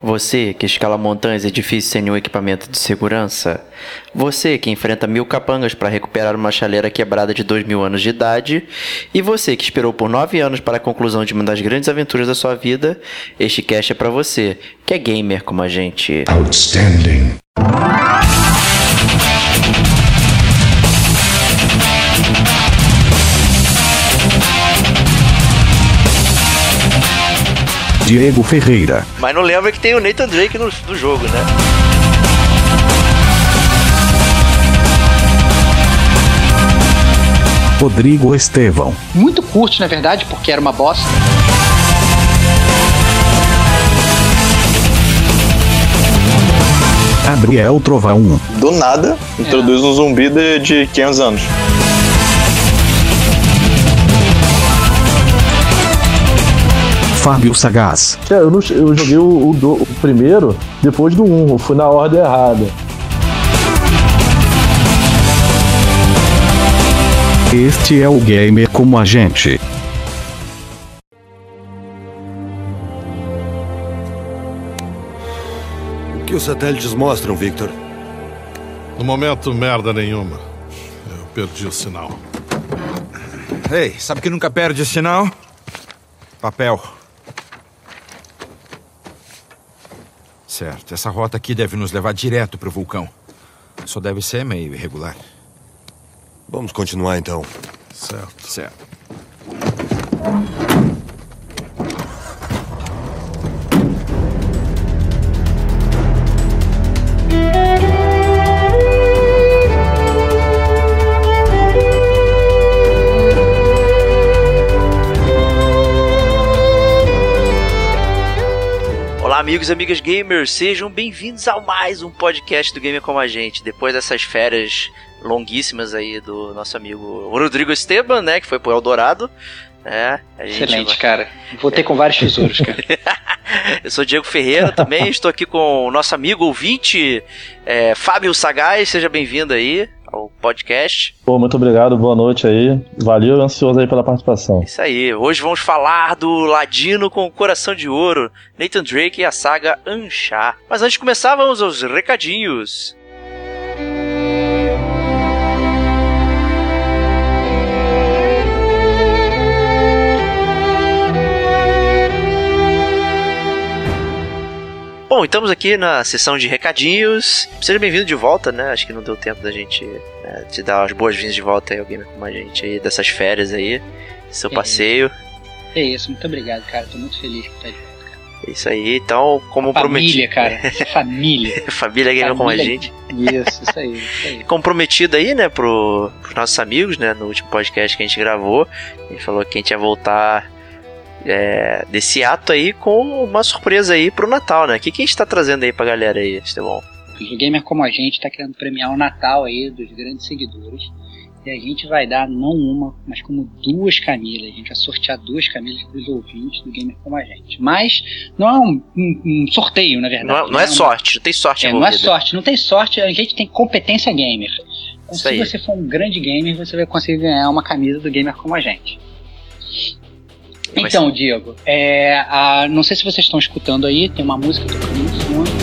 Você que escala montanhas e edifícios sem nenhum equipamento de segurança. Você que enfrenta mil capangas para recuperar uma chaleira quebrada de dois mil anos de idade. E você que esperou por nove anos para a conclusão de uma das grandes aventuras da sua vida. Este cast é para você, que é gamer como a gente. Outstanding. Diego Ferreira. Mas não lembra que tem o Nathan Drake no, no jogo, né? Rodrigo Estevão. Muito curto, na verdade, porque era uma bosta. Gabriel Trovão. Do nada, introduz um zumbi de, de 500 anos. Fábio Sagaz. É, eu, não- eu joguei o, o do- o primeiro depois do 1, eu fui na ordem errada. Este é o Gamer como a gente. O que os satélites mostram, Victor? No momento, merda nenhuma. Eu perdi o sinal. Ei, sabe que nunca perde sinal? Papel. Certo, essa rota aqui deve nos levar direto pro vulcão. Só deve ser meio irregular. Vamos continuar então. Certo. Certo. Amigos e amigas gamers, sejam bem-vindos a mais um podcast do Gamer Como a Gente. Depois dessas férias longuíssimas aí do nosso amigo Rodrigo Esteban, né, que foi pro Eldorado. É, a gente Excelente, cara. Voltei com vários tesouros, cara. Eu sou Diego Ferreira também, estou aqui com o nosso amigo ouvinte, é, Fábio Sagaz, seja bem-vindo aí ao podcast. Pô, muito obrigado, boa noite aí. Valeu, ansioso aí pela participação. Isso aí, hoje vamos falar do Ladino com o Coração de Ouro, Nathan Drake e a saga Anchar. Mas antes de começar, vamos aos recadinhos. Bom, estamos aqui na sessão de recadinhos. Seja bem-vindo de volta, né? Acho que não deu tempo da gente é, te dar as boas-vindas de volta aí, alguém como a gente aí, dessas férias aí, seu É passeio. É isso, muito obrigado, cara. Tô muito feliz por estar de volta, cara. É isso aí, então, como prometido. Família, cara. Isso família. Família Gamer como a Família. gente. Isso, isso aí, isso aí. Comprometido aí, né, pro, pros nossos amigos, né, no último podcast que a gente gravou. A gente falou que a gente ia voltar é, desse ato aí com uma surpresa aí pro Natal, né? O que, que a gente tá trazendo aí pra galera aí, Estevão? O Gamer Como a Gente tá querendo premiar o Natal aí dos grandes seguidores. E a gente vai dar não uma, mas como duas camisas. A gente vai sortear duas camisas pros ouvintes do Gamer Como a Gente. Mas não é um, um- um sorteio, na verdade. Não, é- não é uma- sorte, não tem sorte É, não é sorte, não tem sorte, a gente tem competência gamer. Então, Isso se aí. você for um grande gamer, você vai conseguir ganhar uma camisa do gamer como a gente. Então, Diego, é, a- não sei se vocês estão escutando aí, tem uma música tocando no fundo.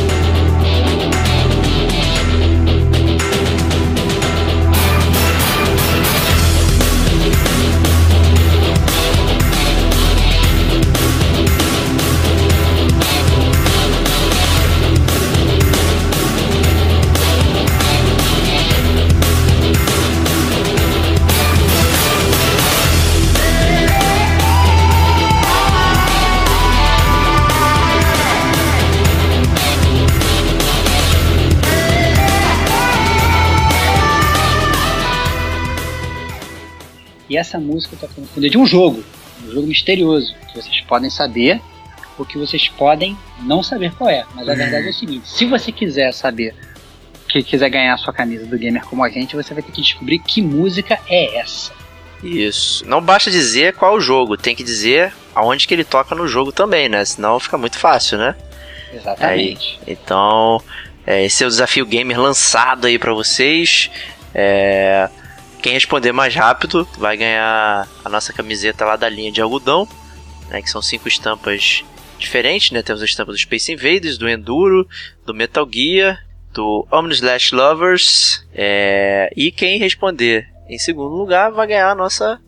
E essa música fundo é de um jogo, um jogo misterioso, que vocês podem saber ou que vocês podem não saber qual é. Mas a verdade é o seguinte: se você quiser saber, que quiser ganhar a sua camisa do gamer como a gente, você vai ter que descobrir que música é essa. Isso. Não basta dizer qual o jogo, tem que dizer aonde que ele toca no jogo também, né? Senão fica muito fácil, né? Exatamente. Então, é, esse é o desafio gamer lançado aí pra vocês. É, quem responder mais rápido vai ganhar a nossa camiseta lá da linha de algodão, né, que são cinco estampas diferentes, né? Temos a estampa do Space Invaders, do Enduro, do Metal Gear, do Omnislash Lovers. É... E quem responder em segundo lugar vai ganhar a nossa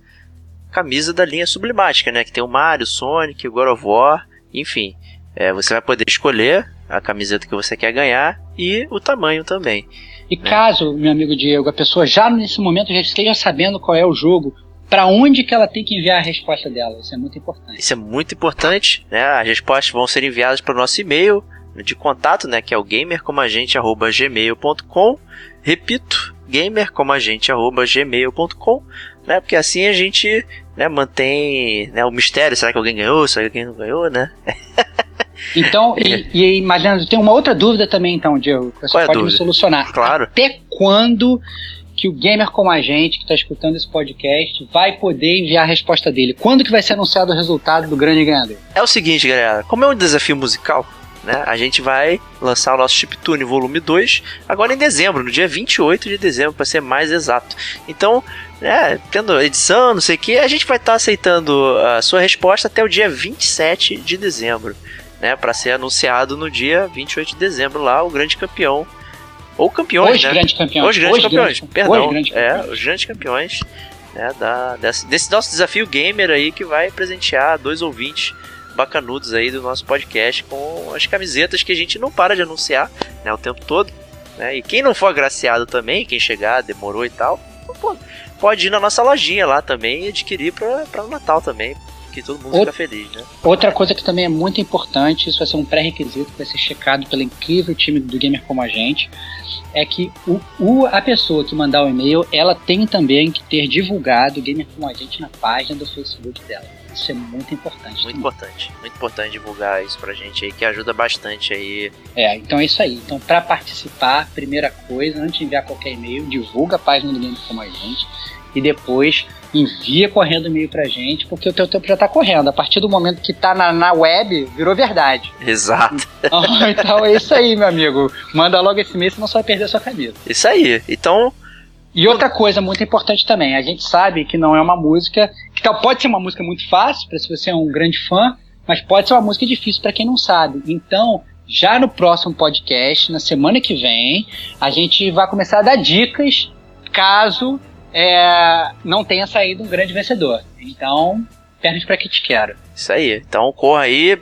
camisa da linha sublimática, né? Que tem o Mario, Sonic, o God of War, enfim. É, você vai poder escolher a camiseta que você quer ganhar e o tamanho também. E caso, meu amigo Diego, a pessoa já nesse momento já esteja sabendo qual é o jogo, para onde que ela tem que enviar a resposta dela? Isso é muito importante. Isso é muito importante, né? As respostas vão ser enviadas para o nosso e-mail de contato, né, que é o gamercomagente@gmail.com. Repito, gamercomagente@gmail.com, né? Porque assim a gente, né, mantém, né, o mistério, será que alguém ganhou, será que alguém não ganhou, né? Então, e, e mas Leandro, tem uma outra dúvida também, então, Diego, que você Qual é pode me solucionar. Claro. Até quando que o gamer como a gente, que está escutando esse podcast, vai poder enviar a resposta dele? Quando que vai ser anunciado o resultado do grande ganhador? É o seguinte, galera, como é um desafio musical, né, a gente vai lançar o nosso Chiptune volume 2 agora em dezembro, no dia 28 de dezembro, para ser mais exato. Então, é, tendo edição, não sei o que, a gente vai estar tá aceitando a sua resposta até o dia 27 de dezembro né, para ser anunciado no dia 28 de dezembro lá o grande campeão ou campeões, os né? Grandes campeões. Os grandes campeões, perdão. Os grandes é, campeões. os grandes campeões né, da, desse, desse nosso desafio gamer aí que vai presentear dois ouvintes bacanudos aí do nosso podcast com as camisetas que a gente não para de anunciar né, o tempo todo. Né? E quem não for agraciado também, quem chegar, demorou e tal, pô, pode ir na nossa lojinha lá também e adquirir para o Natal também, que todo mundo Outra- fica feliz, né? Outra coisa que também é muito importante, isso vai ser um pré-requisito que vai ser checado pelo incrível time do Gamer Como a Gente, é que o, o- a pessoa que mandar o e-mail, ela tem também que ter divulgado o Gamer Como a Gente na página do Facebook dela. Isso é muito importante. Muito também. importante, muito importante divulgar isso pra gente aí, que ajuda bastante aí. É, então é isso aí. Então, para participar, primeira coisa, antes de enviar qualquer e-mail, divulga a página do Gamer Como a Gente e depois envia correndo e-mail pra gente, porque o teu tempo já tá correndo. A partir do momento que tá na, na web, virou verdade. Exato. Ah, então é isso aí, meu amigo. Manda logo esse e-mail, senão você vai perder a sua camisa. Isso aí. Então, E outra coisa muito importante também, a gente sabe que não é uma música, que tal- pode ser uma música muito fácil para se você é um grande fã, mas pode ser uma música difícil para quem não sabe. Então, já no próximo podcast, na semana que vem, a gente vai começar a dar dicas caso é, não tenha saído um grande vencedor. Então, pernas para que te quero. isso aí. Então corra aí,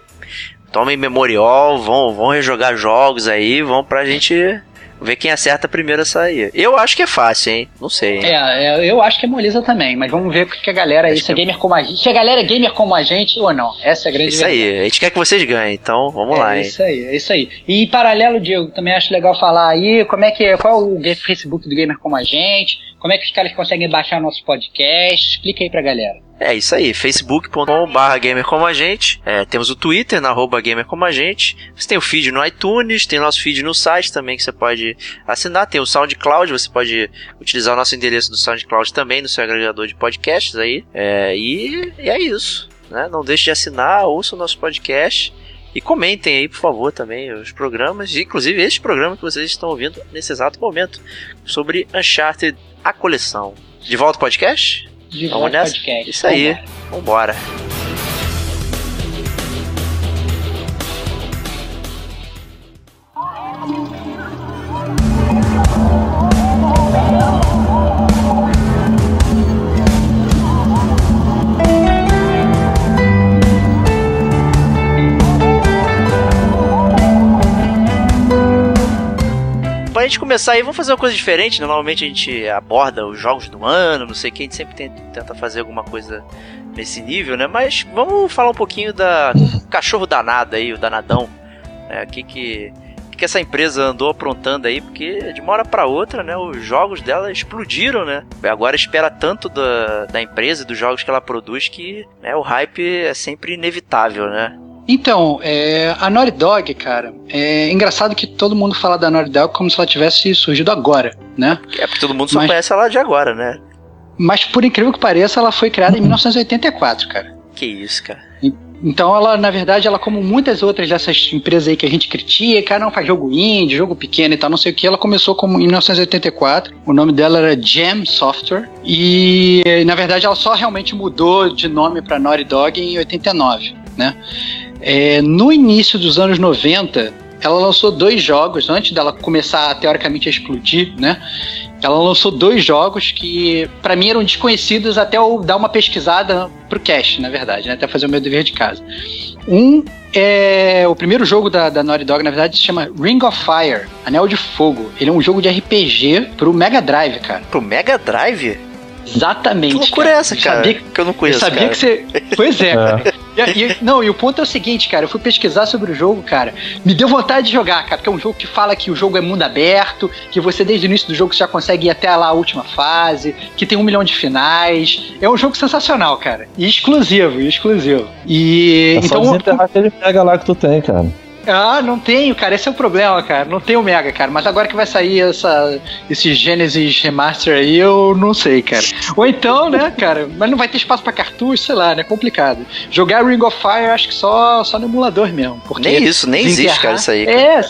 tomem memorial, vão, vão rejogar jogos aí, vão pra gente ver quem acerta primeiro a sair. Eu acho que é fácil, hein? Não sei. hein? É, é, eu acho que é moleza também, mas vamos ver o que a galera aí, se é é- gamer como a gente, se a galera é gamer como a gente ou não. Essa é a grande Isso aí. A gente quer que vocês ganhem, então vamos é lá, hein? isso aí, é isso aí. E em paralelo, Diego, também acho legal falar aí como é que é, qual é o Facebook do Gamer Como a Gente, como é que os caras conseguem baixar nosso podcast, explica aí pra galera. É isso aí, facebook.com.br gamer como a gente. É, temos o Twitter, na arroba gamer como a gente. Você tem o feed no iTunes, tem nosso feed no site também que você pode assinar. Tem o SoundCloud, você pode utilizar o nosso endereço do SoundCloud também no seu agregador de podcasts aí. É, e, e é isso. Né? Não deixe de assinar, ouça o nosso podcast. E comentem aí, por favor, também os programas, inclusive este programa que vocês estão ouvindo nesse exato momento, sobre Uncharted, a coleção. De volta ao podcast? De Vamos nessa? podcast. Isso aí. Vambora. Vambora. Gente começar aí, vamos fazer uma coisa diferente, né? Normalmente a gente aborda os jogos do ano, não sei o que, a gente sempre tenta fazer alguma coisa nesse nível, né? Mas vamos falar um pouquinho da cachorro danado aí, o danadão. É, o que que, que essa empresa andou aprontando aí, porque de uma hora pra outra, né? Os jogos dela explodiram, né? Agora espera tanto da, da empresa e dos jogos que ela produz que né, o hype é sempre inevitável, né? Então, é, a Naughty Dog, cara, é engraçado que todo mundo fala da Naughty Dog como se ela tivesse surgido agora, né? É porque todo mundo só Mas- conhece ela de agora, né? Mas por incrível que pareça, ela foi criada em 1984, cara. Que isso, cara. Então ela, na verdade, ela como muitas outras dessas empresas aí que a gente critica, não faz jogo indie, jogo pequeno e tal, não sei o que, ela começou como em 1984. O nome dela era Jam Software e na verdade ela só realmente mudou de nome para Naughty Dog em 89, né? É, no início dos anos 90, ela lançou dois jogos, antes dela começar teoricamente a explodir, né? Ela lançou dois jogos que, para mim, eram desconhecidos até eu dar uma pesquisada pro cast, na verdade, né? Até fazer o meu dever de casa. Um é. O primeiro jogo da, da Naughty Dog, na verdade, se chama Ring of Fire Anel de Fogo. Ele é um jogo de RPG pro Mega Drive, cara. Pro Mega Drive? Exatamente. Que loucura cara. é essa, cara? Sabia, que eu não conheço. Eu sabia cara. que você. Pois é, cara. E, e, não, e o ponto é o seguinte, cara, eu fui pesquisar sobre o jogo, cara, me deu vontade de jogar, cara, porque é um jogo que fala que o jogo é mundo aberto, que você desde o início do jogo já consegue ir até lá a última fase, que tem um milhão de finais. É um jogo sensacional, cara. E exclusivo, exclusivo. E. É só então. desenterrar aquele pega lá que tu tem, cara. Ah, não tenho, cara. Esse é o problema, cara. Não tenho Mega, cara. Mas agora que vai sair essa, esse Genesis Remaster aí, eu não sei, cara. Ou então, né, cara? Mas não vai ter espaço pra cartucho, sei lá, né? Complicado. Jogar Ring of Fire, acho que só, só no emulador mesmo. Porque nem isso, nem existe, cara, isso aí. Cara. É,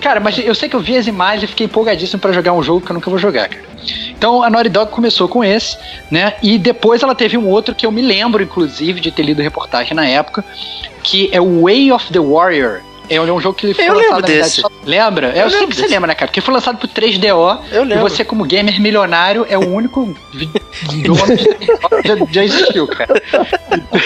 cara, mas eu sei que eu vi as imagens e fiquei empolgadíssimo para jogar um jogo que eu nunca vou jogar, cara. Então a Naughty Dog começou com esse, né? E depois ela teve um outro que eu me lembro, inclusive, de ter lido reportagem na época, que é o Way of the Warrior. É um jogo que foi eu lançado lembro desse. Verdade, só... Lembra? Eu, eu sei que desse. você lembra, né, cara? Porque foi lançado pro 3DO eu lembro. e você, como gamer milionário, é o único já, já existiu, cara.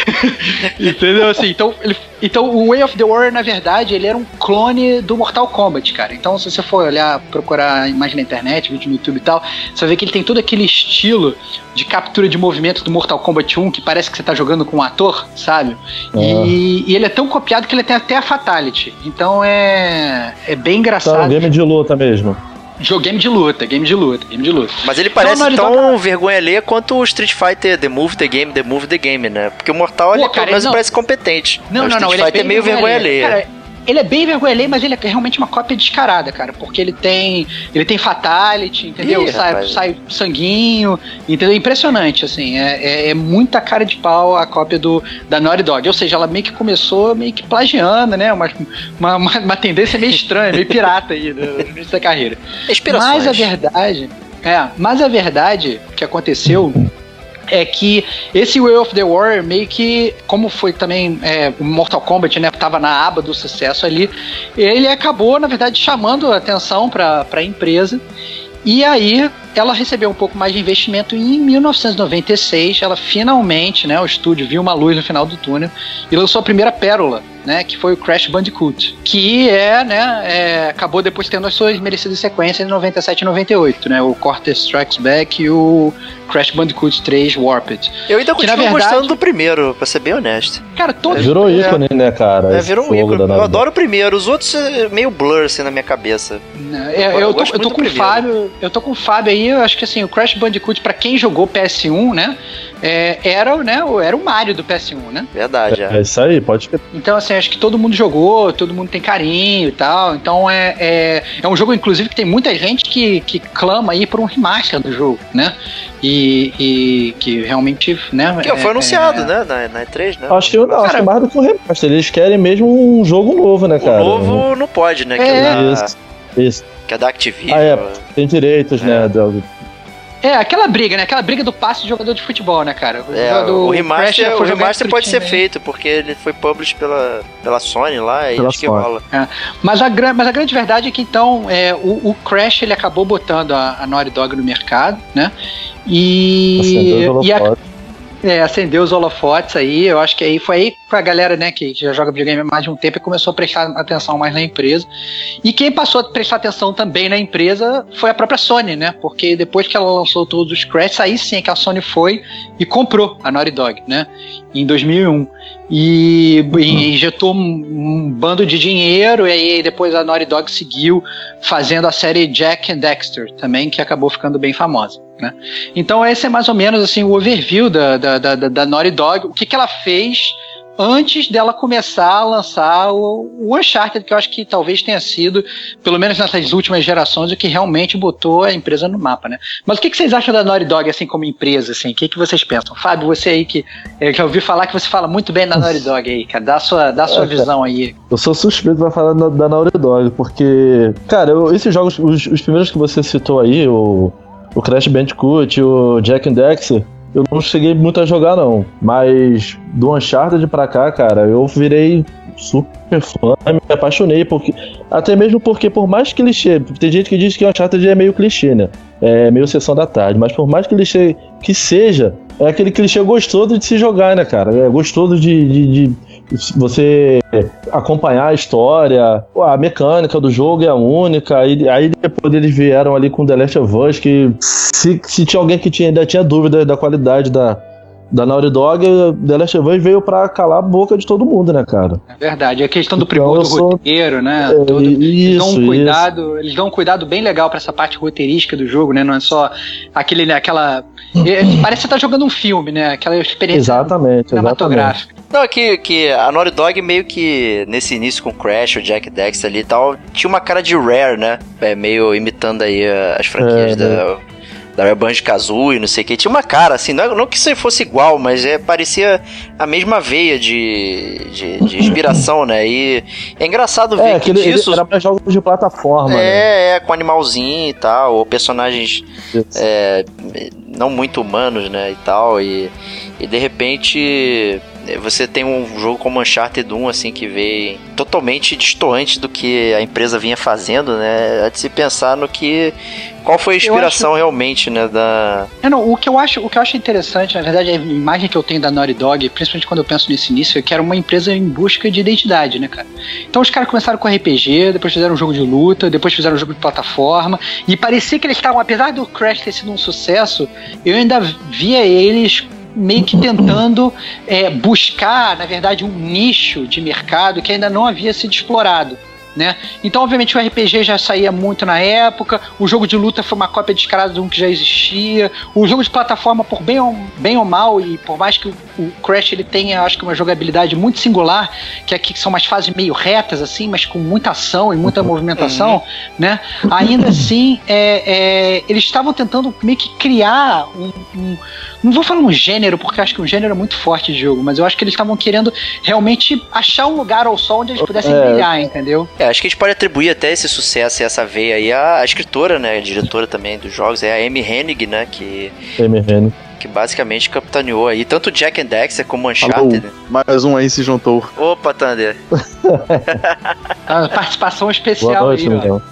Entendeu? Assim, então, ele, então o Way of the Warrior, na verdade, ele era um clone do Mortal Kombat, cara. Então, se você for olhar, procurar imagem na internet, vídeo no YouTube e tal, você vai ver que ele tem todo aquele estilo de captura de movimento do Mortal Kombat 1, que parece que você tá jogando com um ator, sabe? Ah. E, e, ele é tão copiado que ele tem até a Fatality. Então é, é bem engraçado. Tá, um game de luta mesmo. Jogo game de luta, game de luta, game de luta. Mas ele parece então, tão Dog... vergonha alheia quanto o Street Fighter The Move the Game, The Move the Game, né? Porque o Mortal, Pô, ele cara, pelo menos parece competente. Não, o não, Street não. Fighter Ele é, é meio vergonha alheia. Cara, ele é bem vergonha alheia, mas ele é realmente uma cópia descarada, cara. Porque ele tem. Ele tem fatality, entendeu? Ih, sai, sai, sanguinho, entendeu? Impressionante, assim. É, é, é, muita cara de pau a cópia do, da Naughty Dog. Ou seja, ela meio que começou meio que plagiando, né? Uma, uma, uma, uma tendência meio estranha, meio pirata aí no início da carreira. Mas a verdade. É, mas a verdade que aconteceu é que esse Way of the Warrior meio que, como foi também é, o Mortal Kombat, né, tava na aba do sucesso ali, ele acabou, na verdade, chamando a atenção para a empresa. E aí ela recebeu um pouco mais de investimento e em 1996 ela finalmente, né, o estúdio viu uma luz no final do túnel e lançou a primeira pérola, né, que foi o Crash Bandicoot, que é, né, é, acabou depois tendo as suas merecidas sequências em 97 e 98, né, o Cortex Strikes Back e o Crash Bandicoot 3 Warped. Eu ainda que, continuo na verdade, gostando do primeiro, pra ser bem honesto. Cara, todo Virou ícone, né, cara? É, virou um ícone. Eu adoro o primeiro, os outros é meio blur assim na minha cabeça. É, eu, eu, tô, eu tô com o Fábio, eu tô com o Fábio aí, eu acho que assim, o Crash Bandicoot, pra quem jogou PS1, né? É, era, né, era o Mario do PS1, né? Verdade, é. é isso aí, pode Então, assim, acho que todo mundo jogou, todo mundo tem carinho e tal. Então é, é, é um jogo, inclusive, que tem muita gente que, que clama aí por um remaster do jogo, né? E, e que realmente, né? Que foi anunciado, é, né? Na, na E3, né? Acho que, não, cara, acho que mais do que um remaster. Eles querem mesmo um jogo novo, né, cara? O novo não pode, né? Que é, da, isso, isso. Que é da Activision. Ah, é, tem direitos, né? Do, é, aquela briga, né? Aquela briga do passe de jogador de futebol, né, cara? O, é, o remaster, o remaster pode ser feito, porque ele foi published pela, pela Sony lá e pela acho que rola. É. Mas, a, mas a grande verdade é que, então, é, o, o Crash ele acabou botando a, a Naughty Dog no mercado, né? E, e a, é, acendeu os holofotes aí, eu acho que aí foi aí com a galera, né, que já joga videogame há mais de um tempo e começou a prestar atenção mais na empresa. E quem passou a prestar atenção também na empresa foi a própria Sony, né, porque depois que ela lançou todos os Crash, aí sim é que a Sony foi e comprou a Naughty Dog, né, em 2001. E, e injetou um, um, bando de dinheiro, e aí depois a Naughty Dog seguiu fazendo a série Jack and Dexter também, que acabou ficando bem famosa. Né? Então esse é mais ou menos assim o overview da, da, da, da Naughty Dog, o que, que ela fez antes dela começar a lançar o, o Uncharted, que eu acho que talvez tenha sido, pelo menos nessas últimas gerações, o que realmente botou a empresa no mapa, né? Mas o que, que vocês acham da Naughty Dog, assim, como empresa, assim? O que, que vocês pensam? Fábio, você aí que eu já ouvi falar que você fala muito bem da Naughty Dog aí, cara. Dá a sua, dá a sua é, visão aí. Eu sou suspeito pra falar da, da Naughty Dog, porque, cara, eu, esses jogos, os, os primeiros que você citou aí, o o Crash Bandicoot, o Jack and Dexter, eu não cheguei muito a jogar não, mas do Uncharted pra cá, cara, eu virei super fã, me apaixonei, porque até mesmo porque por mais clichê, tem gente que diz que o Uncharted é meio clichê, né? É meio sessão da tarde, mas por mais clichê que seja, é aquele clichê gostoso de se jogar, né, cara? É gostoso de, de, de você acompanhar a história, a mecânica do jogo é a única. Aí, aí depois eles vieram ali com The Last of Us, que se, se tinha alguém que tinha, ainda tinha dúvida da qualidade da, da Naughty Dog, The Last of Us veio pra calar a boca de todo mundo, né, cara? É verdade. A questão do Então, primor eu do sou- roteiro, né? É, Todo- eles dão um isso, cuidado, eles dão um cuidado bem legal pra essa parte roteirística do jogo, né? Não é só aquele, né, aquela. é, parece que você tá jogando um filme, né? Aquela experiência exatamente. cinematográfica. Não, é que, que a Naughty Dog meio que nesse início com o Crash, o Jack Dexter ali e tal, tinha uma cara de Rare, né? É meio imitando aí uh, as franquias É, da. Da Rare Banjo-Kazooie, não sei o que. Tinha uma cara, assim, não, não que isso fosse igual, mas é, parecia a mesma veia de, de, de inspiração, né? E é engraçado ver É, que aquele ele disso... era pra jogos de plataforma, né? É, é, com animalzinho e tal, ou personagens é, não muito humanos, né, e tal, e, e de repente é, você tem um jogo como Uncharted 1, assim, que vem totalmente distoante do que a empresa vinha fazendo, né, é de se pensar no que, qual foi a inspiração realmente, né, da... É, não, o que eu acho, o que eu acho interessante, na verdade, a imagem que eu tenho da Naughty Dog, principalmente quando eu penso nesse início, é que era uma empresa em busca de identidade, né, cara? Então os caras começaram com RPG, depois fizeram um jogo de luta, depois fizeram um jogo de plataforma, e parecia que eles estavam, apesar do Crash ter sido um sucesso, eu ainda via eles meio que tentando é, buscar, na verdade, um nicho de mercado que ainda não havia sido explorado. Né? Então, obviamente, o RPG já saía muito na época, o jogo de luta foi uma cópia descarada de um que já existia, o jogo de plataforma, por bem ou, bem ou mal, e por mais que o, Crash ele tenha, acho que, uma jogabilidade muito singular, que aqui são umas fases meio retas, assim, mas com muita ação e muita movimentação, né? Ainda assim, é, é, eles estavam tentando meio que criar um, um- Não vou falar um gênero, porque acho que um gênero é muito forte de jogo, mas eu acho que eles estavam querendo realmente achar um lugar ao sol onde eles pudessem É. brilhar, entendeu? É, acho que a gente pode atribuir até esse sucesso e essa veia aí à, à escritora, né, a diretora também dos jogos, é a Amy Hennig, né, que, MRN. Que basicamente capitaneou aí tanto Jack and Dexter como Alô, Uncharted. né? mais um aí se juntou. Opa, Thunder. A participação Boa especial noite, aí, ó. então.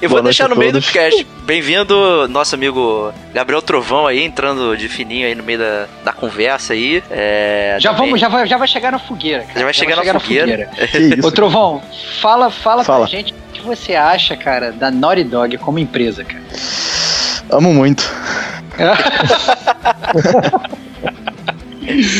Eu vou Boa deixar no meio do todos. cast. Bem-vindo, nosso amigo Gabriel Trovão aí, entrando de fininho aí no meio da, da conversa aí. É, Já também- vamos, já vai, já vai chegar na fogueira, cara. Já vai chegar na fogueira. Que isso? Ô, Trovão, fala, fala, Fala. pra gente o que você acha, cara, da Naughty Dog como empresa, cara. Amo muito.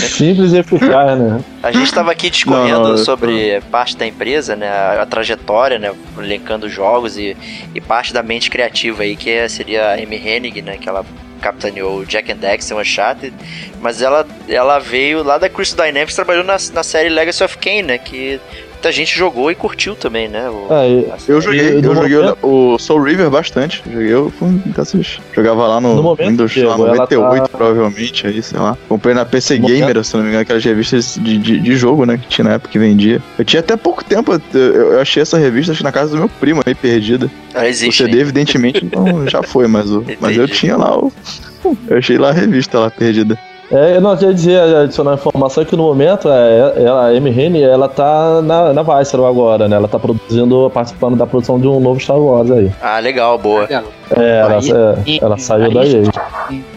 Simples e eficaz, né? A gente estava aqui discorrendo Não, não, sobre parte da empresa, né? A, a trajetória, né? Elencando jogos e, e parte da mente criativa aí, que é- seria a Amy Hennig, né? Que ela capitaneou o Jack and Dexter, o Uncharted. Mas ela, ela veio lá da Crystal Dynamics, trabalhou na, na série Legacy of Kain, né? Que muita gente jogou e curtiu também, né? O, É, e-. Eu joguei, E eu no joguei momento- o Soul River bastante. Joguei eu fui dessas. Jogava lá no, No momento, Windows lá, Diego, ela 98, tá- provavelmente, aí, sei lá. Comprei na PC No Gamer, se não me engano, aquelas revistas de, de, de jogo, né? Que tinha na época que vendia. Eu tinha até pouco tempo, eu, eu achei essa revista acho, na casa do meu primo aí, perdida. O existe. CD, evidentemente, não, já foi, mas, o, mas eu tinha lá o. Eu achei lá a revista lá perdida. É, eu não queria dizer, adicionar informação que no momento é, ela, a Amy Hennig, ela tá na, na Visceral agora, né? Ela tá produzindo, participando da produção de um novo Star Wars aí. Ah, legal, boa. É, ela, Aí- é, ela saiu aí- da EA.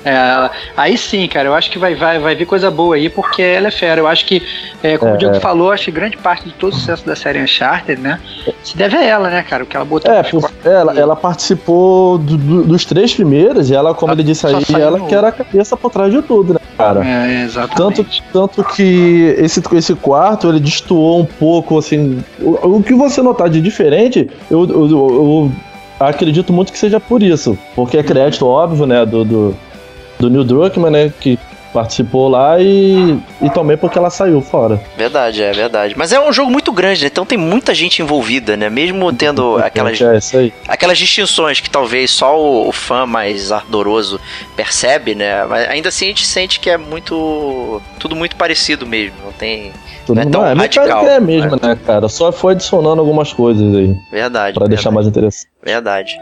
É, ela- aí sim, cara, eu acho que vai, vai, vai vir coisa boa aí, porque ela é fera. Eu acho que, é, como É, o Diego é. falou, acho que grande parte de todo o sucesso da série Uncharted, né? Se deve a ela, né, cara? O que ela botou É, por- ela, ela participou do- do- dos três primeiros e ela, como Só- ele disse aí, ela no que era a cabeça por trás de tudo, né, cara? É, exatamente. Tanto, tanto que esse, esse quarto ele destoou um pouco, assim. O, o que você notar de diferente, eu, eu, eu- eu acredito muito que seja por isso. Porque é crédito óbvio, né? Do, do, do Neil Druckmann, né? Que participou lá e, e também porque ela saiu fora. Verdade, é verdade. Mas é um jogo muito grande, né? Então tem muita gente envolvida, né? Mesmo tendo aquelas É aquelas distinções que talvez só o, o fã mais ardoroso percebe, né? Mas ainda assim a gente sente que é muito. tudo muito parecido mesmo. Não tem. Tudo Não é tão não, mecânica radical, é a mesma, né, cara? Só foi adicionando algumas coisas aí Verdade. pra deixar verdade, mais interessante. Verdade.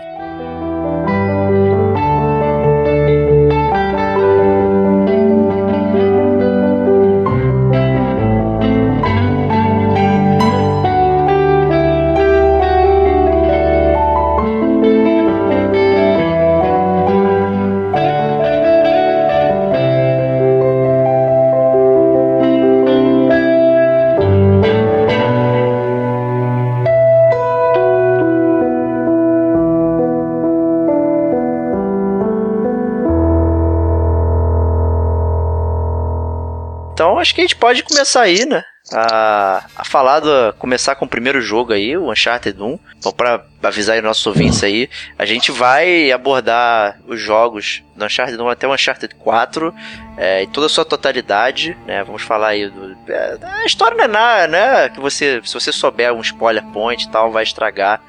Então acho que a gente pode começar aí, né? A, a falar do, começar com o primeiro jogo aí, o Uncharted 1. Então, para avisar aí nossos ouvintes aí, a gente vai abordar os jogos do Uncharted 1 até o Uncharted 4 é, em toda a sua totalidade, né? Vamos falar aí do. É, a história não é nada, né? Que você, se você souber um spoiler point e tal, vai estragar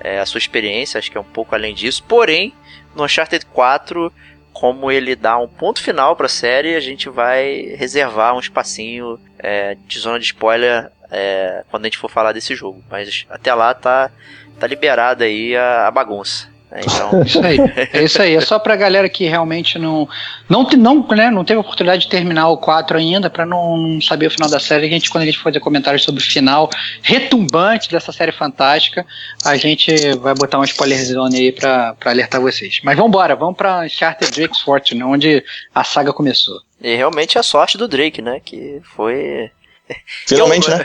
é, a sua experiência. Acho que é um pouco além disso. Porém, no Uncharted 4 como ele dá um ponto final para a série, a gente vai reservar um espacinho é, de zona de spoiler é, quando a gente for falar desse jogo. Mas até lá tá, tá liberada aí a, a bagunça. Né? Então... isso aí, é isso aí. É só pra galera que realmente não não, não, né, não teve oportunidade de terminar o 4 ainda, para não, não, saber o final da série. A gente, quando a gente for fazer comentários sobre o final retumbante dessa série fantástica, a gente vai botar uma spoiler zone aí pra, pra alertar vocês. Mas vamos embora, vamos pra Uncharted Drake's Fortune, onde a saga começou. E realmente a sorte do Drake, né? Que foi. Finalmente, né?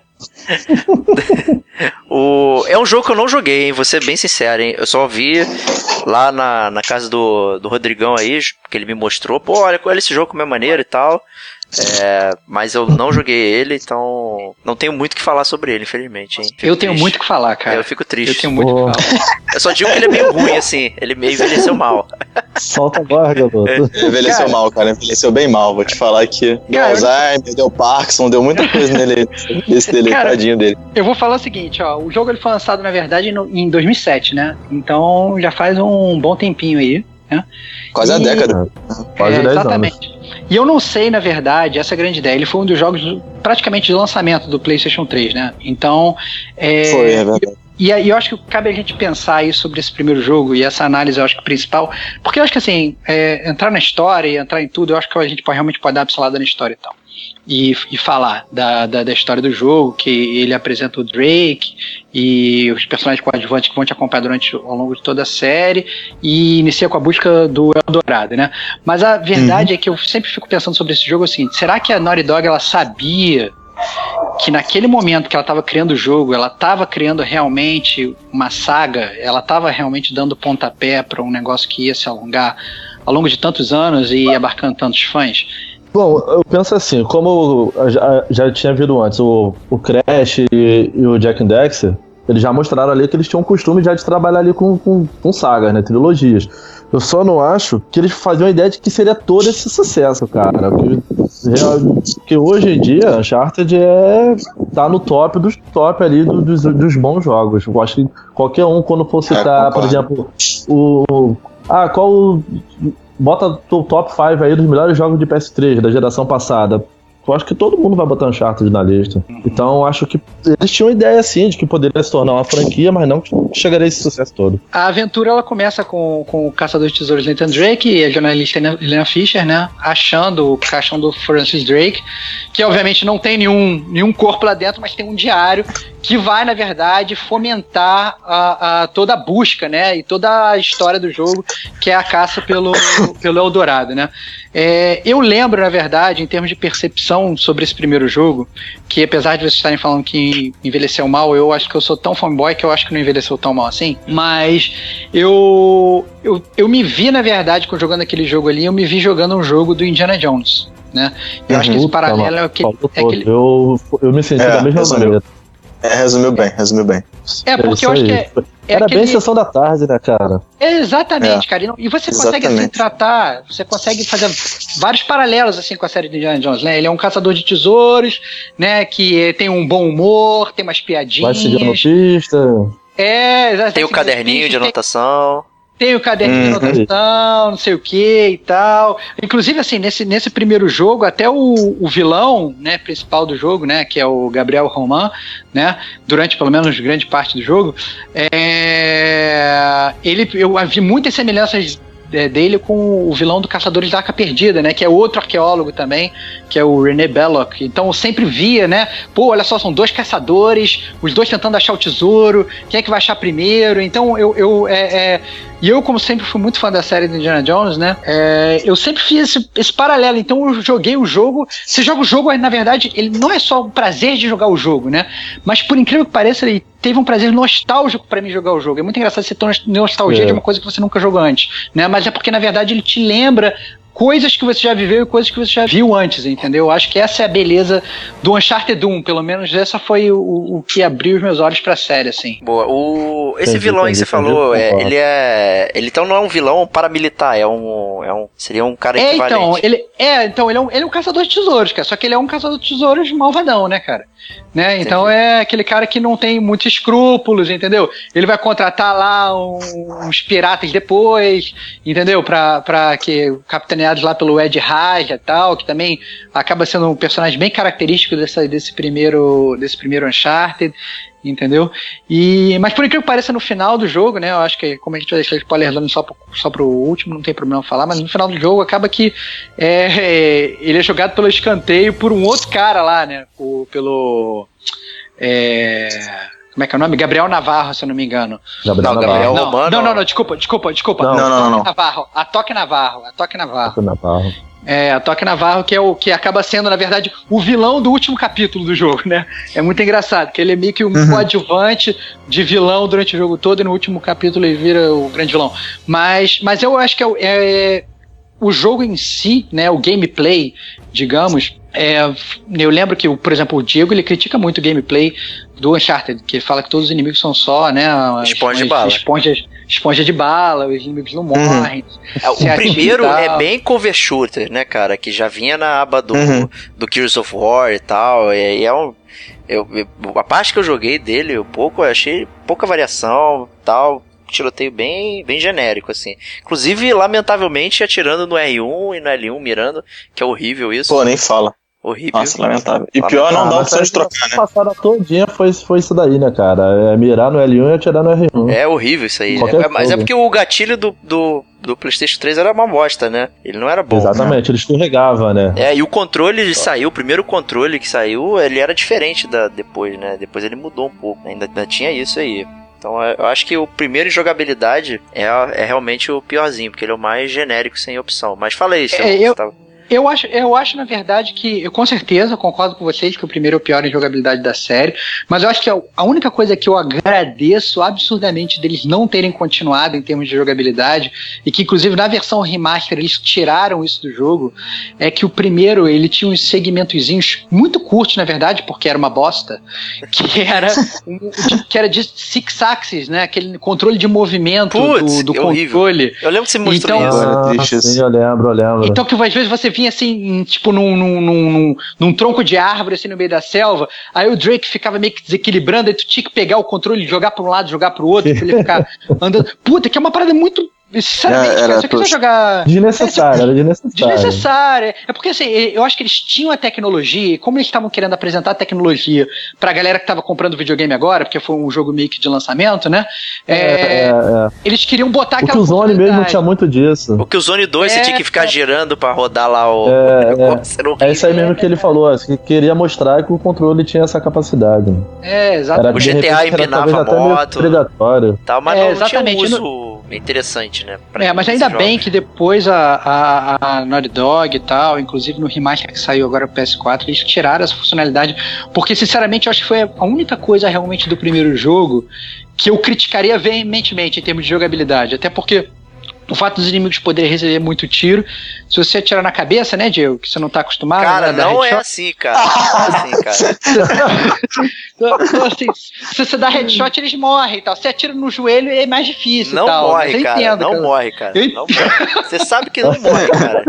o, é um jogo que eu não joguei, hein? Vou ser bem sincero, hein? Eu só vi lá na, na casa do, do Rodrigão aí, que ele me mostrou. Pô, olha, olha esse jogo como é maneiro e tal. É, mas eu não joguei ele, então não tenho muito o que falar sobre ele, infelizmente. Hein? eu tenho muito o que falar, cara. Eu fico triste. Eu tenho muito o que falar. Eu só digo que ele é meio ruim, assim. Ele meio envelheceu mal. Solta agora, garoto. Envelheceu cara, mal, cara. Envelheceu bem mal. Vou te falar que deu Alzheimer, deu Parkinson, deu muita coisa nele, desse dele, cara, tadinho dele. Eu vou falar o seguinte, ó. O jogo ele foi lançado, na verdade, no, em 2007, né? Então já faz um bom tempinho aí. Né? Quase e, a década. Quase é, 10 exatamente. anos. E eu não sei, na verdade, essa é a grande ideia. Ele foi um dos jogos praticamente de lançamento do PlayStation 3, né? Então. É, foi, é verdade. E, e eu acho que cabe a gente pensar aí sobre esse primeiro jogo e essa análise, eu acho que principal. Porque eu acho que assim, é, entrar na história e entrar em tudo, eu acho que a gente pode, realmente pode dar uma pincelada na história e tal e, e falar da, da, da, história do jogo, que ele apresenta o Drake e os personagens coadjuvantes que vão te acompanhar durante ao longo de toda a série e inicia com a busca do Eldorado, né? Mas a verdade uhum. é que eu sempre fico pensando sobre esse jogo assim, será que a Naughty Dog ela sabia que naquele momento que ela estava criando o jogo, ela estava criando realmente uma saga, ela estava realmente dando pontapé para um negócio que ia se alongar ao longo de tantos anos e abarcando tantos fãs. Bom, eu penso assim, como já, já tinha visto antes, o, o Crash e, e o Jack Dexter, eles já mostraram ali que eles tinham o costume já de trabalhar ali com, com, com sagas, né? Trilogias. Eu só não acho que eles faziam a ideia de que seria todo esse sucesso, cara. Que, que hoje em dia, Uncharted é. tá no top dos top ali do, dos, dos bons jogos. Eu acho que qualquer um, quando for citar, é, por exemplo, o. Ah, qual bota o top 5 aí dos melhores jogos de PS3 da geração passada. Eu acho que todo mundo vai botar Uncharted na lista. Uhum. Então acho que eles tinham ideia assim de que poderia se tornar uma franquia, mas não que chegaria a esse sucesso todo. A aventura ela começa com, com o caçador de tesouros Nathan Drake e a jornalista Helena Fisher, né? Achando o caixão do Francis Drake, que obviamente não tem nenhum, nenhum corpo lá dentro, mas tem um diário que vai, na verdade, fomentar a, a, toda a busca, né? E toda a história do jogo, que é a caça pelo, pelo Eldorado, né? É, eu lembro, na verdade, em termos de percepção sobre esse primeiro jogo, que apesar de vocês estarem falando que envelheceu mal, eu acho que eu sou tão fanboy que eu acho que não envelheceu tão mal assim. Mas eu, eu, eu me vi, na verdade, jogando aquele jogo ali, eu me vi jogando um jogo do Indiana Jones. Né? Eu uhum, acho que esse paralelo é, que, é aquele. Eu, eu me senti é, da mesma maneira. É, resumiu bem, resumiu bem. É, porque é eu acho que é, é Era aquele... bem sessão da tarde, né, cara? exatamente, é. cara. E você consegue assim tratar, você consegue fazer vários paralelos assim com a série de Indiana Jones, né? Ele é um caçador de tesouros, né, que tem um bom humor, tem umas piadinhas. Vai seguindo pista. É, exatamente. Tem o caderninho de anotação tem o caderno de uhum. anotação, não sei o que e tal. Inclusive, assim, nesse, nesse primeiro jogo, até o, o vilão, né, principal do jogo, né, que é o Gabriel Roman, né, durante pelo menos grande parte do jogo, é, ele, eu vi muitas semelhanças é, dele com o vilão do Caçadores da Arca Perdida, né? Que é outro arqueólogo também, que é o René Belloc. Então eu sempre via, né? Pô, olha só, são dois caçadores, os dois tentando achar o tesouro, quem é que vai achar primeiro? Então eu, eu é, é, e eu, como sempre fui muito fã da série do Indiana Jones, né? É, eu sempre fiz esse, esse, paralelo. Então eu joguei o jogo. Você joga o jogo, na verdade, ele não é só o prazer de jogar o jogo, né? Mas por incrível que pareça, ele teve um prazer nostálgico para mim jogar o jogo. É muito engraçado você ter nostalgia é. de uma coisa que você nunca jogou antes, né? Mas é porque na verdade ele te lembra coisas que você já viveu e coisas que você já viu antes, entendeu? Eu acho que essa é a beleza do Uncharted 1, pelo menos essa foi o, o que abriu os meus olhos pra série, assim. Boa, o... esse entendi, vilão aí que você falou, é, ele é... Ele então não é um vilão paramilitar, é um... É um seria um cara é, Então, ele, é, então, ele é, um, ele é um caçador de tesouros, cara, só que ele é um caçador de tesouros malvadão, né, cara? Né? Então é aquele cara que não tem muitos escrúpulos, entendeu? Ele vai contratar lá uns piratas depois, entendeu? Pra, pra que capitaneados lá pelo Ed Raja e tal, que também acaba sendo um personagem bem característico dessa, desse primeiro desse primeiro Uncharted entendeu? E, mas por incrível que pareça, no final do jogo, né? Eu acho que, como a gente vai deixar spoiler dando só pro, só pro último, não tem problema falar, mas no final do jogo acaba que é, ele é jogado pelo escanteio por um outro cara lá, né? O, pelo. É, como é que é o nome? Gabriel Navarro, se eu não me engano. Gabriel não, Navarro. Não, Romano. não, não, não, desculpa, desculpa, desculpa. Não, não, não. não. Navarro, a Toque Navarro, a Toque Navarro. Toque Navarro. É, a Toque Navarro, que é o que acaba sendo, na verdade, o vilão do último capítulo do jogo, né? É muito engraçado, que ele é meio que um uhum. coadjuvante de vilão durante o jogo todo, e no último capítulo ele vira o grande vilão. Mas, mas eu acho que é, é o jogo em si, né, o gameplay, digamos, é, eu lembro que, por exemplo, o Diego ele critica muito o gameplay do Uncharted, que ele fala que todos os inimigos são só, né, esponja de bala. Esponjas, esponja de bala, os inimigos não morrem. Uhum. o primeiro é bem cover shooter, né, cara, que já vinha na aba do, uhum. do Gears of War e tal, e é um eu, a parte que eu joguei dele, um pouco, eu achei pouca variação, tal, tiroteio bem, bem genérico, assim. Inclusive, lamentavelmente, atirando no R1 e no L1, mirando, que é horrível isso. Pô, nem fala. Horrível. Nossa, lamentável. E pior, não dá a opção de trocar, né? passada todinha foi, foi isso daí, né, cara? É mirar no L1 e atirar no R1. É horrível isso aí. É, mas é porque o gatilho do, do, do PlayStation 3 era uma bosta, né? Ele não era bom. Exatamente, né? ele escorregava, né? É, e o controle saiu, o primeiro controle que saiu, ele era diferente da depois, né? Depois ele mudou um pouco. Ainda, ainda tinha isso aí. Então eu acho que o primeiro em jogabilidade é, é realmente o piorzinho, porque ele é o mais genérico sem opção. Mas fala aí, é, eu, tava... Eu acho, eu acho, na verdade, que eu com certeza concordo com vocês que o primeiro é o pior em jogabilidade da série, mas eu acho que a única coisa que eu agradeço absurdamente deles não terem continuado em termos de jogabilidade, e que inclusive na versão remaster eles tiraram isso do jogo, é que o primeiro ele tinha uns segmentozinhos muito curtos, na verdade, porque era uma bosta, que era, um, que era de six axis, né? Aquele controle de movimento Puts, do, do é controle. Eu lembro que você mostrou então, isso. Ah, sim, eu lembro, eu lembro. Então que às vezes você assim, tipo, num, num, num, num, tronco de árvore, assim, no meio da selva. Aí o Drake ficava meio que desequilibrando, e tu tinha que pegar o controle, jogar pra um lado, jogar pro outro, pra ele ficar andando. Puta, que é uma parada muito Sinceramente, era, era se quiser jogar. Desnecessário, era desnecessário. Desnecessário. É porque assim, eu acho que eles tinham a tecnologia, e como eles estavam querendo apresentar a tecnologia pra galera que tava comprando videogame agora, porque foi um jogo meio que de lançamento, né? É, é, é. eles queriam botar aquela. O Killzone mesmo tinha muito disso. O Killzone 2 você tinha que ficar girando pra rodar lá o. É, é isso aí mesmo que ele falou, assim, que queria mostrar que o controle tinha essa capacidade. É, exatamente. o GTA empinava a moto. Predatório. Tal, mas não, não tinha um uso interessante, né? É, mas ainda bem que depois a, a, a Naughty Dog e tal, inclusive no remaster que saiu agora pro PS4, eles tiraram essa funcionalidade, porque sinceramente eu acho que foi a única coisa realmente do primeiro jogo que eu criticaria veementemente em termos de jogabilidade, até porque o fato dos inimigos poderem receber muito tiro. Se você atirar na cabeça, né, Diego? Que você não tá acostumado. Cara, né, não é assim, cara. Não é assim, cara. então, assim, se você dá headshot, eles morrem e tal. Se atira no joelho, é mais difícil. Não tal. morre, cara. Entendo, não cara. morre, cara. Não morre. Você sabe que não morre, cara.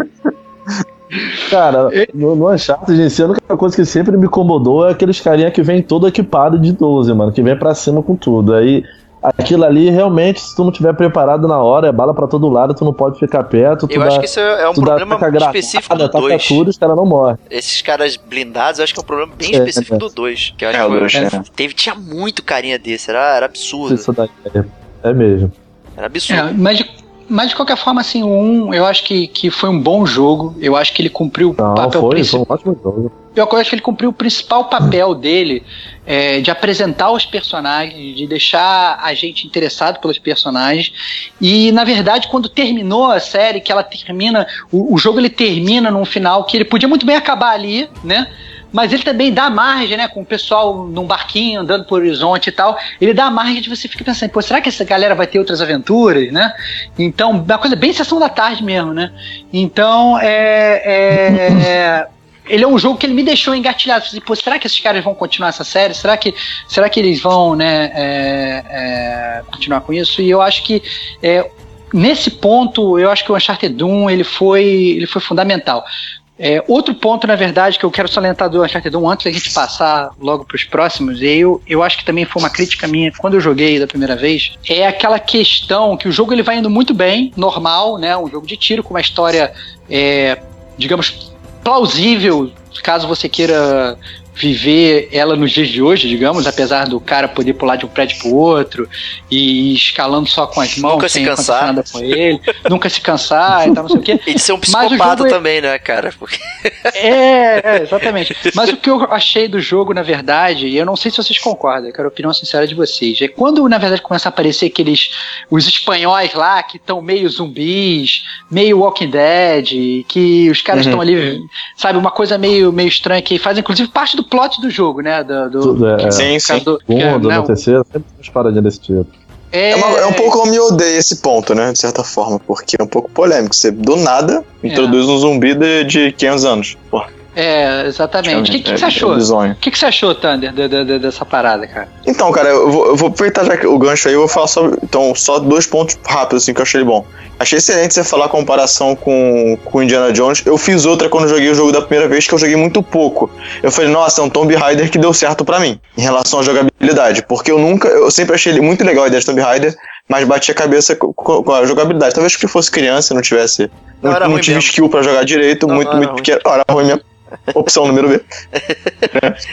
Cara, no, no Uncharted, gente, a única coisa que sempre me incomodou é aqueles carinha que vem todo equipado de 12, mano, que vem pra cima com tudo. Aí aquilo ali realmente, se tu não tiver preparado na hora, é bala para todo lado, tu não pode ficar perto. eu dá, acho que isso é um problema específico do 2. Tudo, os caras não morrem. Esses caras blindados, eu acho que é um problema bem é, específico é. do 2. Que eu acho é, que dois, é. teve, tinha muito carinha desse, era, era absurdo. Isso daí, é, é mesmo. Era absurdo. É, mas mas de qualquer forma, assim, o 1 eu acho que, que foi um bom jogo. Eu acho que ele cumpriu Não, o papel foi, principal. Foi um ótimo jogo. Eu acho que ele cumpriu o principal papel dele é, de apresentar os personagens, de deixar a gente interessado pelos personagens. E, na verdade, quando terminou a série, que ela termina. O, o jogo ele termina num final que ele podia muito bem acabar ali, né? mas ele também dá margem, né? Com o pessoal num barquinho andando por horizonte e tal. Ele dá margem de você ficar pensando, pô, será que essa galera vai ter outras aventuras, né? Então, uma coisa bem sessão da tarde mesmo, né? Então, é, é ele é um jogo que ele me deixou engatilhado. Falei, pô, será que esses caras vão continuar essa série? Será que, será que eles vão né, é, é, continuar com isso? E eu acho que é, nesse ponto, eu acho que o Uncharted Doom ele foi, ele foi fundamental. É, outro ponto, na verdade, que eu quero salientar do Uncharted 1 antes da gente passar logo para os próximos, eu, eu acho que também foi uma crítica minha quando eu joguei da primeira vez, é aquela questão que o jogo ele vai indo muito bem, normal, né? Um jogo de tiro com uma história, é, digamos, plausível, caso você queira viver ela nos dias de hoje, digamos, apesar do cara poder pular de um prédio pro outro e escalando só com as mãos, nunca sem se cansar. nada com ele, nunca se cansar e tal, não sei o quê. E de ser um psicopata é- também, né, cara? Porque... É, é, exatamente. Mas o que eu achei do jogo, na verdade, e eu não sei se vocês concordam, eu quero a opinião sincera de vocês, é quando, na verdade, começa a aparecer aqueles, os espanhóis lá, que estão meio zumbis, meio Walking Dead, que os caras estão Uhum. ali, sabe, uma coisa meio, meio estranha, que faz, inclusive, parte do plot do jogo, né, do... do Tudo, é, é. Sim, sim. do- Segundo, né, no terceiro, sempre tem umas paradinhas desse tipo. é, É, uma- é um pouco eu me odeio esse ponto, né? De certa forma, porque é um pouco polêmico. Você do nada introduz um zumbi de, de 500 anos. Pô, É, exatamente. O que, que, é- você achou? É bizonho. O que, que você achou, Thunder, de- de- de- dessa parada, cara? Então, cara, eu vou, eu vou aproveitar já que o gancho aí, eu vou falar só, então, só dois pontos rápidos, assim, que eu achei bom. Achei excelente você falar a comparação com, com Indiana Jones. Eu fiz outra quando eu joguei o jogo da primeira vez, que eu joguei muito pouco. Eu falei, nossa, é um Tomb Raider que deu certo pra mim, em relação à jogabilidade. Porque eu nunca, eu sempre achei ele muito legal a ideia de Tomb Raider, mas bati a cabeça com, a jogabilidade. Talvez porque fosse criança, não tivesse. Não, Não, era não ruim tive mesmo. skill pra jogar direito, Não, muito, muito pequeno. Não, era ruim mesmo. Opção número B.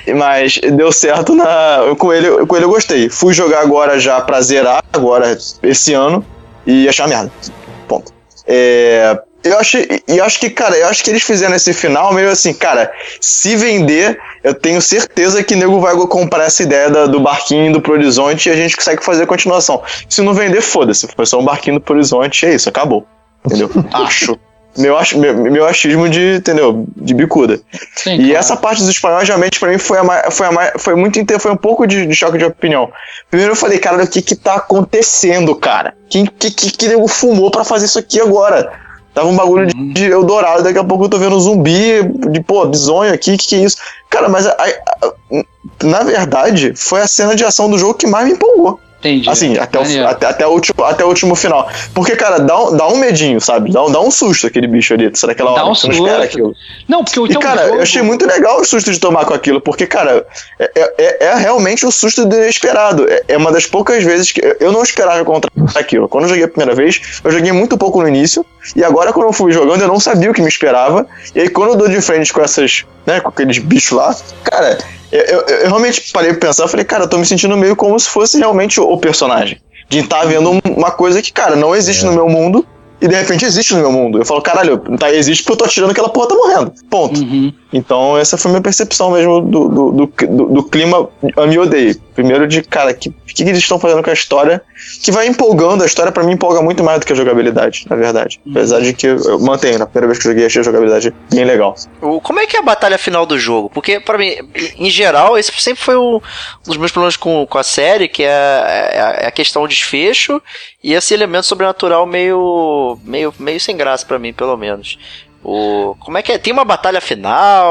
Mas deu certo na. Com ele, com ele eu gostei. Fui jogar agora já pra zerar, agora esse ano, e achar merda. Ponto. É, eu achei. E acho que, cara, eu acho que eles fizeram esse final meio assim, cara, se vender, eu tenho certeza que nego vai comprar essa ideia da- do barquinho indo pro horizonte e a gente consegue fazer a continuação. Se não vender, foda-se. Foi só um barquinho pro horizonte, é isso, acabou. Entendeu? Acho. Meu, ach- meu, meu achismo de, entendeu? De bicuda. Sim, E claro. essa parte dos espanhóis realmente pra mim foi, a foi, a foi muito foi um pouco de, de choque de opinião. Primeiro eu falei, cara, o que que tá acontecendo, cara? Quem que, que, que nego fumou pra fazer isso aqui agora? Tava um bagulho de, de Eldorado, daqui a pouco eu tô vendo zumbi, de pô, bisonho aqui, que que é isso? Cara, mas a- a- na verdade, foi a cena de ação do jogo que mais me empolgou. Entendi. Assim, até o, até, até, o último, até o último final. Porque, cara, dá um, dá um medinho, sabe? Dá um, dá um susto aquele bicho ali. Sabe daquela Dá hora um que você não espera susto. aquilo. Não, porque o E, cara, jogo... eu achei muito legal o susto de tomar com aquilo, porque, cara, é, é, é realmente o susto do inesperado. É, é uma das poucas vezes que eu não esperava encontrar aquilo. Quando eu joguei a primeira vez, eu joguei muito pouco no início, e agora, quando eu fui jogando, eu não sabia o que me esperava. E aí, quando eu dou de frente com essas, né, com aqueles bichos lá, cara, eu, eu- eu realmente parei pra pensar, eu falei, cara, eu tô me sentindo meio como se fosse realmente o, o personagem. De estar vendo um- uma coisa que, cara, não existe no meu mundo. E de repente existe no meu mundo. Eu falo, caralho, tá, existe porque eu tô atirando aquela porra tá morrendo. Ponto. Uhum. Então, essa foi a minha percepção mesmo do, do, do, do- do clima ame e odeio. Primeiro de, cara, que- o que, que eles estão fazendo com a história? Que vai empolgando, a história pra mim empolga muito mais do que a jogabilidade, na verdade. Apesar de que eu, mantenho, na primeira vez que eu joguei, achei a jogabilidade bem legal. O- Como é que é a batalha final do jogo? Porque, pra mim, em geral, esse sempre foi um dos meus problemas com, com a série, que é, é- é a questão do desfecho e esse elemento sobrenatural meio, meio, meio sem graça pra mim, pelo menos. O, como é que é? Tem uma batalha final?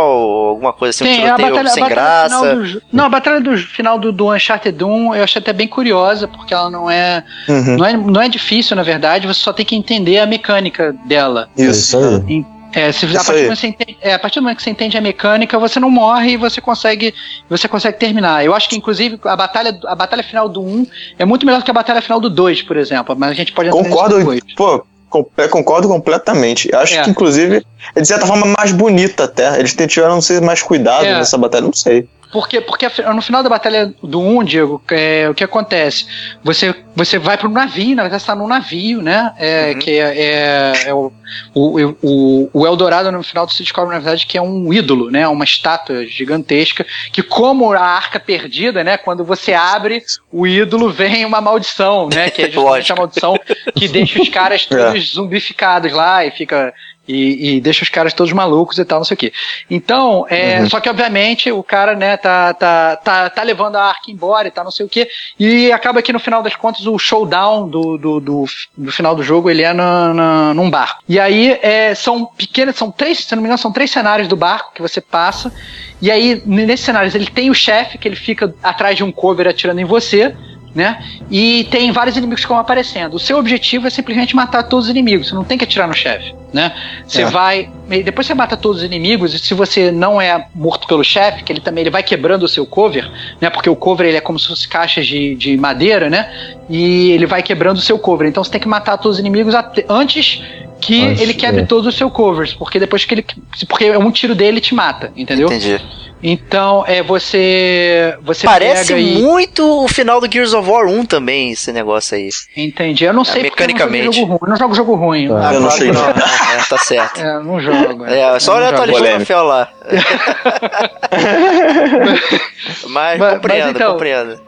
Alguma coisa assim, um Tem, a tiroteio batalha, a sem batalha final graça? do, Não, a batalha do final do, do Uncharted 1 eu achei até bem curiosa, porque ela não é, Uhum. não é. Não é difícil, na verdade, você só tem que entender a mecânica dela. Isso. aí. É, se, a, partir aí. do momento que você entende, é, a partir do momento que você entende a mecânica, você não morre e você consegue, você consegue terminar. Eu acho que, inclusive, a batalha, a batalha final do 1 é muito melhor do que a batalha final do 2, por exemplo. Mas a gente pode entrar nisso Concordo, pô, concordo completamente. Acho É. que, inclusive, é de certa forma mais bonita até. Eles tiveram, não sei, mais cuidado É. nessa batalha, não sei. Porque, porque no final da batalha do 1, Diego, é, o que acontece? Você, você vai para um navio, na verdade você está num navio, né? É, Uhum. Que é, é- é o, o, o, o Eldorado, no final, você descobre, na verdade, que é um ídolo, né? Uma estátua gigantesca, que como a arca perdida, né? Quando você abre o ídolo, vem uma maldição, né? Que é justamente a maldição que deixa os caras todos zumbificados lá e fica E, e deixa os caras todos malucos e tal, não sei o quê. Então, é, Uhum. só que obviamente o cara, né, tá, tá, tá, tá levando a arca embora e tal, não sei o quê. E acaba que no final das contas o showdown do, do, do, do final do jogo ele é na, na, num barco. E aí é, são pequenas, são três, se não me engano, são três cenários do barco que você passa. E aí, nesses cenários, ele tem o chefe, que ele fica atrás de um cover atirando em você, né? E tem vários inimigos que vão aparecendo. O seu objetivo é simplesmente matar todos os inimigos. Você não tem que atirar no chefe, né? Você É. vai. Depois você mata todos os inimigos, e se você não é morto pelo chefe, que ele também ele vai quebrando o seu cover, né? Porque o cover ele é como se fosse caixas de, de madeira, né? E ele vai quebrando o seu cover. Então você tem que matar todos os inimigos antes que ele quebre é. todos os seus covers. Porque depois que ele. Porque um tiro dele te mata, entendeu? Entendi. Então, é você. Você Parece pega e. muito o final do Gears of War 1 também, esse negócio aí. Entendi. Eu não sei porque eu não jogo mecanicamente. jogo ruim. Eu não jogo jogo ruim. Ah, Eu não sei não. não. É, tá certo. É, não jogo. É, só Eu olha não a lista do troféu lá. mas, Mas- compreendo, mas então- compreendo.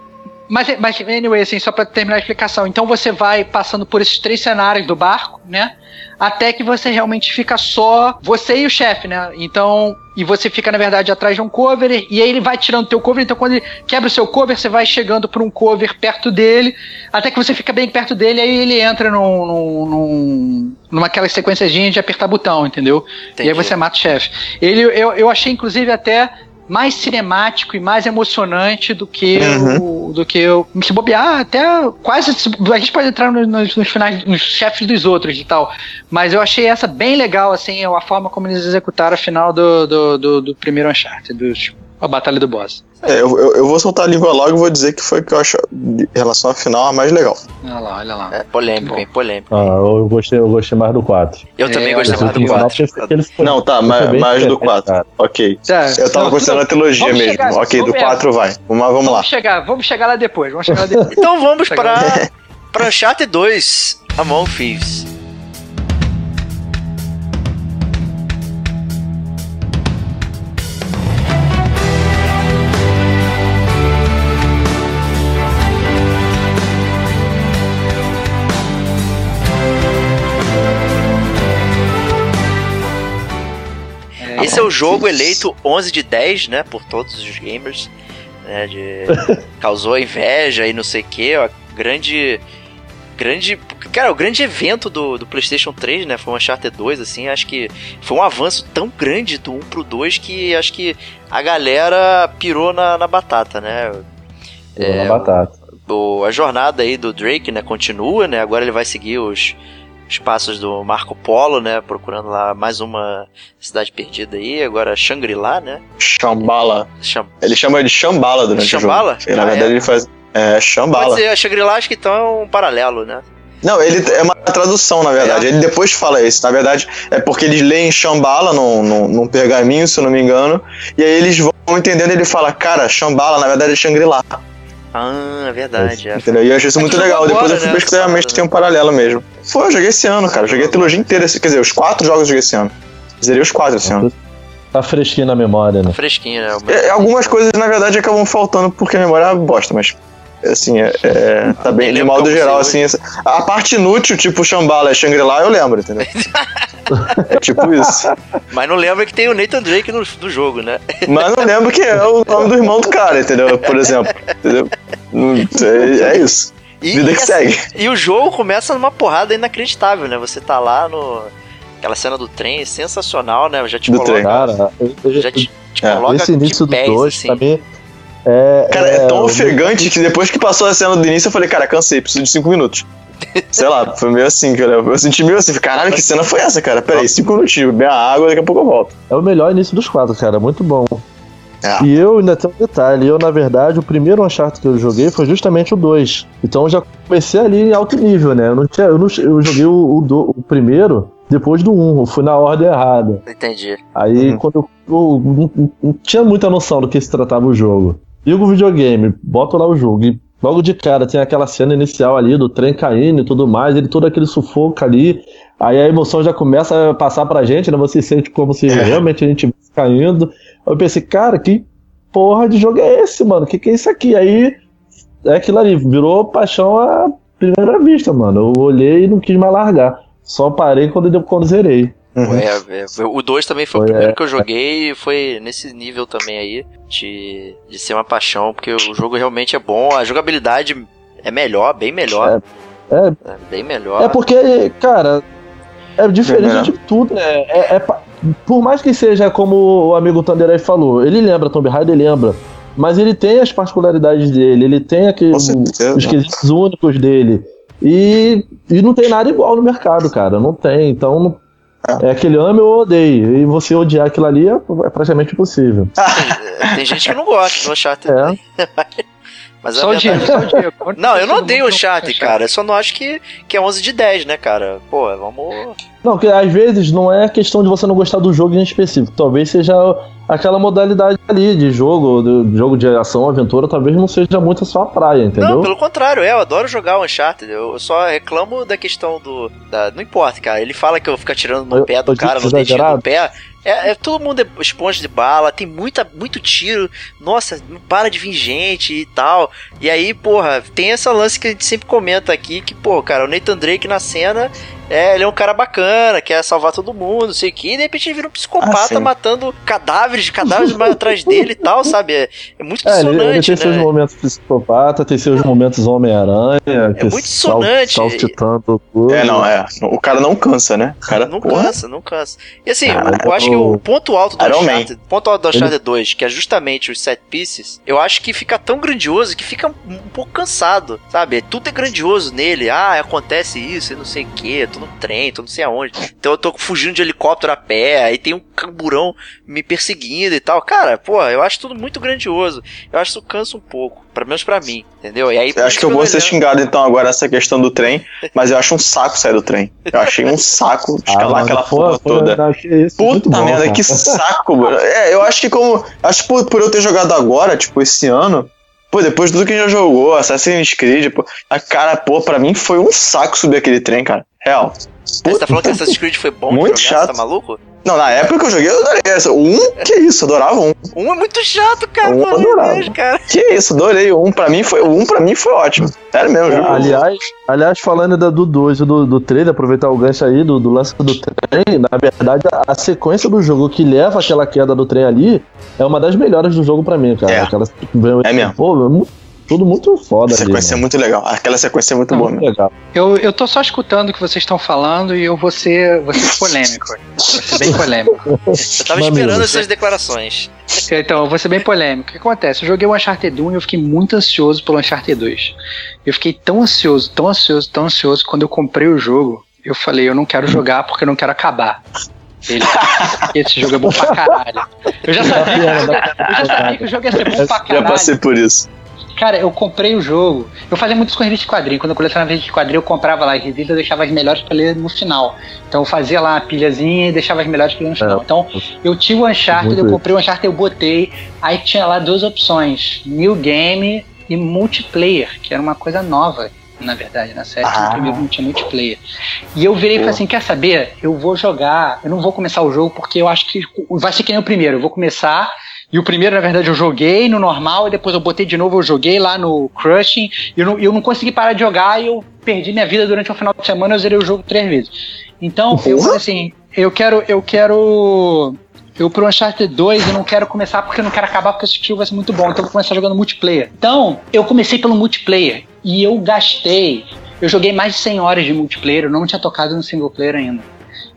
Mas, mas, anyway, assim, só pra terminar a explicação. Então você vai passando por esses três cenários do barco, né? Até que você realmente fica só você e o chefe, né? Então. E você fica, na verdade, atrás de um cover, e aí ele vai tirando o teu cover. Então, quando ele quebra o seu cover, você vai chegando por um cover perto dele, até que você fica bem perto dele, aí ele entra num, num, num, numa aquela sequenciazinha de apertar botão, entendeu? E aí Entendi. você mata o chefe. Ele, eu, eu achei, inclusive, até mais cinemático e mais emocionante do que o, do que o, se bobear até quase a gente pode entrar no- nos, nos finais nos chefes dos outros e tal. Mas eu achei essa bem legal assim a forma como eles executaram a final do, do, do, do primeiro Uncharted dos, a batalha do boss É, eu, eu, eu vou soltar a língua logo e vou dizer que foi que eu acho, em relação à final, a mais legal. olha lá olha lá É polêmico, hein? Polêmico. Ah, eu gostei, eu gostei mais do 4. Eu É, também gostei mais do último final 4. foi- ele foi- Não, tá, mas bem mais do diferente, 4. cara. Ok. Tá, Eu tava não, considerando a tudo- trilogia mesmo. chegar- ok, do vamos- 4 vai. Vamos, vamos lá. vamos chegar vamos chegar lá depois vamos chegar lá depois Então vamos pra, pra Uncharted 2, Among Thieves. Esse é o jogo eleito 11 de 10, né, por todos os gamers, né, de causou inveja e não sei o que, grande grande, cara, o grande evento do, do PlayStation 3, né, foi o Uncharted 2, assim, acho que foi um avanço tão grande do 1 pro 2 que acho que a galera pirou na, na batata, né? Pegou É, na batata. o- a jornada aí do Drake, né, continua, né? Agora ele vai seguir os, os passos do Marco Polo, né? Procurando lá mais uma cidade perdida aí. Agora Shangri-La, né? Shambhala. Cham... Ele chama de Shambhala durante Shambhala? o jogo. E, na Ah, verdade é? ele faz. É, Pode Shambhala. ser, a Shangri-La acho que então é um paralelo, né? Não, ele é uma tradução, na verdade. É? Ele depois fala isso. Na verdade, é porque eles leem Shambhala num, num, num pergaminho, se eu não me engano. E aí eles vão entendendo ele fala, cara, Shambhala, na verdade, é Shangri-La. Ah, é verdade. É. Entendeu? E eu achei isso Mas muito legal. jogou Depois agora, eu fui né, pesquisar, realmente tem um paralelo mesmo. Foi, eu joguei esse ano, cara. Eu joguei a trilogia inteira. Quer dizer, os quatro jogos eu joguei esse ano. Zerei os quatro esse ano. Tá fresquinho na memória, né? Fresquinho, né? É, algumas coisas, na verdade, acabam faltando porque a memória é bosta, mas. Assim, é, é, tá bem, de lembro modo geral, assim. essa- A parte inútil, tipo Shambhala e Shangri-La, eu lembro, entendeu? é tipo isso. Mas não lembra que tem o Nathan Drake no, no jogo, né? Mas não lembro que é o nome do irmão do cara, entendeu? Por exemplo. Entendeu? Não- É, é isso. E, Vida que assim, segue. E o jogo começa numa porrada inacreditável, né? Você tá lá no. Aquela cena do trem é sensacional, né? Já te Do coloca. trem. Cara, eu- eu- Já te, te É, coloca esse início do pés, 2 assim. também é. Cara, é tão o- ofegante que depois que passou a cena do início, eu falei, cara, cansei, preciso de cinco minutos. Sei lá, foi meio assim, cara. Eu senti meio assim, caralho, que cena foi essa, cara? Peraí, cinco minutinhos, beber a água, daqui a pouco eu volto. É o melhor início dos quatro, cara. Muito bom. É. E eu ainda tenho um detalhe. Eu, na verdade, o primeiro Uncharted que eu joguei foi justamente o 2. Então eu já comecei ali em alto nível, né? Eu, não tinha, eu, não, eu joguei o, o, do- o primeiro depois do 1. Eu fui na ordem errada. Entendi. Aí Uhum. quando eu, eu não tinha muita noção do que se tratava o jogo. Ligo o videogame, boto lá o jogo e logo de cara tem aquela cena inicial ali do trem caindo e tudo mais, ele todo aquele sufoco ali. Aí a emoção já começa a passar pra gente, né? Você sente como se É. realmente a gente estivesse caindo. Eu pensei, cara, que porra de jogo é esse, mano? Que que é isso aqui? Aí é aquilo ali, virou paixão à primeira vista, mano. Eu olhei e não quis mais largar. Só parei quando, quando zerei. Uhum. É, é, o 2 também foi, Foi, o primeiro é. que eu joguei e foi nesse nível também aí de, de ser uma paixão, porque o jogo realmente é bom, a jogabilidade é melhor, bem melhor. É, É, bem melhor. É porque, cara, é diferente de tudo, né? É, é por mais que seja como o amigo Tanderai falou, ele lembra Tomb Raider, ele lembra. Mas ele tem as particularidades dele, ele tem aquele, Com certeza. os quesitos únicos dele. E, e não tem nada igual no mercado, cara. Não tem. Então, não- é aquele ame ou odeio. E você odiar aquilo ali é, praticamente impossível. Tem, tem gente que não gosta do Uncharted. É. Mas Só a o Diego, verdade... só o Diego. Não, eu não odeio o Uncharted, gosta. cara. Eu só não acho que, que é 11 de 10, né, cara? Pô, vamos... Não, porque às vezes não é questão de você não gostar do jogo em específico. Talvez seja aquela modalidade ali de jogo, de jogo de ação, aventura, talvez não seja muito a sua praia, entendeu? Não, pelo contrário, é, eu adoro jogar o Uncharted. Eu só reclamo da questão do. Da, não importa, cara. Ele fala que eu fico atirando no Eu- pé do cara, no dedinho do pé. É, é- todo mundo é esponja de bala, tem muita, muito tiro. Nossa, para de vir gente e tal. E aí, porra, tem essa lance que a gente sempre comenta aqui: que, pô, cara, o Nathan Drake na cena. É, ele é um cara bacana, quer salvar todo mundo, não sei o que, e de repente ele vira um Ah, psicopata sim. matando cadáveres, cadáveres mais atrás dele e tal, sabe? É, é muito É, ele, ele dissonante, tem seus né? momentos psicopata, tem seus momentos Homem-Aranha, que muito dissonante. saltitando tudo. É, não, é. O cara não cansa, né? O cara, Não porra. cansa, não cansa. E assim, Cara, eu acho que o ponto alto do Uncharted, ponto alto do Uncharted 2, que é justamente os set pieces, eu acho que fica tão grandioso que fica um pouco cansado, sabe? Tudo é grandioso nele. Ah, acontece isso e não sei o que, tô no trem, tô não sei aonde. Então eu tô fugindo de helicóptero a pé, aí tem um camburão me perseguindo e tal. Cara, pô, eu acho tudo muito grandioso. Eu acho que isso cansa um pouco, pelo menos pra mim, entendeu? E aí, Eu acho que eu vou ser xingado então agora nessa questão do trem, mas eu acho um saco sair do trem. Eu achei um saco escalar mas aquela porra toda. isso, Puta bom, merda, cara. que saco, mano. É, eu acho que como. Acho que por, por eu ter jogado agora, tipo, esse ano. Pô, depois de tudo que já jogou, Assassin's Creed, pô. A cara, pô, pra mim foi um saco subir aquele trem, cara. Real. Você tá falando que Assassin's Creed foi bom Muito de jogar, chato. Você tá maluco? Não, na época que eu joguei, eu adorei essa. O um, que isso, adorava um. Um é muito chato, cara. Um adorava. Deus, cara. Que isso, adorei. O um pra mim foi. Um pra mim foi ótimo. Sério mesmo, juro. Aliás, aliás, falando da, do 2 e do, do trailer, aproveitar o gancho aí do, do lance do trem, na verdade, a, a sequência do jogo que leva aquela queda do trem ali é uma das melhores do jogo pra mim, cara. É. Aquela, É mesmo. Pô, é mu- tudo muito foda A sequência é ali. muito legal. Aquela sequência é muito boa mesmo. legal. Eu, eu tô só escutando o que vocês estão falando e eu vou ser, vou ser polêmico. Vou ser bem polêmico. Eu tava Mamilos. esperando essas declarações. Então, eu vou ser bem polêmico. O que acontece? Eu joguei o Uncharted 1 e eu fiquei muito ansioso pelo Uncharted 2. Eu fiquei tão ansioso, tão ansioso, tão ansioso, que quando eu comprei o jogo, eu falei, eu não quero jogar porque eu não quero acabar. Ele, esse jogo é bom pra caralho. Eu já sabia, eu já sabia que o jogo ia ser bom pra Já caralho. passei por isso. Cara, eu comprei o jogo. Eu fazia muitos com revista de quadrinho. Quando eu colecionava revista de quadrinho, eu comprava lá as revistas eu deixava as melhores pra ler no final. Então eu fazia lá a pilhazinha e deixava as melhores pra ler no final. Então eu tinha o Uncharted, eu comprei o Uncharted, eu botei. Aí tinha lá duas opções: New Game e Multiplayer, que era uma coisa nova. Na verdade, na série, Ah. no primeiro não tinha multiplayer. E eu virei e falei assim: quer saber? Eu vou jogar, eu não vou começar o jogo porque eu acho que vai ser que nem o primeiro. Eu vou começar e o primeiro, na verdade, eu joguei no normal e depois eu botei de novo, eu joguei lá no Crushing e eu não, eu não consegui parar de jogar e eu perdi minha vida durante um final de semana, eu zerei o jogo três vezes. Então, eu falei assim, eu quero, eu quero. Eu pro Uncharted 2 eu não quero começar porque eu não quero acabar porque esse jogo vai ser muito bom. Então eu vou começar jogando multiplayer. Então, eu comecei pelo multiplayer e eu gastei. Eu joguei mais de 100 horas de multiplayer, eu não tinha tocado no single player ainda.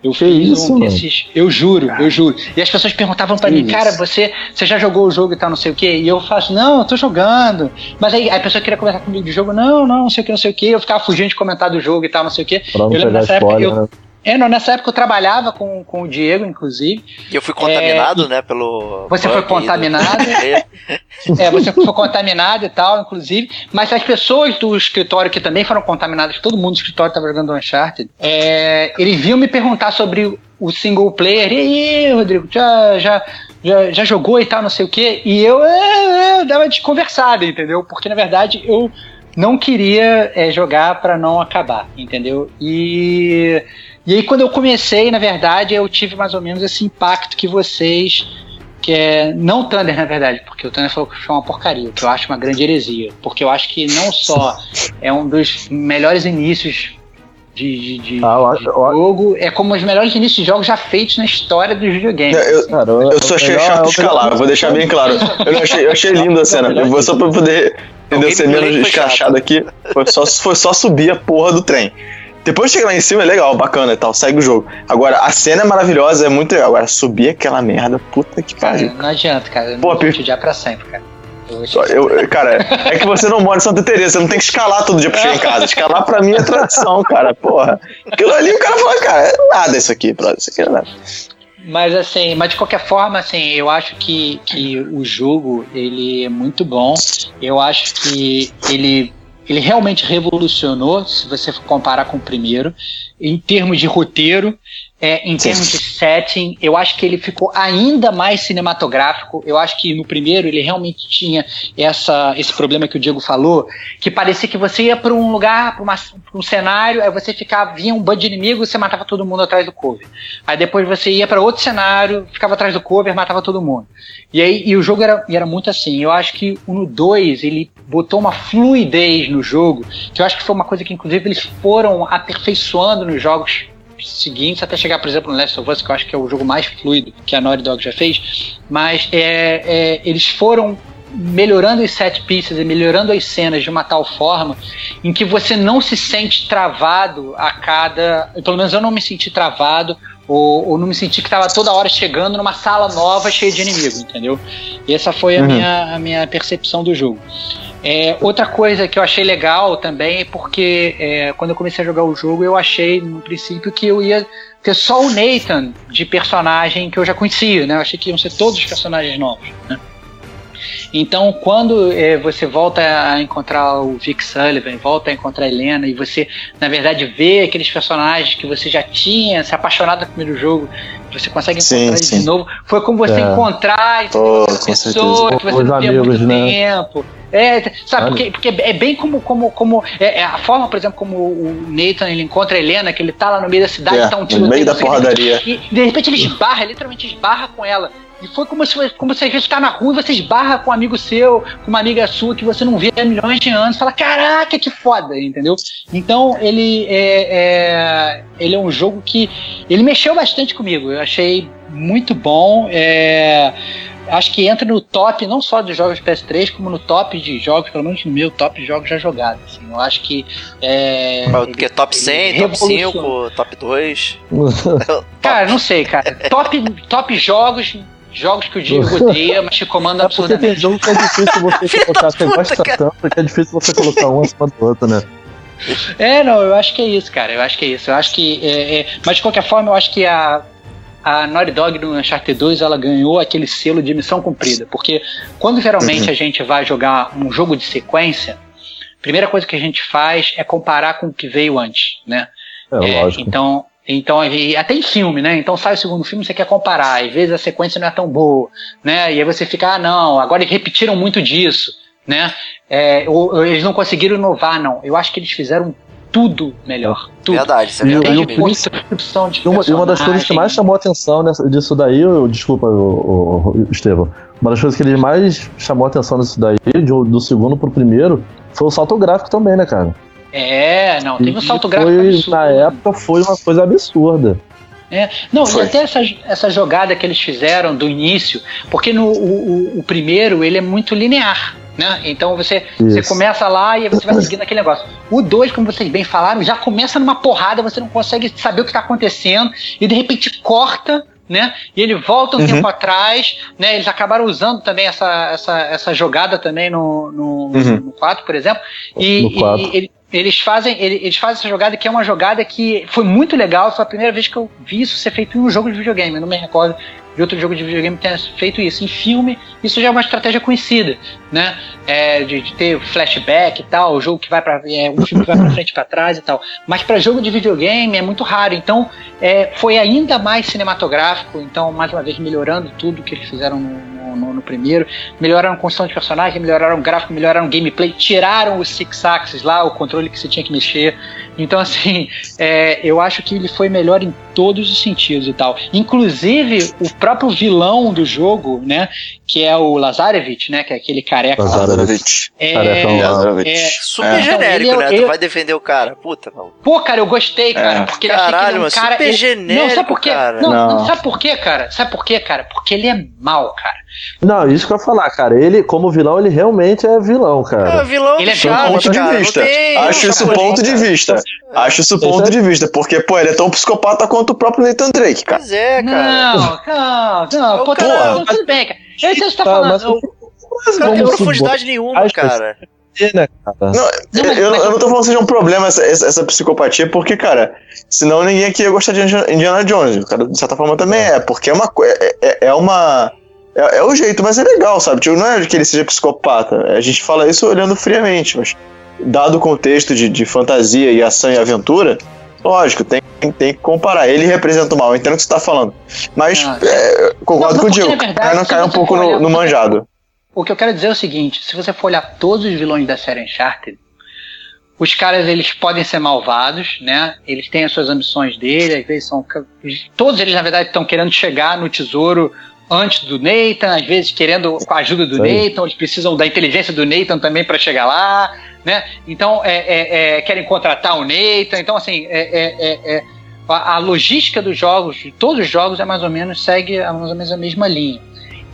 Eu Que fiz isso, um mano? desses. Eu juro, eu juro. E as pessoas perguntavam pra mim, isso. cara, você, você já jogou o jogo e tal, não sei o quê? E eu faço, não, eu tô jogando. Mas aí a pessoa queria conversar comigo de jogo, não, não, não sei o que, não sei o quê. Eu ficava fugindo de comentar do jogo e tal, não sei o quê. Pra não Eu lembro nessa época, spoiler, eu- né? É, não, nessa época eu trabalhava com, com o Diego, inclusive. E eu fui contaminado, né, pelo. Você foi do- contaminado? É, você foi contaminado e tal, inclusive. Mas as pessoas do escritório que também foram contaminadas, todo mundo do escritório estava jogando Uncharted, é, eles vinham me perguntar sobre o single player. E aí, Rodrigo, já, já, já, já jogou e tal, não sei o quê? E eu, é, é, dava de conversada, entendeu? Porque na verdade eu não queria é, jogar para não acabar, entendeu? E, e aí quando eu comecei, na verdade, eu tive mais ou menos esse impacto que vocês que é não o Thunder, na verdade, porque o Thunder falou que foi uma porcaria, que eu acho uma grande heresia, porque eu acho que não só é um dos melhores inícios de, de, de, Ah, eu acho- de eu jogo. É como os melhores inícios de jogos já feitos na história dos videogames. Eu, Cara, eu só achei melhor- chato é escalar, vou deixar bem claro. Eu, achei, eu achei lindo a cena. Eu vou só pra poder entendeu, ser gameplay menos escrachado aqui. Foi só, foi só subir a porra do trem. Depois de chegar lá em cima é legal, bacana e tal, segue o jogo. Agora, a cena é maravilhosa, é muito legal. Agora, subir aquela merda, puta que Cara, pariu. não adianta, cara. Eu Pô, não vou te odiar pra sempre, cara. Eu, cara, é que você não mora em Santa Teresa, você não tem que escalar todo dia pra chegar em casa. Escalar pra mim é tradição, cara, porra. Aquilo ali o cara fala, cara, é nada isso aqui, brother, isso aqui é nada. Mas assim, mas de qualquer forma, assim, eu acho que, que o jogo ele é muito bom. Eu acho que ele ele realmente revolucionou, se você comparar com o primeiro, em termos de roteiro, é, em termos de setting, eu acho que ele ficou ainda mais cinematográfico. Eu acho que no primeiro ele realmente tinha essa, esse problema que o Diego falou, que parecia que você ia para um lugar, para um cenário, aí você ficava, vinha um bando de inimigo, você matava todo mundo atrás do cover. Aí depois você ia para outro cenário, ficava atrás do cover, matava todo mundo. E aí e o jogo era, era muito assim. Eu acho que no 2 ele botou uma fluidez no jogo, que eu acho que foi uma coisa que inclusive eles foram aperfeiçoando nos jogos seguintes, até chegar, por exemplo, no Last of Us, que eu acho que é o jogo mais fluido que a Naughty Dog já fez, mas é, é, eles foram melhorando os set pieces e melhorando as cenas de uma tal forma em que você não se sente travado a cada. Pelo menos eu não me senti travado ou, ou não me senti que estava toda hora chegando numa sala nova cheia de inimigo, entendeu? E essa foi a, Uhum. minha, a minha percepção do jogo. É, outra coisa que eu achei legal também é porque é, quando eu comecei a jogar o jogo, eu achei no princípio que eu ia ter só o Nathan de personagem que eu já conhecia, né? Eu achei que iam ser todos os personagens novos, né? Então, quando é, você volta a encontrar o Vic Sullivan, volta a encontrar a Helena, e você, na verdade, vê aqueles personagens que você já tinha se apaixonado no primeiro jogo, você consegue Sim, encontrar eles sim. de novo. Foi como você É. encontrar com pessoa certeza. que você Os não amigos, muito né? tempo. É, sabe, porque, porque é bem como, como, como é, é a forma, por exemplo, como o Nathan ele encontra a Helena, que ele tá lá no meio da cidade, É, tá um no tiroteio, meio da que, porradaria. E de repente ele esbarra, literalmente esbarra com ela. E foi como se, como se às vezes tá na rua e você esbarra com um amigo seu, com uma amiga sua que você não vê há milhões de anos, fala, caraca, que foda, entendeu? Então ele é, é- ele é um jogo que ele mexeu bastante comigo. Eu achei muito bom. é, acho que entra no top não só dos jogos PS3, como no top de jogos, pelo menos no meu top de jogos já jogados. assim. Eu acho que é, Porque top 100, top 5, revolucionou. top 2. Cara, não sei, cara. Top, top jogos, jogos que o Diego odeia, mas que comanda É tem absurdamente. jogo que é difícil você colocar, você gosta tanto que é difícil você colocar um acima do outro, né? É, não, eu acho que é isso, cara. Eu acho que é isso. Eu acho que. é, é, mas de qualquer forma, eu acho que a. A Naughty Dog no Uncharted 2 ela ganhou aquele selo de missão cumprida. Porque quando geralmente a gente vai jogar um jogo de sequência, a primeira coisa que a gente faz é comparar com o que veio antes, né? É, É, lógico. Então, então até em filme, né? Então sai o segundo filme, você quer comparar, às vezes a sequência não é tão boa, né? E aí você fica, ah, não, agora eles repetiram muito disso, né? É, ou, ou eles não conseguiram inovar, não. Eu acho que eles fizeram tudo melhor. Tudo. Verdade, isso é E- verdade e E uma, e uma das coisas que mais chamou a atenção nessa, disso daí, eu- desculpa, o, Estevão, uma das coisas que ele mais chamou a atenção nisso daí, de- do segundo pro primeiro, foi o salto gráfico também, né, cara? É, não, teve um salto foi, gráfico absurdo. Na época foi uma coisa absurda. É, não, Foi. e até essa, essa jogada que eles fizeram do início, porque no, o, o- o primeiro ele é muito linear. Né? Então você, você começa lá e você vai seguindo aquele negócio. O 2, como vocês bem falaram, já começa numa porrada, você não consegue saber o que está acontecendo, e de repente corta, né? E ele volta um Uhum. tempo atrás, né? Eles acabaram usando também essa, essa, essa jogada também no, no, Uhum. no 4, por exemplo. E, No e ele- eles fazem ele- eles fazem essa jogada que é uma jogada que foi muito legal. Foi a primeira vez que eu vi isso ser feito em um jogo de videogame. Eu não me recordo de outro jogo de videogame tenha feito isso. Em filme, isso já é uma estratégia conhecida, né? É, de, de ter flashback e tal, o jogo que vai para é, um filme que vai para frente para trás e tal. Mas para jogo de videogame é muito raro. Então é, foi ainda mais cinematográfico. Então mais uma vez melhorando tudo que eles fizeram no, no- no- no primeiro. Melhoraram a construção de personagem, melhoraram o gráfico, melhoraram o gameplay, tiraram os six axis lá, o controle que você tinha que mexer. Então, assim, é, eu acho que ele foi melhor em todos os sentidos e tal. Inclusive, o próprio vilão do jogo, né? Que é o Lazarevich, né? Que é aquele careca. Lazarevich. É, Carecão lá. Lazarevich. é, Super É. genérico, Então, né? ele- Tu ele- vai defender o cara. Puta, não. Pô, cara, eu gostei, cara, É. porque ele achei que Caralho, ele é um mas cara. super ele- genérico, Não, sabe por quê? cara. Não, Não. não, sabe por quê, cara? Sabe por quê, cara? Porque ele é mau, cara. Não, isso que eu ia falar, cara. Ele, como vilão, ele realmente é vilão, É, cara. vilão Ele é Chaves, ponto de cara. vista. Não tem... Acho isso cara. ponto de vista. Acho isso ponto de vista. Porque, pô, ele é tão psicopata quanto o próprio Nathan Drake, cara. Pois é, cara. Não, não, não. Pô, cara, não, tudo bem, cara. Esse você tá Tá, falando. mas- O cara não tem profundidade nenhuma, Acho que- cara. né, cara? Não, Não, mas- eu, mas- eu não tô falando que seja um problema essa, essa, essa psicopatia, porque, cara, senão ninguém aqui ia gostar de Indiana- Jones. O cara, de certa forma, também é, porque é uma. É, é- é uma. É, é o jeito, mas é legal, sabe? Tipo, não é que ele seja psicopata. A gente fala isso olhando friamente, mas dado o contexto de, de fantasia e ação e aventura, lógico, tem, tem que comparar. Ele representa o mal, eu entendo o que você tá falando. Mas Ah, é, concordo Não, verdade, Aí não cai um pouco no, no manjado. O que eu quero dizer é o seguinte: se você for olhar todos os vilões da série Uncharted, os caras eles podem ser malvados, né? Eles têm as suas ambições dele, às vezes são. Todos eles, na verdade, estão querendo chegar no tesouro antes do Nathan, às vezes querendo com a ajuda do aí. Nathan, eles precisam da inteligência do Nathan também para chegar lá, né? Então, é, é, é, querem contratar o Nathan. Então, assim, é, é, é, é, a, a logística dos jogos, de todos os jogos, é mais ou menos, segue a- mais ou menos a mesma linha.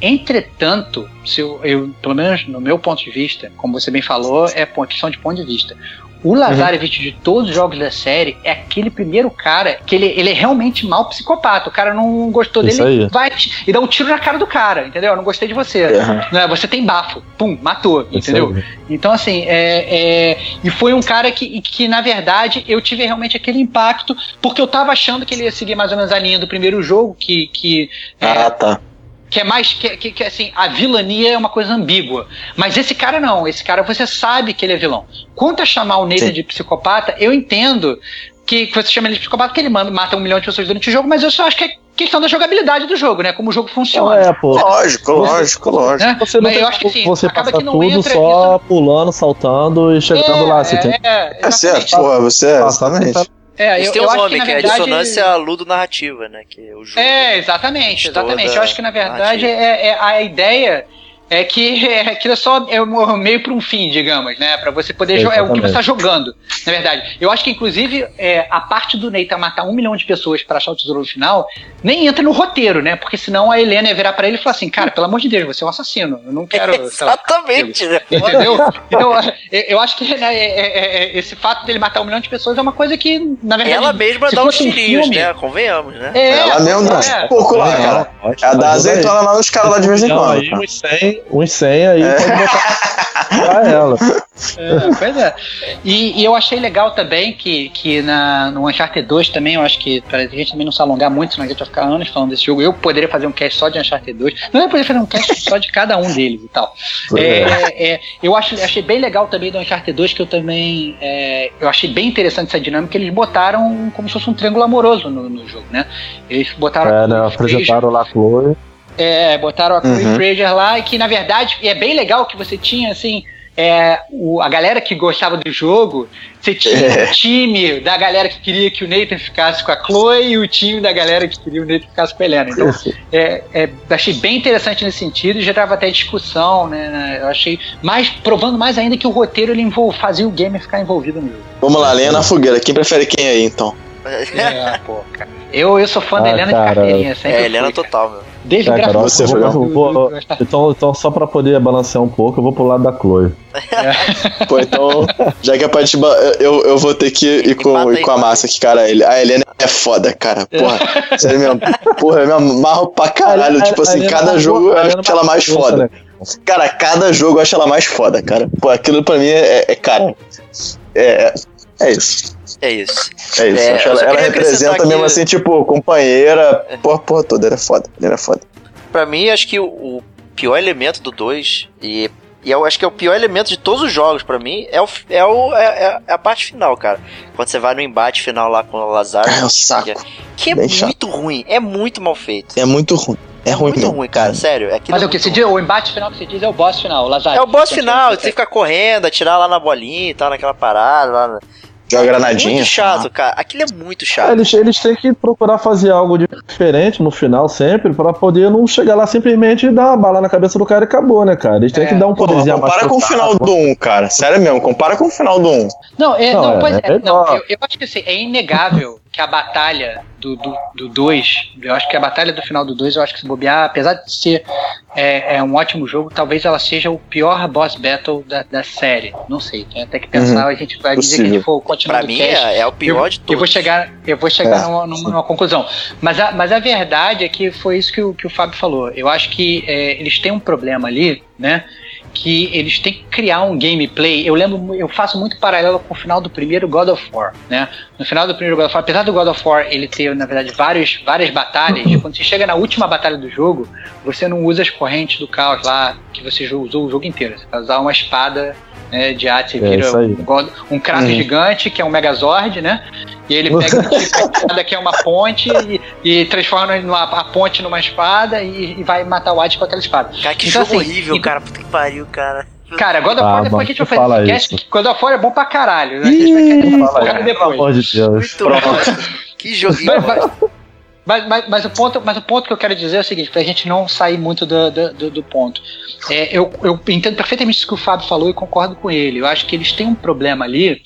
Entretanto, se eu, eu, pelo menos no meu ponto de vista, como você bem falou, é questão de ponto de vista. O Lazarevich de todos os jogos da série é aquele primeiro cara que ele, ele é realmente mal psicopata. O cara não gostou Isso dele, aí. vai te- e dá um tiro na cara do cara, entendeu? Eu não gostei de você. Aham. Né? Você tem bafo. Pum, matou, Isso entendeu? aí. Então, assim, é, é- e foi um cara que, que, na verdade, eu tive realmente aquele impacto, porque eu tava achando que ele ia seguir mais ou menos a linha do primeiro jogo, que, que, é, Ah, tá. Que é mais. Que, que, que, assim, a vilania é uma coisa ambígua. Mas esse cara não, esse cara você sabe que ele é vilão. Quanto a chamar o Nathan Sim. de psicopata, eu entendo que, que você chama ele de psicopata porque ele manda, mata um milhão de pessoas durante o jogo, mas eu só acho que é questão da jogabilidade do jogo, né? Como o jogo funciona. É, pô. Lógico, lógico, lógico. Né? Você não Mas tem eu acho que sim, você acaba passa que não tudo entra só pulando, saltando e chegando lá. Você tem que é, É certo, porra, você é, exatamente. É, Isso eu, tem eu um acho nome, que, que, é verdade, dissonância ludo-narrativa, né? Que é o jogo. É, exatamente, exatamente. Eu acho que na verdade é, é- a ideia é que é, aquilo é só é um meio para um fim, digamos, né? Para você poder É, jogar. É o que você está jogando, na verdade. Eu acho que, inclusive, é, a parte do Nathan matar um milhão de pessoas para achar o tesouro no final nem entra no roteiro, né? Porque senão a Helena ia virar para ele e falar assim: cara, pelo amor de Deus, você é um assassino. Eu não quero. lá, Exatamente, né? Entendeu? Então, eu eu acho que né, é- é- é- esse fato dele matar um milhão de pessoas é uma coisa que, na verdade. Ela mesma dá um tirinhos, filme- né? Convenhamos, né? É, Ela mesmo dá é. um pouco lá, cara. Ela dá azeitona lá nos caras lá de vez em quando. Aí cara. uns 100, uns 100 aí pode botar pra ela. É, pois é. E, e eu achei legal também que, que na, no Uncharted 2 também, eu acho que pra gente também não se alongar muito, senão a gente vai ficar anos falando desse jogo. Eu poderia fazer um cast só de Uncharted 2. Não, eu poderia fazer um cast só de cada um deles e tal. É, é, eu acho, achei bem legal também do Uncharted 2 que eu também. é, eu achei bem interessante essa dinâmica. Eles botaram como se fosse um triângulo amoroso no, no jogo, né? Eles botaram. É, né? Apresentaram lá a Chloe. É, botaram a Chloe Uhum. Fraser lá, e que na verdade é bem legal que você tinha assim. É, o- a galera que gostava do jogo, você tinha É. o time da galera que queria que o Nathan ficasse com a Chloe e o time da galera que queria que o Nathan ficasse com a Helena. Então, é, é, achei bem interessante nesse sentido e já tava até discussão, né? né, Eu achei mais, provando mais ainda que o roteiro ele envol, fazia o gamer ficar envolvido no jogo. Vamos lá, lenha na fogueira. Quem prefere quem aí, então? É, pô, cara. Eu, eu sou fã da Ah, Helena cara. de carteirinha, sempre É, fui, Helena cara. total, meu. Desde É, eu vou- do- do- Então, então, só pra poder balancear um pouco, eu vou pro lado da Chloe. Pô, então, já que é pra te. Eu, eu vou ter que ir com, ir com a massa aqui, cara. A Helena é foda, cara. Porra, sério mesmo. Porra, eu me amarro pra caralho. A- a- tipo assim, a Helena cada é jogo eu a acho ela mais é boa, foda. né? Cara, cada jogo eu acho ela mais foda, cara. Pô, aquilo pra mim é, é cara. É, é isso. É isso. É isso. É, ela, ela representa mesmo que- assim, tipo, companheira. Porra, porra toda. Ela é foda. Ela é foda. Pra mim, acho que o, o pior elemento do 2, e, e eu acho que é o pior elemento de todos os jogos, pra mim, é, o, é, o, é, é a parte final, cara. Quando você vai no embate final lá com o Lazar. É o saco. Que é Bem muito ruim, é muito mal feito. É muito ruim. É ruim muito ruim, cara, sério. Aquilo Mas é o que se diz, o embate final que se diz é o boss final, o Lazar. É o boss final, você fica correndo, atirar lá na bolinha e tal, naquela parada. Lá na- Joga granadinha. Muito chato, cara. Aquilo é muito É, chato. eles, eles têm que procurar fazer algo diferente no final sempre, pra poder não chegar lá simplesmente e dar uma bala na cabeça do cara e acabou, né, cara? Eles têm que dar um Porra, poderzinho mais compara pro com o final cara. do 1, cara. Sério mesmo, compara com o final do 1. Não, é, Não, não, é- pois é é, não, eu, eu acho que assim, é inegável que a batalha do 2, do, dois, eu acho que a batalha do final do 2, eu acho que se bobear, apesar de ser é, é um ótimo jogo, talvez ela seja o pior boss battle da, da série. Não sei, tem até que pensar, Uhum. a gente vai dizer que a gente for continuar Pra mim é, é o pior eu, de eu todos. vou chegar, eu vou chegar É, numa, numa- numa conclusão. Mas a, mas a verdade é que foi isso que o, que o Fábio falou. Eu acho que é, eles têm um problema ali, né? Que eles têm que criar um gameplay. Eu lembro, eu faço muito paralelo com o final do primeiro God of War, né? No final do primeiro God of War, apesar do God of War ele ter, na verdade, vários, várias batalhas, quando você chega na última batalha do jogo, você não usa as correntes do caos lá que você usou o jogo inteiro. Você vai usar uma espada né, de arte, você É, vira aí. um, God- um Uhum. gigante, que é um Megazord, né? E ele pega uma espada que é uma ponte e, e transforma numa- a ponte numa espada e, e vai matar o Hades com aquela espada. Cara, que Então, jogo assim, horrível, e- cara. Puta que pariu, cara. Cara, God of War, Ah, depois a gente vai fazer fala esse cast, isso. que God of War é bom pra caralho. Né? A gente vai falar aí, pelo depois. amor de Deus. Muito bom. Que joguinho. Mas, mas- mas- mas- mas o ponto, mas o ponto que eu quero dizer é o seguinte, pra gente não sair muito do, do, do- do ponto. É, eu, eu entendo perfeitamente isso que o Fábio falou e concordo com ele. Eu acho que eles têm um problema ali,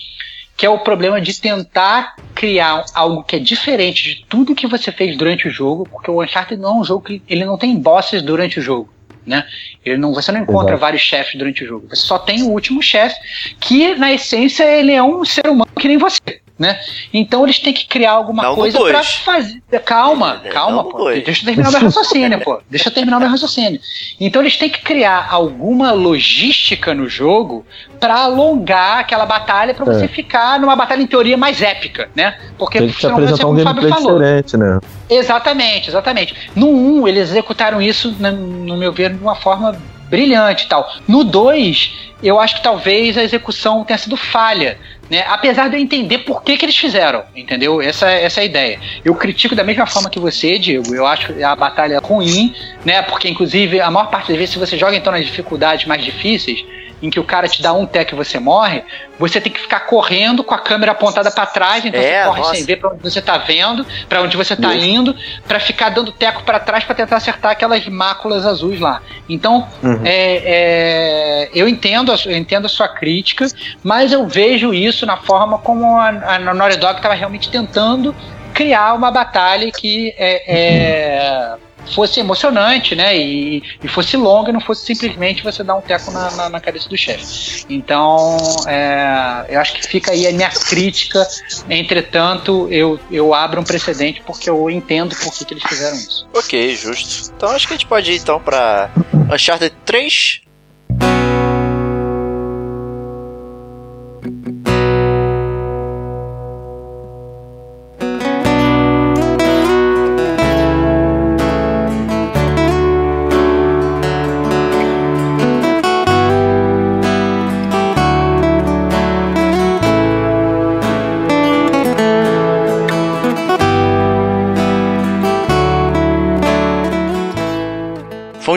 que é o problema de tentar criar algo que é diferente de tudo que você fez durante o jogo, porque o Uncharted não é um jogo que ele não tem bosses durante o jogo. Né? Ele não, você não encontra Exato. vários chefes durante o jogo. Você só tem o último chefe, que na essência ele é um ser humano que nem você. Né? Então eles têm que criar alguma Não coisa pra fazer. Calma, calma, pô. Deixa eu terminar meu raciocínio, pô. Deixa eu terminar meu raciocínio. Então eles têm que criar alguma logística no jogo pra alongar aquela batalha pra você É. ficar numa batalha em teoria mais épica, né? Porque Tem que te apresentar um como o Fábio gameplay falou. diferente, né? Exatamente, exatamente. No 1, eles executaram isso, na- no meu ver, de uma forma brilhante e tal. No 2, eu acho que talvez a execução tenha sido falha. Né? Apesar de eu entender por que, que eles fizeram, entendeu? Essa, essa é a ideia. Eu critico da mesma forma que você, Diego. Eu acho a batalha ruim, né? Porque, inclusive, a maior parte das vezes, se você joga então nas dificuldades mais difíceis, em que o cara te dá um tec e você morre, você tem que ficar correndo com a câmera apontada pra trás, então É, você corre nossa. sem ver pra onde você tá vendo, pra onde você tá Isso. indo, pra ficar dando teco pra trás pra tentar acertar aquelas máculas azuis lá. Então, Uhum. é, é, eu entendo eu entendo a sua crítica, mas eu vejo isso na forma como a, a Naughty Dog estava realmente tentando criar uma batalha que é, é, fosse emocionante, né? E, e fosse longa e não fosse simplesmente você dar um teco na, na, na cabeça do chefe. Então, é, eu acho que fica aí a minha crítica. Entretanto, eu, eu abro um precedente porque eu entendo por que, que eles fizeram isso. Ok, justo. Então acho que a gente pode ir então pra Uncharted 3.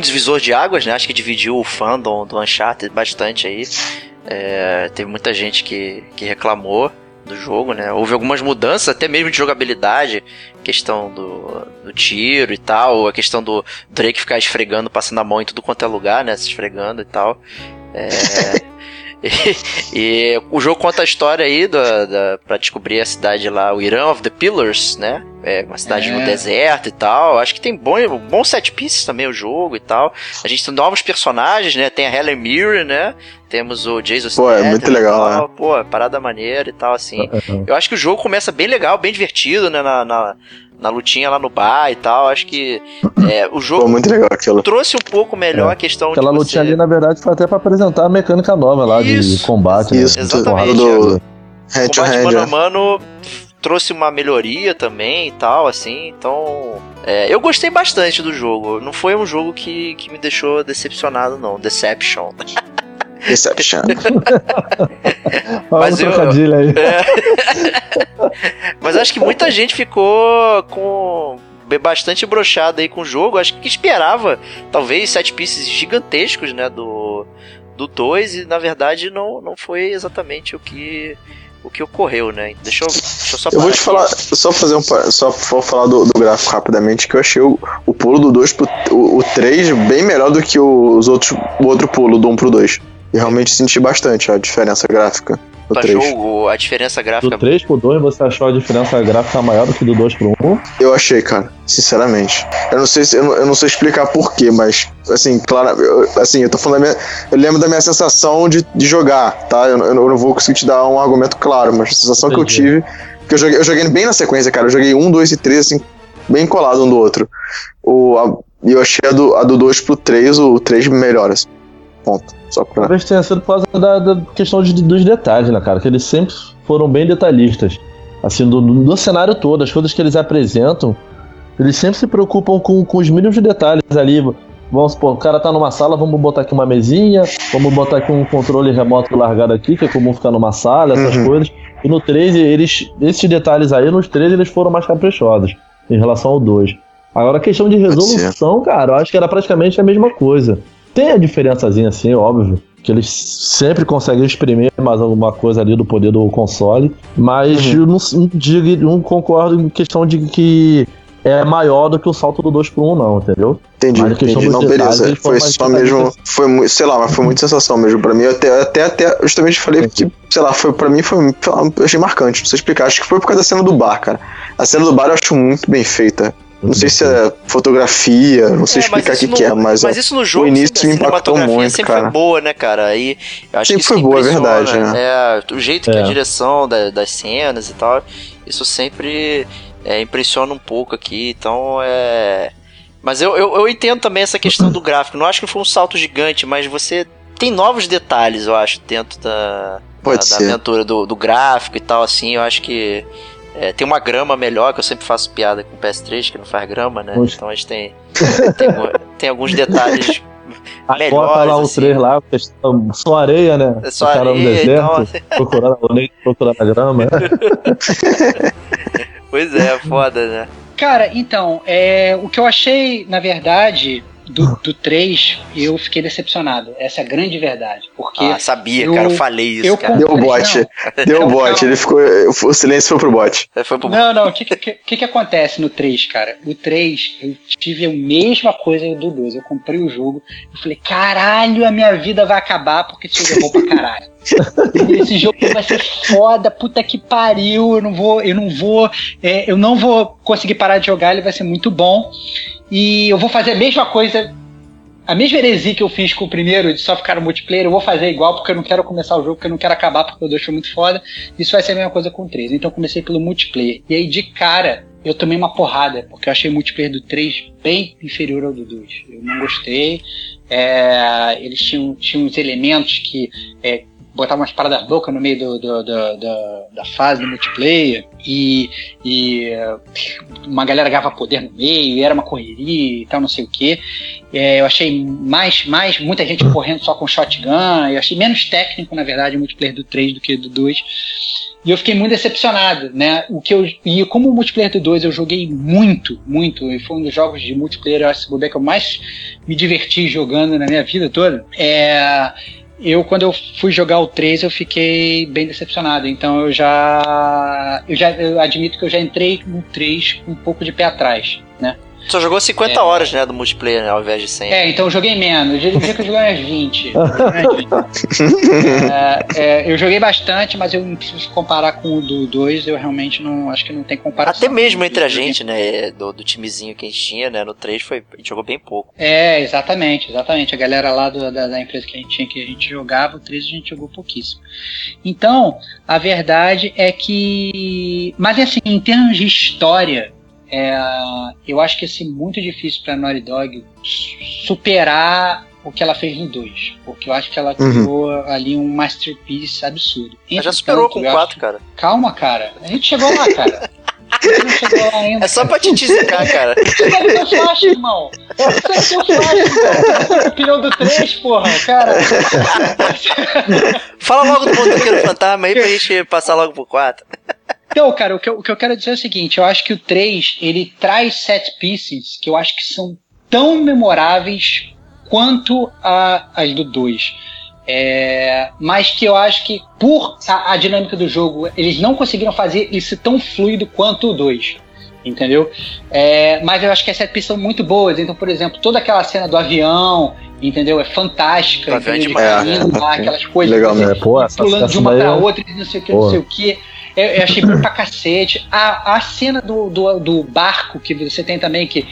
Divisor de águas, né? Acho que dividiu o fandom do Uncharted bastante aí. É, teve muita gente que, que reclamou do jogo, né? Houve algumas mudanças, até mesmo de jogabilidade, questão do, do tiro e tal, a questão do Drake ficar esfregando, passando a mão em tudo quanto é lugar, né? Se esfregando e tal. É, e, e o jogo conta a história aí da, da, pra descobrir a cidade lá, o Iran of the Pillars, né? É uma cidade É. no deserto e tal. Acho que tem bom, bom set pieces também o jogo e tal. A gente tem novos personagens, né? Tem a Helen Mirren, né? Temos o Jason Pô, é muito legal, tal. Pô, parada maneira e tal, assim. É, Eu acho que o jogo começa bem legal, bem divertido, né? Na, na, na lutinha lá no bar e tal. Acho que é, o jogo muito legal aquilo. trouxe um pouco melhor É. a questão Aquela de lutinha você... ali, na verdade, foi até pra apresentar a mecânica nova lá Isso. de combate. né? Isso, Exatamente. do hand to combate hand. mano a mano trouxe uma melhoria também e tal, assim, então. é, eu gostei bastante do jogo. Não foi um jogo que, que me deixou decepcionado, não. Deception. Deception. Olha Mas o eu- aí. Mas acho que muita gente ficou com bastante brochada aí com o jogo. Acho que esperava, talvez, sete pieces gigantescos, né, do do 2 e na verdade não, não foi exatamente o que o que ocorreu, né? Deixa eu, deixa eu só Eu vou te aqui. falar, só fazer um. Só vou falar do, do gráfico rapidamente, que eu achei o, o pulo do 2 pro o, o 3 bem melhor do que os outros, o outro pulo do 1 pro 2. E realmente senti bastante a diferença gráfica do Pra 3. jogo, a diferença Do gráfica 3 pro 2, você achou a diferença gráfica maior do que do 2 pro 1? Eu achei, cara, sinceramente. Eu não sei se eu não, eu não sei explicar porquê, mas assim, claro, eu, assim, eu tô falando da minha, eu lembro da minha sensação de, de jogar, tá? Eu, não- eu não vou conseguir te dar um argumento claro, mas a sensação que eu Entendi. tive, que eu joguei, eu joguei bem na sequência, cara. Eu joguei um, dois e três assim, bem colado um do outro. O a- e eu achei a do, a do 2 pro 3, o 3 melhor, assim. Ponto. Só pra. Talvez tenha sido por causa da, da questão de- dos detalhes, né, cara? Que eles sempre foram bem detalhistas. Assim, do, do cenário todo, as coisas que eles apresentam, eles sempre se preocupam com, com os mínimos detalhes ali. Vamos supor, o cara tá numa sala, vamos botar aqui uma mesinha, vamos botar aqui um controle remoto largado aqui, que é comum ficar numa sala, essas Uhum. coisas. E no 3, eles, esses detalhes aí, nos 3 eles foram mais caprichosos em relação ao 2. Agora, a questão de resolução, cara, eu acho que era praticamente a mesma coisa. Tem a diferençazinha assim, óbvio, que eles sempre conseguem exprimir mais alguma coisa ali do poder do console, mas Uhum. eu não, não digo, não concordo em questão de que é maior do que o salto do 2 pro 1, não, entendeu? Entendi, Mas entendi. Não, detalhes, beleza. Foi só mesmo. Foi muito, sei lá, mas foi muita sensação mesmo pra mim. Eu até, até, até justamente falei que, sei lá, foi pra mim foi. lá, Eu achei marcante. Não sei explicar. Acho que foi por causa da cena do bar, cara. A cena do bar eu acho muito bem feita. Não sei se é fotografia, não sei É, explicar o que, no- que é, mas, mas isso no jogo o início sempre- me a impactou muito, sempre cara. foi boa, né, cara? Aí acho Sempre que foi boa, é verdade, né? É, o jeito que a É. direção da- das cenas e tal, isso sempre é, impressiona um pouco aqui, então é. Mas eu, eu, eu entendo também essa questão do gráfico. Não acho que foi um salto gigante, mas você tem novos detalhes, eu acho, dentro da, Pode da, da aventura do, do gráfico e tal, assim. Eu acho que é, tem uma grama melhor, que eu sempre faço piada com o PS3, que não faz grama, né? Poxa. Então a gente tem, tem, tem alguns detalhes Aí melhores. bota lá o assim. 3 lá, questão- só areia, né? É só o cara no areia, deserto, então- procurando, procurando a grama. né? Pois é, foda, né? Cara, então, é, o que eu achei, na verdade, do, do 3, eu fiquei decepcionado. Essa é a grande verdade. Porque Ah, sabia, eu- cara, eu falei isso, eu cara. Deu o comprei- bote. não. Deu o bote. Ele ficou. O silêncio foi pro bote. É, Foi pro... Não, não, o que, que, que, que acontece no 3, cara? O 3, eu tive a mesma coisa do 2. Eu comprei o jogo, eu falei, caralho, a minha vida vai acabar porque esse jogo é bom pra caralho. esse jogo vai ser foda, puta que pariu, eu não vou, eu não vou, é, eu não vou conseguir parar de jogar, ele vai ser muito bom. E eu vou fazer a mesma coisa. A mesma heresia que eu fiz com o primeiro, de só ficar no multiplayer, eu vou fazer igual, porque eu não quero começar o jogo, porque eu não quero acabar, porque 2 foi muito foda. Isso vai ser a mesma coisa com o 3. Então eu comecei pelo multiplayer. E aí, de cara, eu tomei uma porrada, porque eu achei o multiplayer do 3 bem inferior ao do 2. Eu não gostei. É, eles tinham, tinham uns elementos que é, botavam umas paradas loucas no meio do, do- do- do- da fase do multiplayer. E, e é, uma galera ganhava poder no meio, era uma correria e tal, não sei o que. eu achei mais, mais muita gente correndo só com shotgun. Eu achei menos técnico, na verdade, o multiplayer do 3 do que do 2. E eu fiquei muito decepcionado, né? O que eu, e como o multiplayer do 2 eu joguei muito, muito, e foi um dos jogos de multiplayer, eu acho que eu mais me diverti jogando na minha vida toda. É, eu, quando eu fui jogar o 3, eu fiquei bem decepcionado. Então eu já. Eu já eu admito que eu já entrei no 3 com um pouco de pé atrás, né? Só jogou 50 É. horas, né, do multiplayer, né, ao invés de 100. É, então eu joguei menos. Eu diria que eu joguei umas 20. Eu joguei umas 20. É, é, eu joguei bastante, mas eu não preciso comparar com o do 2. Eu realmente não acho que não tem comparação. Até mesmo entre a gente, né, do, do timezinho que a gente tinha, né, no 3 foi, a gente jogou bem pouco. É, exatamente, exatamente. A galera lá do- da, da empresa que a gente tinha, que a gente jogava, o 3 a gente jogou pouquíssimo. Então, a verdade é que. Mas assim, em termos de história, é, eu acho que ia ser muito difícil pra Naughty Dog superar o que ela fez no 2. Porque eu acho que ela Uhum. criou ali um masterpiece absurdo. Mas já superou Entretanto, com eu 4, acho- cara. Calma, cara. A gente chegou lá, cara. A gente não chegou lá ainda. É só pra te desligar, cara. Você sabe que eu flash, irmão. Você sabe que eu flash, irmão. Opinião do 3, porra, cara. Fala logo do Motoqueiro Fantasma aí pra gente passar logo pro 4. Então, cara, o que, eu, o que eu quero dizer é o seguinte: eu acho que o 3 ele traz set pieces que eu acho que são tão memoráveis quanto a, as do 2. É, mas que eu acho que, por a, a dinâmica do jogo, eles não conseguiram fazer isso tão fluido quanto o 2 entendeu? É, mas eu acho que as set são muito boas. Então, por exemplo, toda aquela cena do avião, entendeu? É fantástica. É entendeu? demais, caindo lá, é. aquelas coisas. Legal, você né? Pô, pulando de uma daí pra é- outra, não sei o que, não sei o que. Eu, eu achei bom pra cacete. A, a cena do, do, do barco que você tem também, que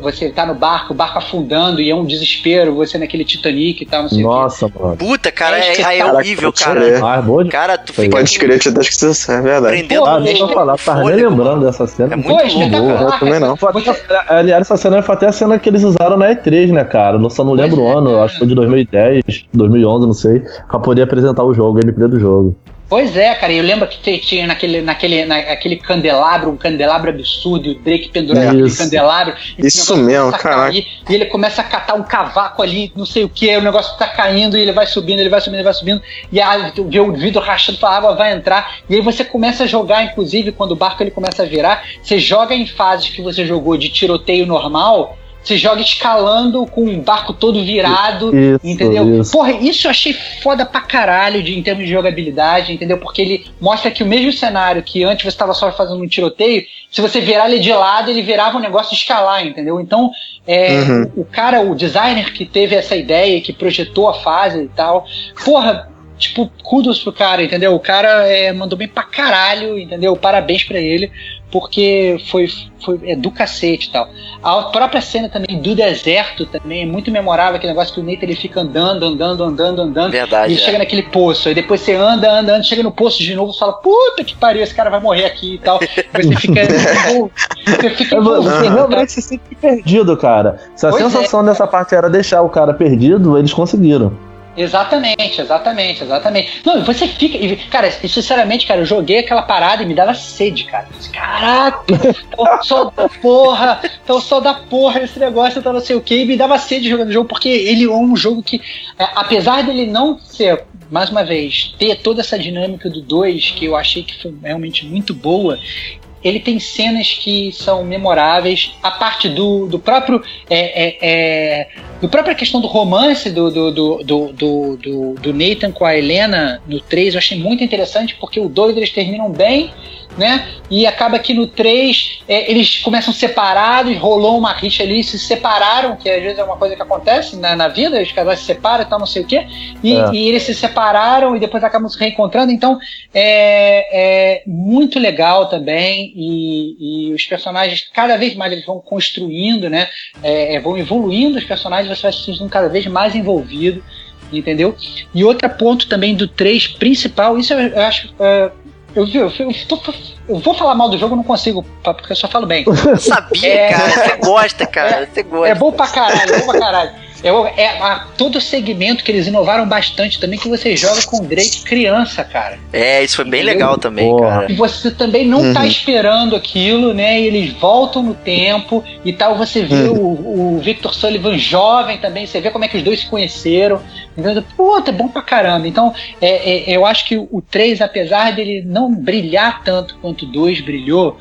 você tá no barco, o barco afundando e é um desespero, você naquele Titanic e tal, não sei o Nossa, mano. Puta, cara, É, é, aí é cara, horrível, pode cara. Ah, é boa de... Cara, tu Foi. fica Pode crer, tinha até isso, é verdade. prendendo Ah, deixa eu falar, tava nem lembrando mano. dessa cena. É muito Pô, espetacular, Eu também não. Aliás, essa cena foi até a cena que eles usaram na E3, né, cara? Eu só não lembro o Pois é, ano, cara. acho que foi de 2010, 2011, não sei, pra poder apresentar o jogo, o gameplay do jogo. Pois é, cara, eu lembro que te- tinha naquele, naquele, naquele candelabro, um candelabro absurdo, e o Drake pendurado naquele Isso. candelabro. Isso mesmo, caraca. cair, E ele começa a catar um cavaco ali, não sei o que, o negócio tá caindo e ele vai subindo, ele vai subindo, ele vai subindo, e a, vê o vidro rachando, a água vai entrar, e aí você começa a jogar, inclusive, quando o barco ele começa a virar, você joga em fases que você jogou de tiroteio normal, você joga escalando com o barco todo virado, Isso, Entendeu? isso. Porra, isso eu achei foda pra caralho de, em termos de jogabilidade, entendeu? Porque ele mostra que o mesmo cenário que antes você estava só fazendo um tiroteio, se você virar ele de lado, ele virava um negócio de escalar, entendeu? Então, é, Uhum. o, o cara, o designer que teve essa ideia, que projetou a fase e tal, porra, tipo, kudos pro cara, entendeu? O cara é, mandou bem pra caralho, entendeu? Parabéns pra ele, porque foi, foi é do cacete e tal. A própria cena também do deserto também é muito memorável, aquele negócio que o Nathan ele fica andando, andando, andando, andando. Verdade, E é. chega naquele poço, aí depois você anda, anda, anda, chega no poço de novo e fala, puta que pariu, esse cara vai morrer aqui e tal. Você fica. você fica É, vo- Você realmente se sente perdido, cara. Se a Pois é. sensação dessa parte era deixar o cara perdido, eles conseguiram. Exatamente, exatamente, exatamente. Não, você fica. Cara, sinceramente, cara, eu joguei aquela parada e me dava sede, cara. Caraca, tá o sol da porra, tá o sol da porra esse negócio, tá não sei o que, e me dava sede jogando o jogo, porque ele é um jogo que, é, apesar dele não ser, mais uma vez, ter toda essa dinâmica do 2, que eu achei que foi realmente muito boa, ele tem cenas que são memoráveis. A parte do, do próprio. É, é, é, do própria questão do romance do, do, do, do, do, do- Nathan com a Helena no 3, eu achei muito interessante, porque o 2 eles terminam bem, né? E acaba que no 3 é, eles começam separados, rolou uma rixa ali, se separaram, que às vezes é uma coisa que acontece na, na vida, os casais se separam e tal, não sei o quê. E, É. e eles se separaram e depois acabam se reencontrando. Então é, é muito legal também. E, e os personagens, cada vez mais, eles vão construindo, né? É, é, vão evoluindo os personagens, você vai se sentindo cada vez mais envolvido. Entendeu? E outro ponto também do 3 principal, isso eu, acho. é, eu, eu, eu, tô- eu vou falar mal do jogo, não consigo, porque eu só falo bem. Eu sabia, É. cara. Você gosta, cara. Você gosta. É bom pra caralho, é bom pra caralho. É, é a- todo o segmento que eles inovaram bastante também, que você joga com o Drake criança, cara. É, isso foi bem Entendeu? legal também, Porra. cara. E você também não tá Uhum. esperando aquilo, né? E eles voltam no tempo e tal. Você vê Uhum. o, o Victor Sullivan jovem também, você vê como é que os dois se conheceram. Então, puta, é bom pra caramba. Então, é, é, eu acho que o 3, apesar dele não brilhar tanto quanto o 2 brilhou,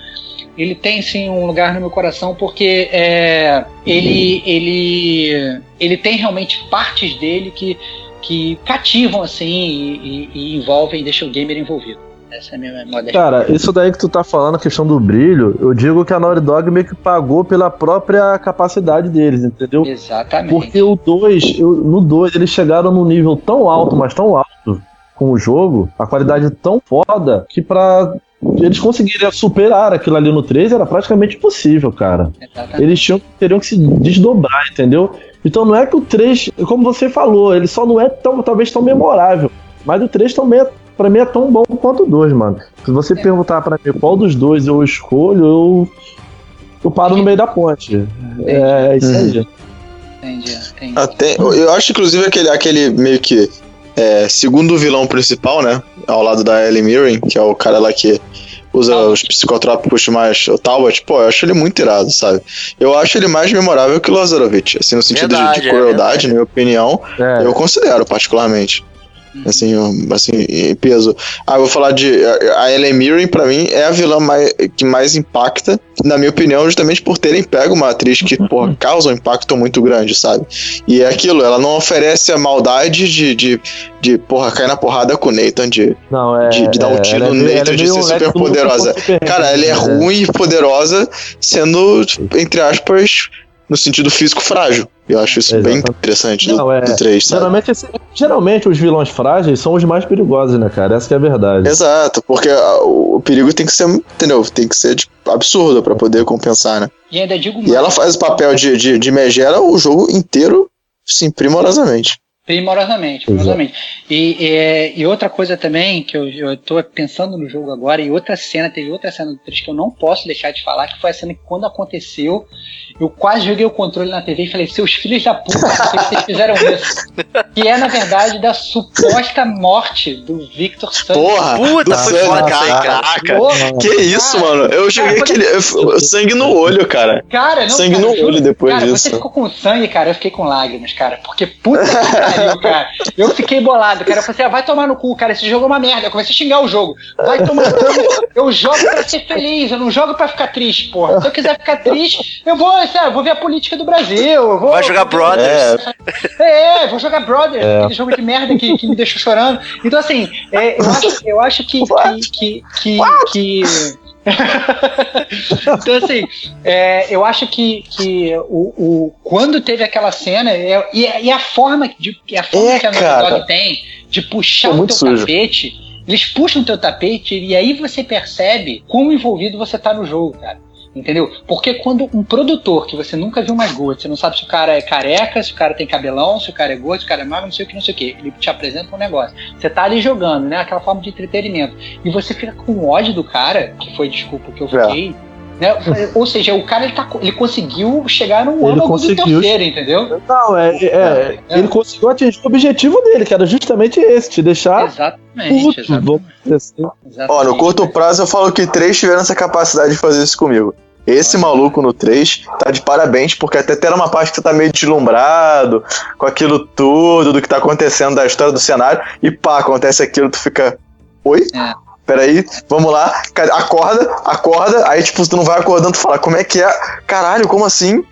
ele tem sim um lugar no meu coração porque é, ele, ele, ele tem realmente partes dele que, que cativam assim e, e- e envolvem e deixam o gamer envolvido. Essa é a minha modéstia. Cara, isso daí que tu tá falando, a questão do brilho, eu digo que a Naughty Dog meio que pagou pela própria capacidade deles, entendeu? Exatamente. Porque o 2, no 2, eles chegaram num nível tão alto, mas tão alto com o jogo, a qualidade tão foda, que pra eles conseguirem superar aquilo ali no 3 era praticamente impossível, cara. Exatamente. Eles tinham, teriam que se desdobrar, entendeu? Então não é que o 3, como você falou, ele só não é tão, talvez tão memorável, mas o 3 também é, pra mim é tão bom quanto o 2, mano. Se você perguntar pra mim qual dos dois eu escolho, eu eu paro no meio da ponte. É isso aí. Entendi, entendi. Até, eu acho, inclusive, aquele, aquele meio que é, segundo vilão principal, né? Ao lado da Ellie Mirren, que é o cara lá que usa os psicotrópicos mais. O Talbot, pô, eu acho ele muito irado, sabe? Eu acho ele mais memorável que o Lazarovich, assim, no sentido de- Verdade, de, é crueldade, verdade. na minha opinião. É. Eu considero, particularmente. Assim, assim, em peso. Ah, eu vou falar de. A Ellen Mirren, pra mim, é a vilã mais, que mais impacta, na minha opinião, justamente por terem pego uma atriz que, porra, causa um impacto muito grande, sabe? E é aquilo, ela não oferece a maldade de, de, de porra, cair na porrada com o Nathan, de, Não, é. de, de dar um é, tiro ela no é Nathan, é de ser super poderosa. Cara, ela é né? ruim e poderosa, sendo, entre aspas, no sentido físico frágil. Eu acho isso bem Exatamente. interessante do, Não, é. do 3, sabe? Geralmente, esse- geralmente os vilões frágeis são os mais perigosos, né, cara? Essa que é a verdade. Exato, porque a- o perigo tem que ser, entendeu? Tem que ser tipo, absurdo pra poder compensar, né? E ainda digo E ela faz o papel de, de, de megera o jogo inteiro, sim, primorosamente. Primorosamente, primorosamente. E, e, e outra coisa também, que eu, eu tô pensando no jogo agora, e outra cena, teve outra cena do 3 que eu não posso deixar de falar, que foi a cena que quando aconteceu, eu quase joguei o controle na TV e falei, seus filhos da puta, por que vocês fizeram isso? Que é, na verdade, da suposta morte do Victor Sully. Porra! Puta, foi sangue, foda isso aí, cara. caraca! Porra, Que isso, cara. mano? Eu joguei Cara, aquele. eu- sangue no olho, cara. Cara, não, Sangue cara, no olho depois cara, disso. Você ficou com sangue, cara, eu fiquei com lágrimas, cara. Porque puta que pariu, cara. Eu fiquei bolado, cara. Eu falei assim, ah, vai tomar no cu, cara. Esse jogo é uma merda. Eu comecei a xingar o jogo. Vai tomar no cu. Eu jogo pra ser feliz, eu não jogo pra ficar triste, porra. Se eu quiser ficar triste, eu vou, sabe, eu vou ver a política do Brasil. Eu vou, Vai jogar Brothers. É, vou jogar Brothers, aquele jogo de merda que, que me deixou chorando. Então, assim, é, eu, acho, eu acho que. que, que, que, que- então, assim, é, eu acho que, que o, o, quando teve aquela cena, é, e, a- e a forma, de, a forma É, que a Naughty tem de puxar o teu sujo. tapete, eles puxam o teu tapete e aí você percebe quão envolvido você tá no jogo, cara. Entendeu? Porque quando um produtor que você nunca viu mais gordo, você não sabe se o cara é careca, se o cara tem cabelão, se o cara é gordo, se o cara é magro, não sei o que, não sei o que. Ele te apresenta um negócio. Você tá ali jogando, né? Aquela forma de entretenimento. E você fica com ódio do cara, que foi desculpa que eu É. Né? Ou seja, o cara ele, tá, ele conseguiu chegar no Ele âmago do conseguiu. teu ser, entendeu? Não, é, é, É. Ele conseguiu atingir o objetivo dele, que era justamente esse, te deixar Exatamente. puto, exatamente, assim. Ó, no curto prazo eu falo que três tiveram essa capacidade de fazer isso comigo. Esse maluco no 3 tá de parabéns, porque até tem uma parte que você tá meio deslumbrado com aquilo tudo, do que tá acontecendo, da história do cenário, e pá, acontece aquilo, tu fica. Oi? É. Peraí, vamos lá, acorda, acorda, aí tipo, tu não vai acordando, tu fala, como é que é? Caralho, como assim?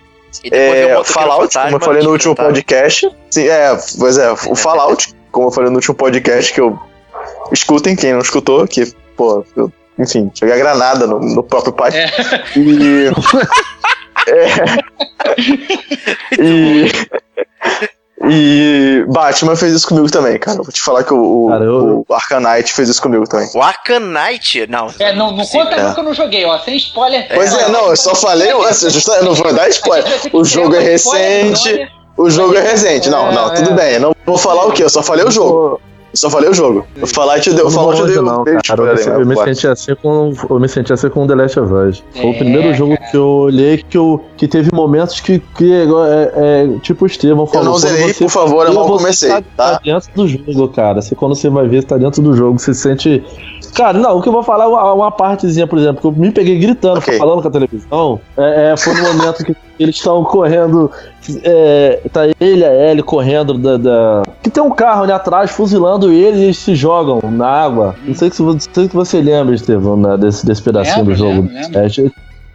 É, Fallout, como eu falei no último enfrentar. podcast. Sim, é, pois é, o Fallout, como eu falei no último podcast, que eu. Escutem, quem não escutou, que, pô, eu, enfim, joguei a granada no, no próprio pai. É. E. é, e. E Batman fez isso comigo também, cara. Vou te falar que o, o, Cara, eu- o Arcanite fez isso comigo também. O Arcanite? Não. É, não, não conta não que eu não joguei, ó. Sem spoiler. Pois é, não, eu só falei, eu não vou dar spoiler. O jogo é recente, o jogo é recente. Não, não, tudo bem. Eu não vou falar o quê? Eu só falei o jogo. Eu só falei o jogo. Eu falar te deu, Eu não falar te deu. não, cara. Eu, me- eu me senti assim com eu me senti assim com The Last of Us. Foi o É, primeiro jogo que eu olhei que eu que teve momentos que, que é, é, é, tipo o Estevão falou. não quando zerei, por favor, eu mal comecei, tá, tá? dentro do jogo, cara. Você, quando você vai ver, você tá dentro do jogo, você se sente. Cara, não, o que eu vou falar é uma, uma partezinha, por exemplo, que eu me peguei gritando, Ok. falando com a televisão. É, é, foi no momento que eles estão correndo. É, tá ele e a Ellie correndo da, da- Que tem um carro ali atrás fuzilando ele e eles se jogam na água. Não sei se, não sei se você lembra, Estevão, né, desse, desse pedacinho Lembro, do jogo. lembro, lembro. É,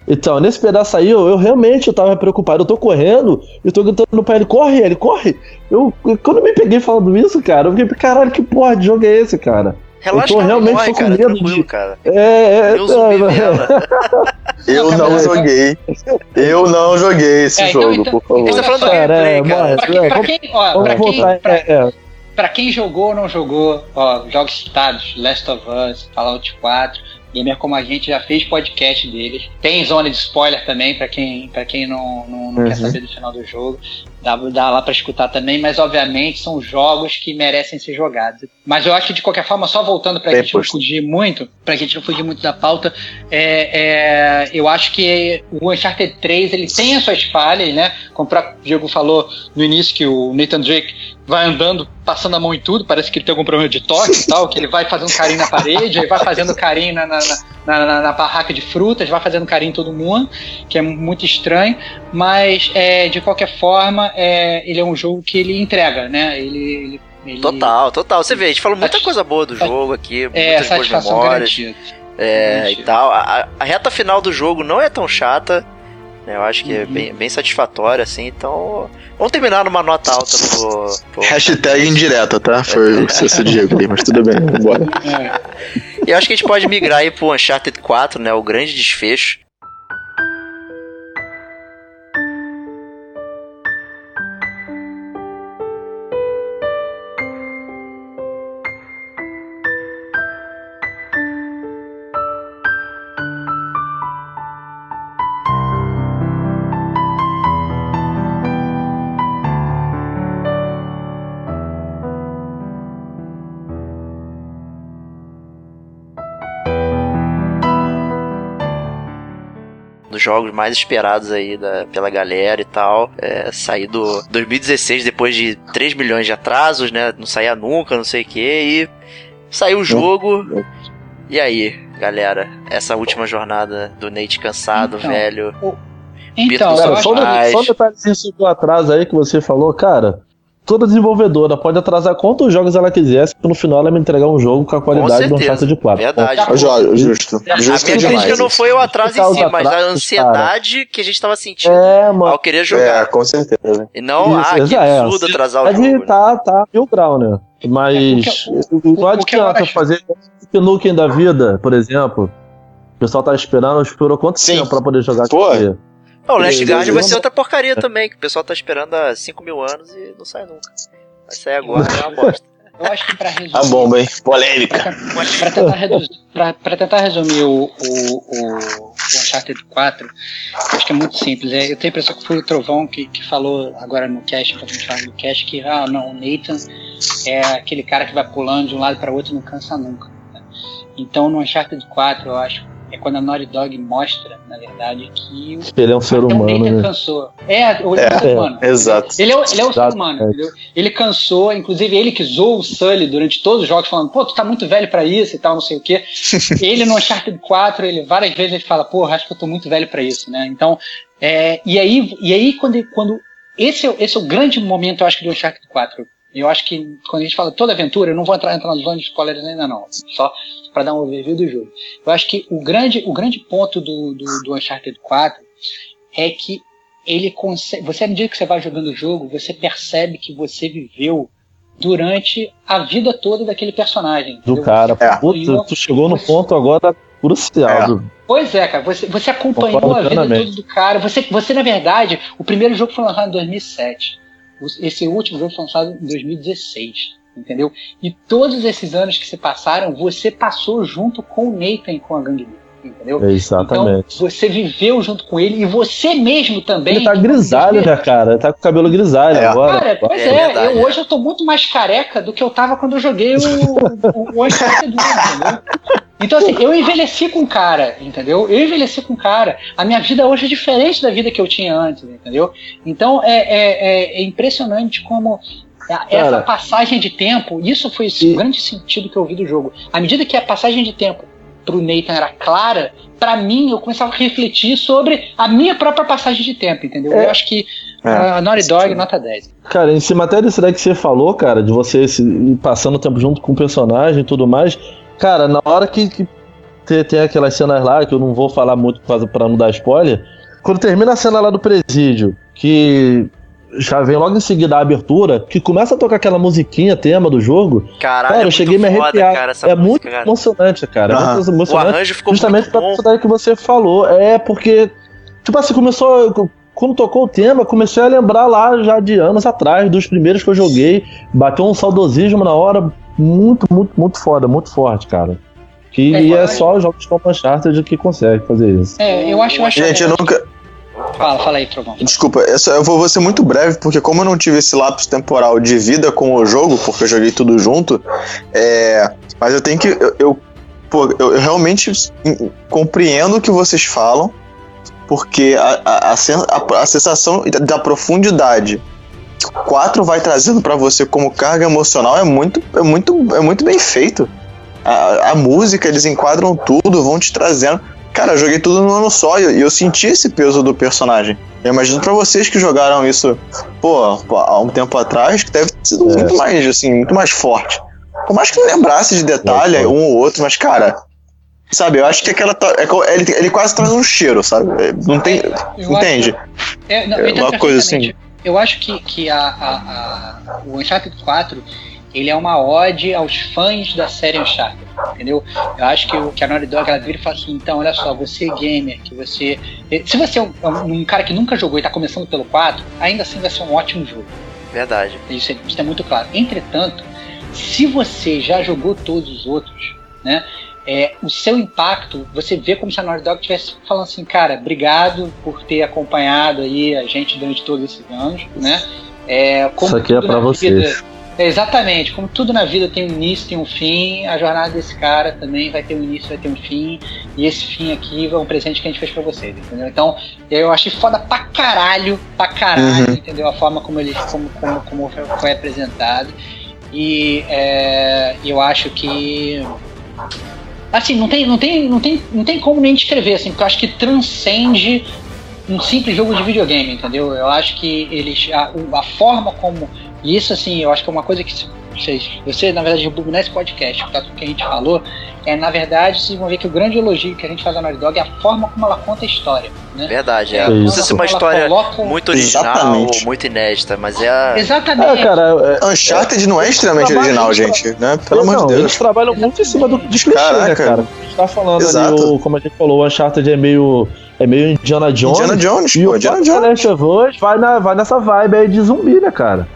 então, nesse pedaço aí, eu, eu realmente eu tava preocupado. Eu tô correndo, eu tô gritando pra ele, corre, ele, corre. Eu, quando eu me peguei falando isso, cara, eu fiquei, caralho, que porra de jogo é esse, cara? Relaxa, eu tô realmente morre, tô com cara, medo de- cara. É, é, Eu zumbi é, dela. Eu não joguei. Eu não joguei esse É, então- jogo, então- por favor. Você tá falando do Cara, é, gameplay, cara. morre. Pra, quem- pra quem, ó, Vamos pra quem, voltar. pra, É, é. pra quem jogou ou não jogou, ó, jogos citados, Last of Us, Fallout 4, Gamer como a gente já fez podcast deles. Tem zona de spoiler também pra quem, pra quem não, não, não quer Uhum. saber do final do jogo. Dá, dá lá pra escutar também, mas obviamente são jogos que merecem ser jogados. Mas eu acho que de qualquer forma, só voltando pra Bem gente não fugir muito, pra gente não fugir muito da pauta, é, é, eu acho que o Uncharted 3 ele tem as suas falhas, né? Como o Diego falou no início que o Nathan Drake vai andando, passando a mão em tudo, parece que ele tem algum problema de toque e tal, que ele vai fazendo carinho na parede, aí vai fazendo carinho na, na, na, na- na barraca de frutas, vai fazendo carinho em todo mundo, que é muito estranho, mas é, de qualquer forma, é, ele é um jogo que ele entrega, né? Ele, ele, Ele- Total, total. Você vê, a gente falou muita coisa boa do jogo aqui, É, muitas boas memórias. garantida. É, Garantida. e tal. A- a reta final do jogo não é tão chata. Né? Eu acho que é Uhum. bem, bem satisfatória, assim. Então, vamos terminar numa nota alta pro. pro Hashtag indireta, tá? Foi o seu Diego ali, mas tudo bem, vambora. É. E eu acho que a gente pode migrar aí pro Uncharted 4, né? O grande desfecho. Jogos mais esperados aí da, pela galera e tal. É, sair do 2016 depois de 3 milhões de atrasos, né? Não saía nunca, não sei o que. E saiu o jogo. E aí, galera? Essa última jornada do Nate cansado, Então, velho. Então, Pito eu Cara, um, só um detalhezinho sobre o atraso aí que você falou, cara. Toda desenvolvedora pode atrasar quantos jogos ela quiser, se no final ela me entregar um jogo com a qualidade do certeza. Uncharted 4. Verdade. Ó, Ju- Justo. A Justo minha demais. crítica não foi o atraso em si, mas a ansiedade que a gente tava sentindo É, mano. ao querer É, jogar. com certeza. E não, Isso, ah, que é, absurdo atrasar o Mas jogo. né? tá, tá mil grau, né? Mas É, o que- não o que fazer o Nukem da vida, por exemplo. O pessoal tá esperando, esperou quanto Sim. tempo pra poder jogar Pô. Não, o Last Guard vai ser outra porcaria também, que o pessoal tá esperando há 5 mil anos e não sai nunca. Vai sair agora, é uma bosta. Eu acho que pra resumir. A bomba, hein? Polêmica. Pra tentar, reduzir, pra, pra tentar resumir o, o, o, o Uncharted 4, eu acho que é muito simples. É, eu tenho a impressão que foi o Trovão que, que falou agora no cast, quando a gente fala no cast, que ah, não, o Nathan é aquele cara que vai pulando de um lado para outro e não cansa nunca. né? Então no Uncharted 4, eu acho, é quando a Naughty Dog mostra, na verdade, que o Ele é um ser até o humano, Nathan né? cansou. É, o É, ser humano. Exato. Ele é, o- ele é ser Exato, humano, é. entendeu? Ele cansou, inclusive ele que zoou o Sully durante todos os jogos, falando, pô, tu tá muito velho pra isso e tal, não sei o quê. ele no Uncharted 4, ele várias vezes ele fala, pô, acho que eu tô muito velho pra isso, né? Então, é, e aí, e aí quando, quando esse, é, o- esse é o grande momento, eu acho, do Uncharted 4. Eu acho que quando a gente fala toda aventura, eu não vou entrar, entrar nas zonas de spoilers ainda não, só para dar um overview do jogo. Eu acho que o grande, o grande ponto do, do, do Uncharted 4 é que ele consegue. Você, à medida que você vai jogando o jogo, você percebe que você viveu durante a vida toda daquele personagem. Do entendeu? cara. É. Puta, tu chegou no ponto agora crucial. É. Pois é, cara, você, você acompanhou a vida toda do cara. Você, você, na verdade, o primeiro jogo foi lançado em 2007. O- Esse último jogo foi lançado em 2016. Entendeu? E todos esses anos que se passaram, você passou junto com o Nathan e com a gangue dele. Entendeu? É, Exatamente. Então, você viveu junto com ele e você mesmo também. ele tá grisalho, né, cara? Tá com o cabelo grisalho É. agora. Cara, pois É é, verdade, eu, é. hoje eu tô muito mais careca do que eu tava quando eu joguei o, o, o 1, entendeu? Então, assim, eu envelheci com o cara, entendeu? Eu envelheci com o cara. A minha vida hoje é diferente da vida que eu tinha antes, entendeu? Então, é, é, é- é impressionante como essa Cara. passagem de tempo, isso foi E- o grande sentido que eu vi do jogo. À medida que a passagem de tempo pro Nathan era clara, pra mim eu começava a refletir sobre a minha própria passagem de tempo, entendeu? É. Eu acho que É, a Naughty Dog, nota 10. Cara, em cima até desse daí que você falou, cara, de você se, ir passando o tempo junto com o personagem e tudo mais. Cara, na hora que, que tem, tem aquelas cenas lá, que eu não vou falar muito pra não dar spoiler. Quando termina a cena lá do presídio, que já vem logo em seguida a abertura, que começa a tocar aquela musiquinha, tema do jogo. Caralho, Cara, é eu muito cheguei a me foda, arrepiar. cara, essa é música, muito cara. emocionante, cara. É Aham. muito O emocionante. arranjo ficou Justamente muito pra bom. isso daí que você falou. É porque, tipo assim, começou. Quando tocou o tema, comecei a lembrar lá já de anos atrás, dos primeiros que eu joguei. Bateu um saudosismo na hora muito, muito, muito foda, muito forte, cara. Que É, é, só os jogos como Uncharted que consegue fazer isso. É, eu acho, eu acho Gente, eu nunca. Fala, fala aí, Trovão. Desculpa, eu, só- eu vou, ser muito breve, porque como eu não tive esse lapso temporal de vida com o jogo, porque eu joguei tudo junto, é, mas eu tenho que. Eu, eu, pô, eu, eu realmente compreendo o que vocês falam, porque a, a, a, sen- a- a sensação da, da profundidade 4 vai trazendo pra você como carga emocional é muito, é muito, é muito bem feito. A, a música, eles enquadram tudo, vão te trazendo. Cara, eu joguei tudo no ano só e eu, eu senti esse peso do personagem. Eu imagino pra vocês que jogaram isso pô, há um tempo atrás, que deve ter sido É. muito mais, assim, muito mais forte. Por mais que não lembrasse de detalhe, um ou outro, mas, cara, sabe, eu acho que aquela. é ele, ele quase traz um cheiro, sabe? Não tem. Eu Entende? É, não, É uma coisa assim. Eu acho que, que a, a, a- o Uncharted 4 ele é uma ode aos fãs da série Uncharted, entendeu? Eu acho que, o, que a Naughty Dog ela vira e fala assim, então, olha só, você é gamer, que você... Se você é um, um cara que nunca jogou e está começando pelo 4, ainda assim vai ser um ótimo jogo. Verdade. Isso, é- isso é muito claro. Entretanto, se você já jogou todos os outros, né? É, o seu impacto, você vê como se a Naughty Dog estivesse falando assim, cara, obrigado por ter acompanhado aí a gente durante todos esses anos, né? É, como Isso aqui é na vocês. vida- é, exatamente, como tudo na vida tem um início, tem um fim, a jornada desse cara também vai ter um início, vai ter um fim, e esse fim aqui é um presente que a gente fez pra vocês, entendeu? Então, eu achei foda pra caralho, pra caralho, Uhum. entendeu? A forma como ele como, como, como foi apresentado. E é, eu acho que. Assim, não tem, não, tem, não, tem, não tem como nem descrever, assim, porque eu acho que transcende um simples jogo de videogame, entendeu? Eu acho que eles. A, a forma como. E isso, assim, eu acho que é uma coisa que vocês. Você, na verdade, rebobinar esse podcast, tá tudo que a gente falou, é, na verdade, vocês vão ver que o grande elogio que a gente faz da Naughty Dog é a forma como ela conta a história. Né? Verdade, é. É, Não precisa ser uma história coloca- muito original Exatamente. ou muito inédita, mas é a. Exatamente. É, cara, é, Uncharted não é extremamente original, gente, né? Pelo amor de Deus. Eles trabalham muito em cima do, dos clichês, né, cara? A gente tá falando Exato. ali, o, como a gente falou, o Uncharted é meio, é meio Indiana Jones. Indiana Jones, e pô, o Indiana Jones. The Last of Us vai, na, vai nessa vibe aí de zumbi, né, cara?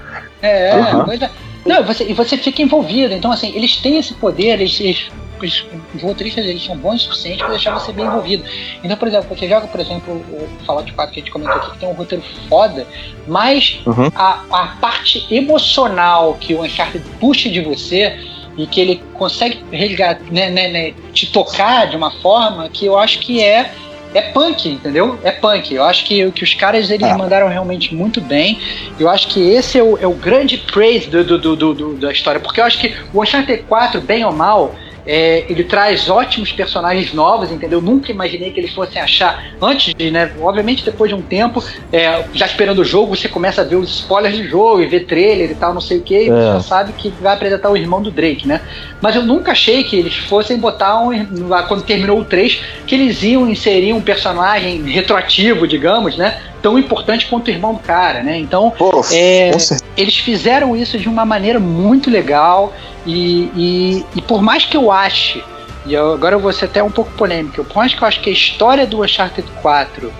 É, Aham. pois é. Não, e você, e você fica envolvido. Então, assim, eles têm esse poder, eles, eles- os roteiristas eles são bons o suficiente para deixar você bem envolvido. Então, por exemplo, você joga, por exemplo, o Fallout 4 que a gente comentou aqui, que tem um roteiro foda, mas Uhum. a, a parte emocional que o Uncharted puxa de você e que ele consegue resgatar, né, né, né, te tocar de uma forma que eu acho que é é punk, entendeu? É punk. Eu acho que, que os caras eles Ah. mandaram realmente muito bem. Eu acho que esse é o, é o grande praise do, do, do, do- da história. Porque eu acho que o Uncharted 4, bem ou mal, é, ele traz ótimos personagens novos, entendeu? Nunca imaginei que eles fossem achar antes de, né? Obviamente, depois de um tempo, é, já esperando o jogo, você começa a ver os spoilers do jogo e ver trailer e tal, não sei o que, e É. você já sabe que vai apresentar o irmão do Drake, né? Mas eu nunca achei que eles fossem botar um, lá quando terminou o 3, que eles iam inserir um personagem retroativo, digamos, né? Tão importante quanto o irmão do cara, né? Então, Pô, é, eles fizeram isso de uma maneira muito legal e, e, e por mais que eu ache, e eu- agora eu vou ser até um pouco polêmico, por mais que eu acho que a história do Uncharted 4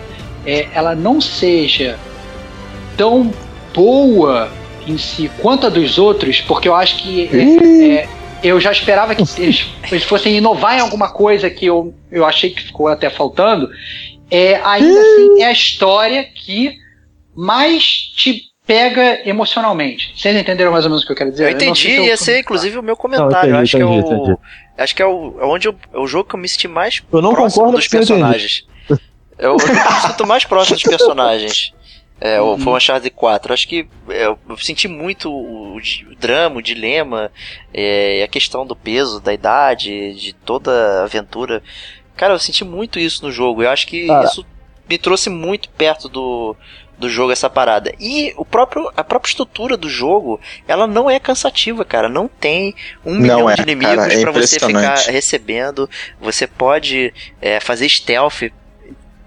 é, ela não seja tão boa em si quanto a dos outros, porque eu acho que é, é, eu já esperava que eles, eles fossem inovar em alguma coisa que eu, eu achei que ficou até faltando. É, ainda assim, é a história que mais te pega emocionalmente. Vocês entenderam mais ou menos o que eu quero dizer? Eu entendi, sei se eu- ia ser inclusive o meu comentário. Não, entendi, acho que é entendi, o. entendi. Acho que é, o, é onde eu, é o jogo que eu me senti mais Eu não próximo concordo dos personagens. Que eu me sinto mais próximo dos personagens. É, o foi o Uncharted 4. Acho que é, eu senti muito o, o drama, o dilema, é, e a questão do peso, da idade, de toda a aventura. Cara, eu senti muito isso no jogo. Eu acho que Cara. isso me trouxe muito perto do, do jogo essa parada. E o próprio, a própria estrutura do jogo, ela não é cansativa, cara. Não tem um Não milhão é, de inimigos cara, é pra você ficar recebendo. Você pode é, fazer stealth em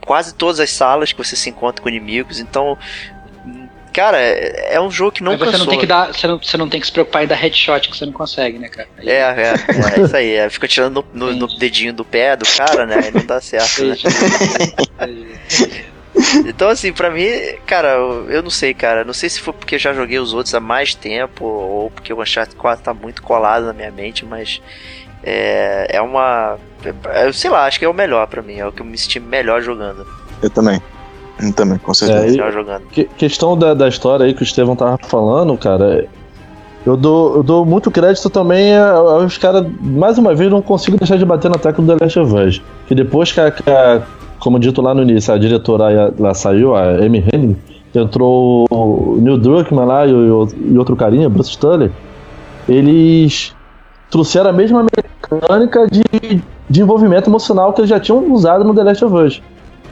quase todas as salas que você se encontra com inimigos. Então, cara, é, é um jogo que não Mas você cansou. não tem que dar, você não, você não tem que se preocupar em dar headshot que você não consegue, né, cara? Aí- É, é, é isso aí. É, fica tirando no, no- no dedinho do pé do cara, né? Aí não dá certo, né? Então, assim, pra mim, cara, eu eu não sei, cara. Não sei se foi porque eu já joguei os outros há mais tempo ou porque o Uncharted 4 tá muito colado na minha mente, mas é, é uma. é- sei lá, acho que é o melhor pra mim. É o que eu me senti melhor jogando. Eu também. Eu também, com certeza. É, Melhor jogando. Que- questão da, da história aí que o Estevão tava falando, cara. Eu dou, eu dou muito crédito também a- aos caras. Mais uma vez, não consigo deixar de bater na tecla do The Last of Us. Que depois que a, que a- como dito lá no início, a diretora lá saiu, a Amy Hennig, entrou o Neil Druckmann lá e, e outro carinha, Bruce Stanley. Eles trouxeram a mesma mecânica de, de envolvimento emocional que eles já tinham usado no The Last of Us.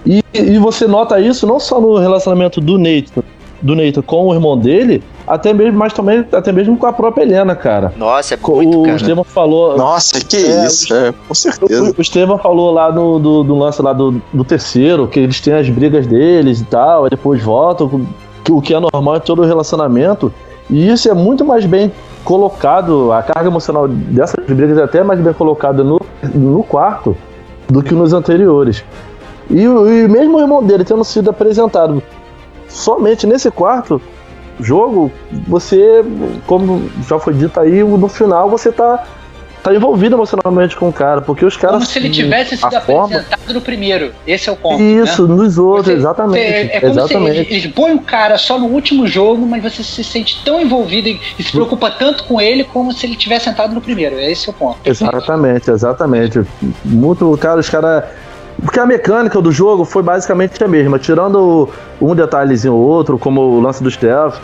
E, e você nota isso não só no relacionamento do Nathan do Nathan com o irmão dele, até mesmo, mas também até mesmo com a própria Helena, cara. Nossa, é muito, o cara. Estevam falou. Nossa, que É, isso, é, com certeza. O, o Estevam falou lá no, do, do lance lá do, do terceiro, que eles têm as brigas deles e tal, aí depois voltam, que- o que é normal em todo relacionamento. E isso é muito mais bem colocado, a carga emocional dessas brigas é até mais bem colocada no, no quarto do que nos anteriores. E, o- e mesmo o irmão dele tendo sido apresentado somente nesse quarto jogo, você, como já foi dito aí, no final você tá, tá envolvido emocionalmente com o cara, porque os caras. Como se ele tivesse sido forma, apresentado no primeiro. Esse é o ponto. Isso, né? nos outros, Você- exatamente. É, é como exatamente. se eles, eles põem o cara só no último jogo, mas você se sente tão envolvido e, e se preocupa tanto com ele como se ele tivesse sentado no primeiro. Esse é o ponto. Exatamente, exatamente. Muito, cara, os caras. Porque a mecânica do jogo foi basicamente a mesma, tirando um detalhezinho ou outro, como o lance do stealth,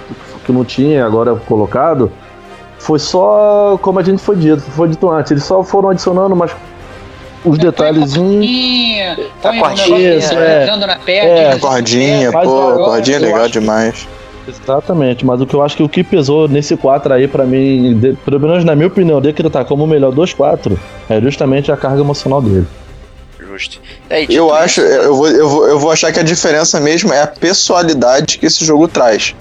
que não tinha agora colocado, foi só como a gente foi dito, foi dito antes, eles só foram adicionando mais os detalhezinhos. Um cordinha, isso, é. na perna. É, diz- Cordinha, Mas pô, cordinha é legal acho- demais. Exatamente, mas o que eu acho que o que pesou nesse 4 aí pra mim, de- pelo menos na minha opinião, decretar como o melhor dos 4 é justamente a carga emocional dele. Justo. É, dito Eu acho, eu vou, eu, vou, eu vou achar que a diferença mesmo é a pessoalidade que esse jogo traz.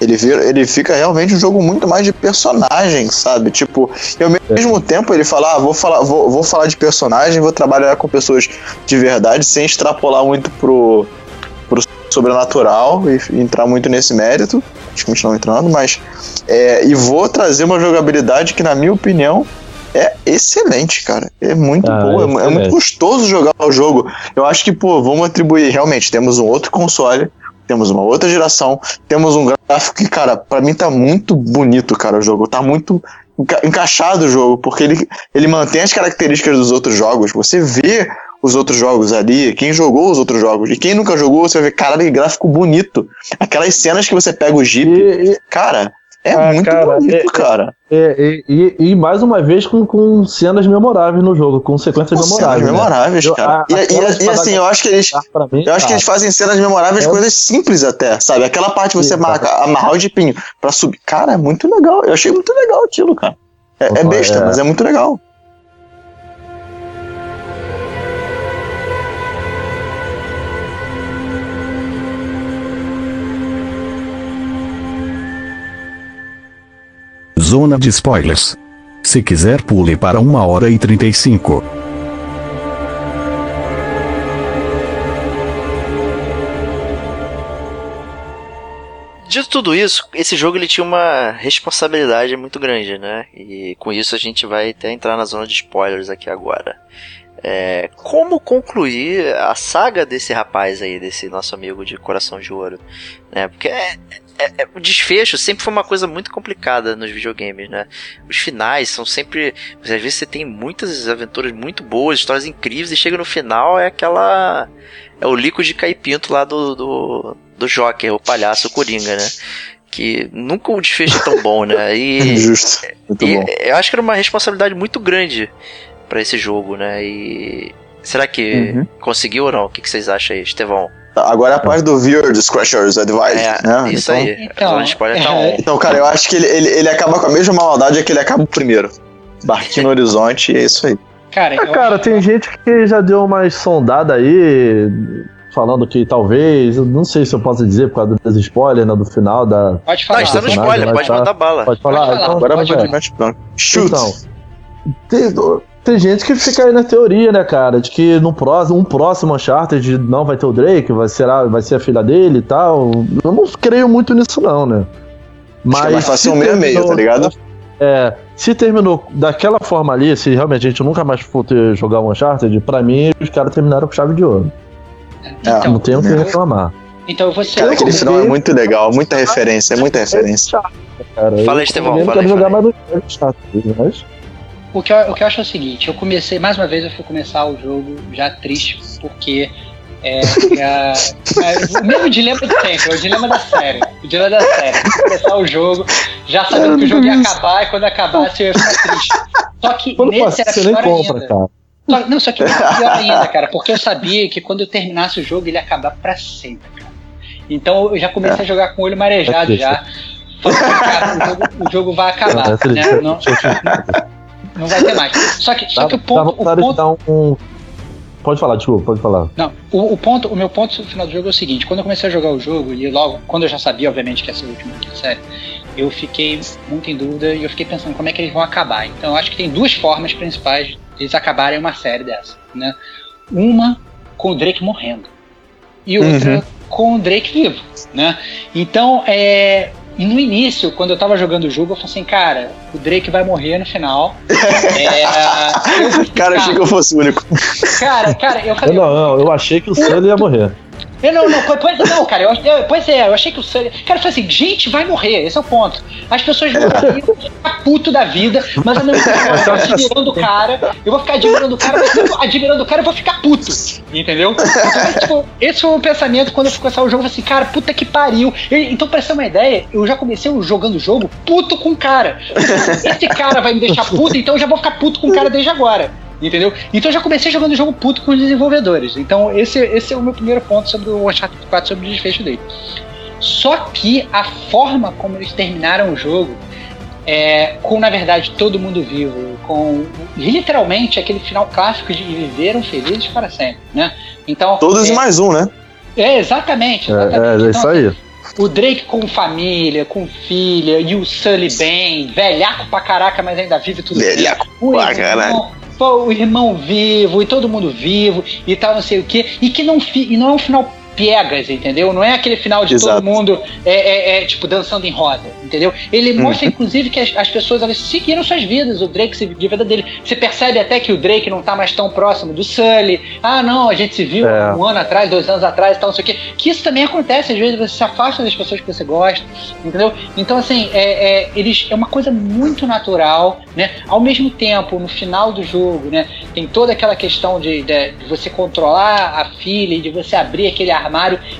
Ele, vira, ele fica realmente um jogo muito mais de personagem, sabe? Tipo, e ao mesmo tempo ele fala, ah, vou falar, vou, vou falar de personagem, vou trabalhar com pessoas de verdade, sem extrapolar muito pro, pro sobrenatural e, e entrar muito nesse mérito. Acho que a gente não entrando, mas. é, e vou trazer uma jogabilidade que, na minha opinião, é excelente, cara. É muito Ah, boa, é, é muito gostoso jogar o jogo. Eu acho que, pô, vamos atribuir. Realmente, temos um outro console, temos uma outra geração, temos um gráfico que, cara, pra mim tá muito bonito, cara, o jogo. Tá muito enca- encaixado o jogo, porque ele, ele mantém as características dos outros jogos. Você vê os outros jogos ali, quem jogou os outros jogos, e quem nunca jogou, você vai ver, caralho, que gráfico bonito. Aquelas cenas que você pega o Jeep, e- cara, é Ah, muito cara, bonito, é- cara. é, e- e- e mais uma vez com, com cenas memoráveis no jogo, com sequências Com cenas memoráveis. né? memoráveis, Eu- cara. a- E, e- e assim, eu acho que eles. mim, Eu acho que eles fazem cenas memoráveis, É. coisas simples até, sabe? Aquela parte de você marca, amarrar o jipinho pra subir. Cara, é muito legal. Eu achei muito legal aquilo, cara. É, é besta, é. mas é muito legal. Zona de spoilers. Se quiser, pule para 1 hora e 35. Dito tudo isso, esse jogo ele tinha uma responsabilidade muito grande, né? E com isso a gente vai até entrar na zona de spoilers aqui agora. É, como concluir a saga desse rapaz aí, desse nosso amigo de coração de ouro, né? Porque é, é- é- o desfecho sempre foi uma coisa muito complicada nos videogames, né? Os finais são sempre, às vezes você tem muitas aventuras muito boas, histórias incríveis e chega no final é aquela é o líquido de caipinto lá do, do do Joker, o palhaço Coringa, né? Que nunca o desfecho é tão bom, né? E, Justo. Muito e bom. eu acho que era uma responsabilidade muito grande pra esse jogo, né? E será que Uhum. conseguiu ou não? O que, que vocês acham aí, Estevão? Agora é a parte do Viewer Discretion's Advice. É, né? isso então, aí. Então, spoiler tá on. Então, cara, eu acho que ele, ele, ele acaba com a mesma maldade que ele acaba o primeiro. Barquinho no horizonte, e é isso aí. Cara, Ah, cara, acho- tem gente que já deu umas sondada aí, falando que talvez, não sei se eu posso dizer por causa dos spoilers né, do final da. Pode Não, falar. está no spoiler, pode tá- mandar bala. Pode falar? Pode falar. Então, Agora pode pode falar. mais plano. Shoot! Então, tem, gente que fica aí na teoria, né, cara, de que no próximo, um próximo Uncharted não vai ter o Drake, vai ser, a, vai ser a filha dele e tal. Eu não creio muito nisso, não, né? Acho que é mais fácil um meio a meio, tá ligado? É, se terminou daquela forma ali, se realmente a gente nunca mais for ter jogar um Uncharted, pra mim os caras terminaram com chave de ouro. É, não tenho o que reclamar. Então você. Cara, aquele eu final é muito legal, muita referência, é muita referência. Cara, Fala aí, eu Estevão, também não fala aí, quero jogar fala mais no Uncharted, mas O que, eu, o que eu acho é o seguinte, eu comecei, mais uma vez eu fui começar o jogo já triste, porque é, a- é, o mesmo dilema de sempre, é o dilema da série. O dilema da série. Começar o jogo, já sabendo que o jogo ia acabar, e quando acabasse eu ia ficar triste. Só que quando nesse passa, era você nem pior compra, ainda. cara. Só- não, só que era pior ainda, cara, porque eu sabia que quando eu terminasse o jogo ele ia acabar pra sempre, cara. Então eu já comecei a jogar com o olho marejado É já. Falando, cara, o, jogo, o jogo vai acabar. É né? Não, não vai ter mais. Só que, só Dá, que o dá ponto. O vontade de ponto dar um, um- Pode falar, desculpa, pode falar. não, o, o ponto, o meu ponto no final do jogo é o seguinte: quando eu comecei a jogar o jogo, e logo, quando eu já sabia, obviamente, que ia ser o último da série, eu fiquei muito em dúvida e eu fiquei pensando como é que eles vão acabar. Então eu acho que tem duas formas principais de eles acabarem uma série dessa, né? Uma com o Drake morrendo e outra Uhum. com o Drake vivo, né? Então, é, e no início, quando eu tava jogando o jogo, eu falei assim, cara, o Drake vai morrer no final. É, eu Cara, eu achei que eu fosse o único. Cara, cara, eu Eu falei, não, não, eu achei que o Sully ia morrer. Eu não, não, pois não, cara, eu, eu- pois é, eu achei que o Sully. Cara, eu falei assim, gente, vai morrer, esse é o ponto. As pessoas vão morrer, eu vou ficar puto da vida, mas eu vou ficar admirando o cara, eu vou ficar admirando o cara, eu admirando o cara, eu vou ficar puto. Entendeu? Então, tipo, esse foi o pensamento quando eu fui começar o jogo, eu falei assim, cara, puta que pariu. E- então, pra ter uma ideia, eu já comecei jogando o jogo puto com o cara. Esse cara vai me deixar puto, então eu já vou ficar puto com o cara desde agora. Entendeu? Então eu já comecei jogando o jogo puto com os desenvolvedores. Então esse, esse é o meu primeiro ponto sobre o Uncharted 4, sobre o desfecho dele. Só que a forma como eles terminaram o jogo, é, com na verdade todo mundo vivo, com literalmente aquele final clássico de viveram felizes para sempre, né? Então Todos é, e mais um, né? é exatamente, É, exatamente. é, é isso aí. o Drake com família, com filha, e o Sully bem, velhaco pra caraca, mas ainda vive tudo bem. Velhaco O pra caralho. Pô, o irmão vivo, e todo mundo vivo, e tal, não sei o quê. E que não, e não é um final piegas, entendeu? Não é aquele final de Exato. todo mundo é, é- é, tipo dançando em roda, entendeu? Ele Uhum. mostra inclusive que as, as pessoas elas seguiram suas vidas, o Drake seguiu a vida dele. Você percebe até que o Drake não tá mais tão próximo do Sully. Ah, não, a gente se viu É. um ano atrás, dois anos atrás e tal, não sei o quê. Que isso também acontece, às vezes você se afasta das pessoas que você gosta, entendeu? Então, assim, é, é, eles, é uma coisa muito natural, né? Ao mesmo tempo, no final do jogo, né? Tem toda aquela questão de, de, de você controlar a filha e de você abrir aquele armário,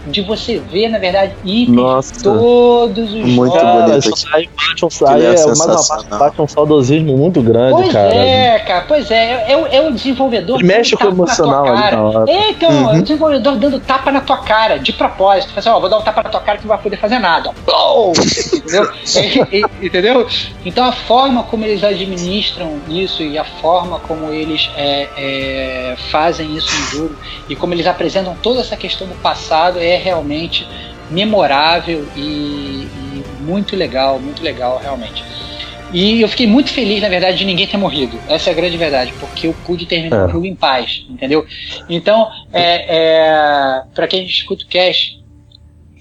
de você ver, na verdade, itens Nossa. todos os Muito jogos. Bonito. isso aí bate um, aí é é mais uma bate um saudosismo muito grande, Pois cara. é, cara, pois é, é, o- é o desenvolvedor Ele mexe com o emocional ali na hora. É, então, Uhum. é o desenvolvedor dando tapa na tua cara, de propósito. Fala assim, ó, vou dar um tapa na tua cara que não vai poder fazer nada. Ó. Entendeu? É, é, entendeu? Então a forma como eles administram isso e a forma como eles é, é, fazem isso no jogo e como eles apresentam toda essa questão do passado é realmente memorável e, e muito legal, muito legal realmente. E eu fiquei muito feliz, na verdade, de ninguém ter morrido. Essa é a grande verdade, porque eu pude terminar É. o jogo em paz, entendeu? Então, é, é, para quem escuta o cast,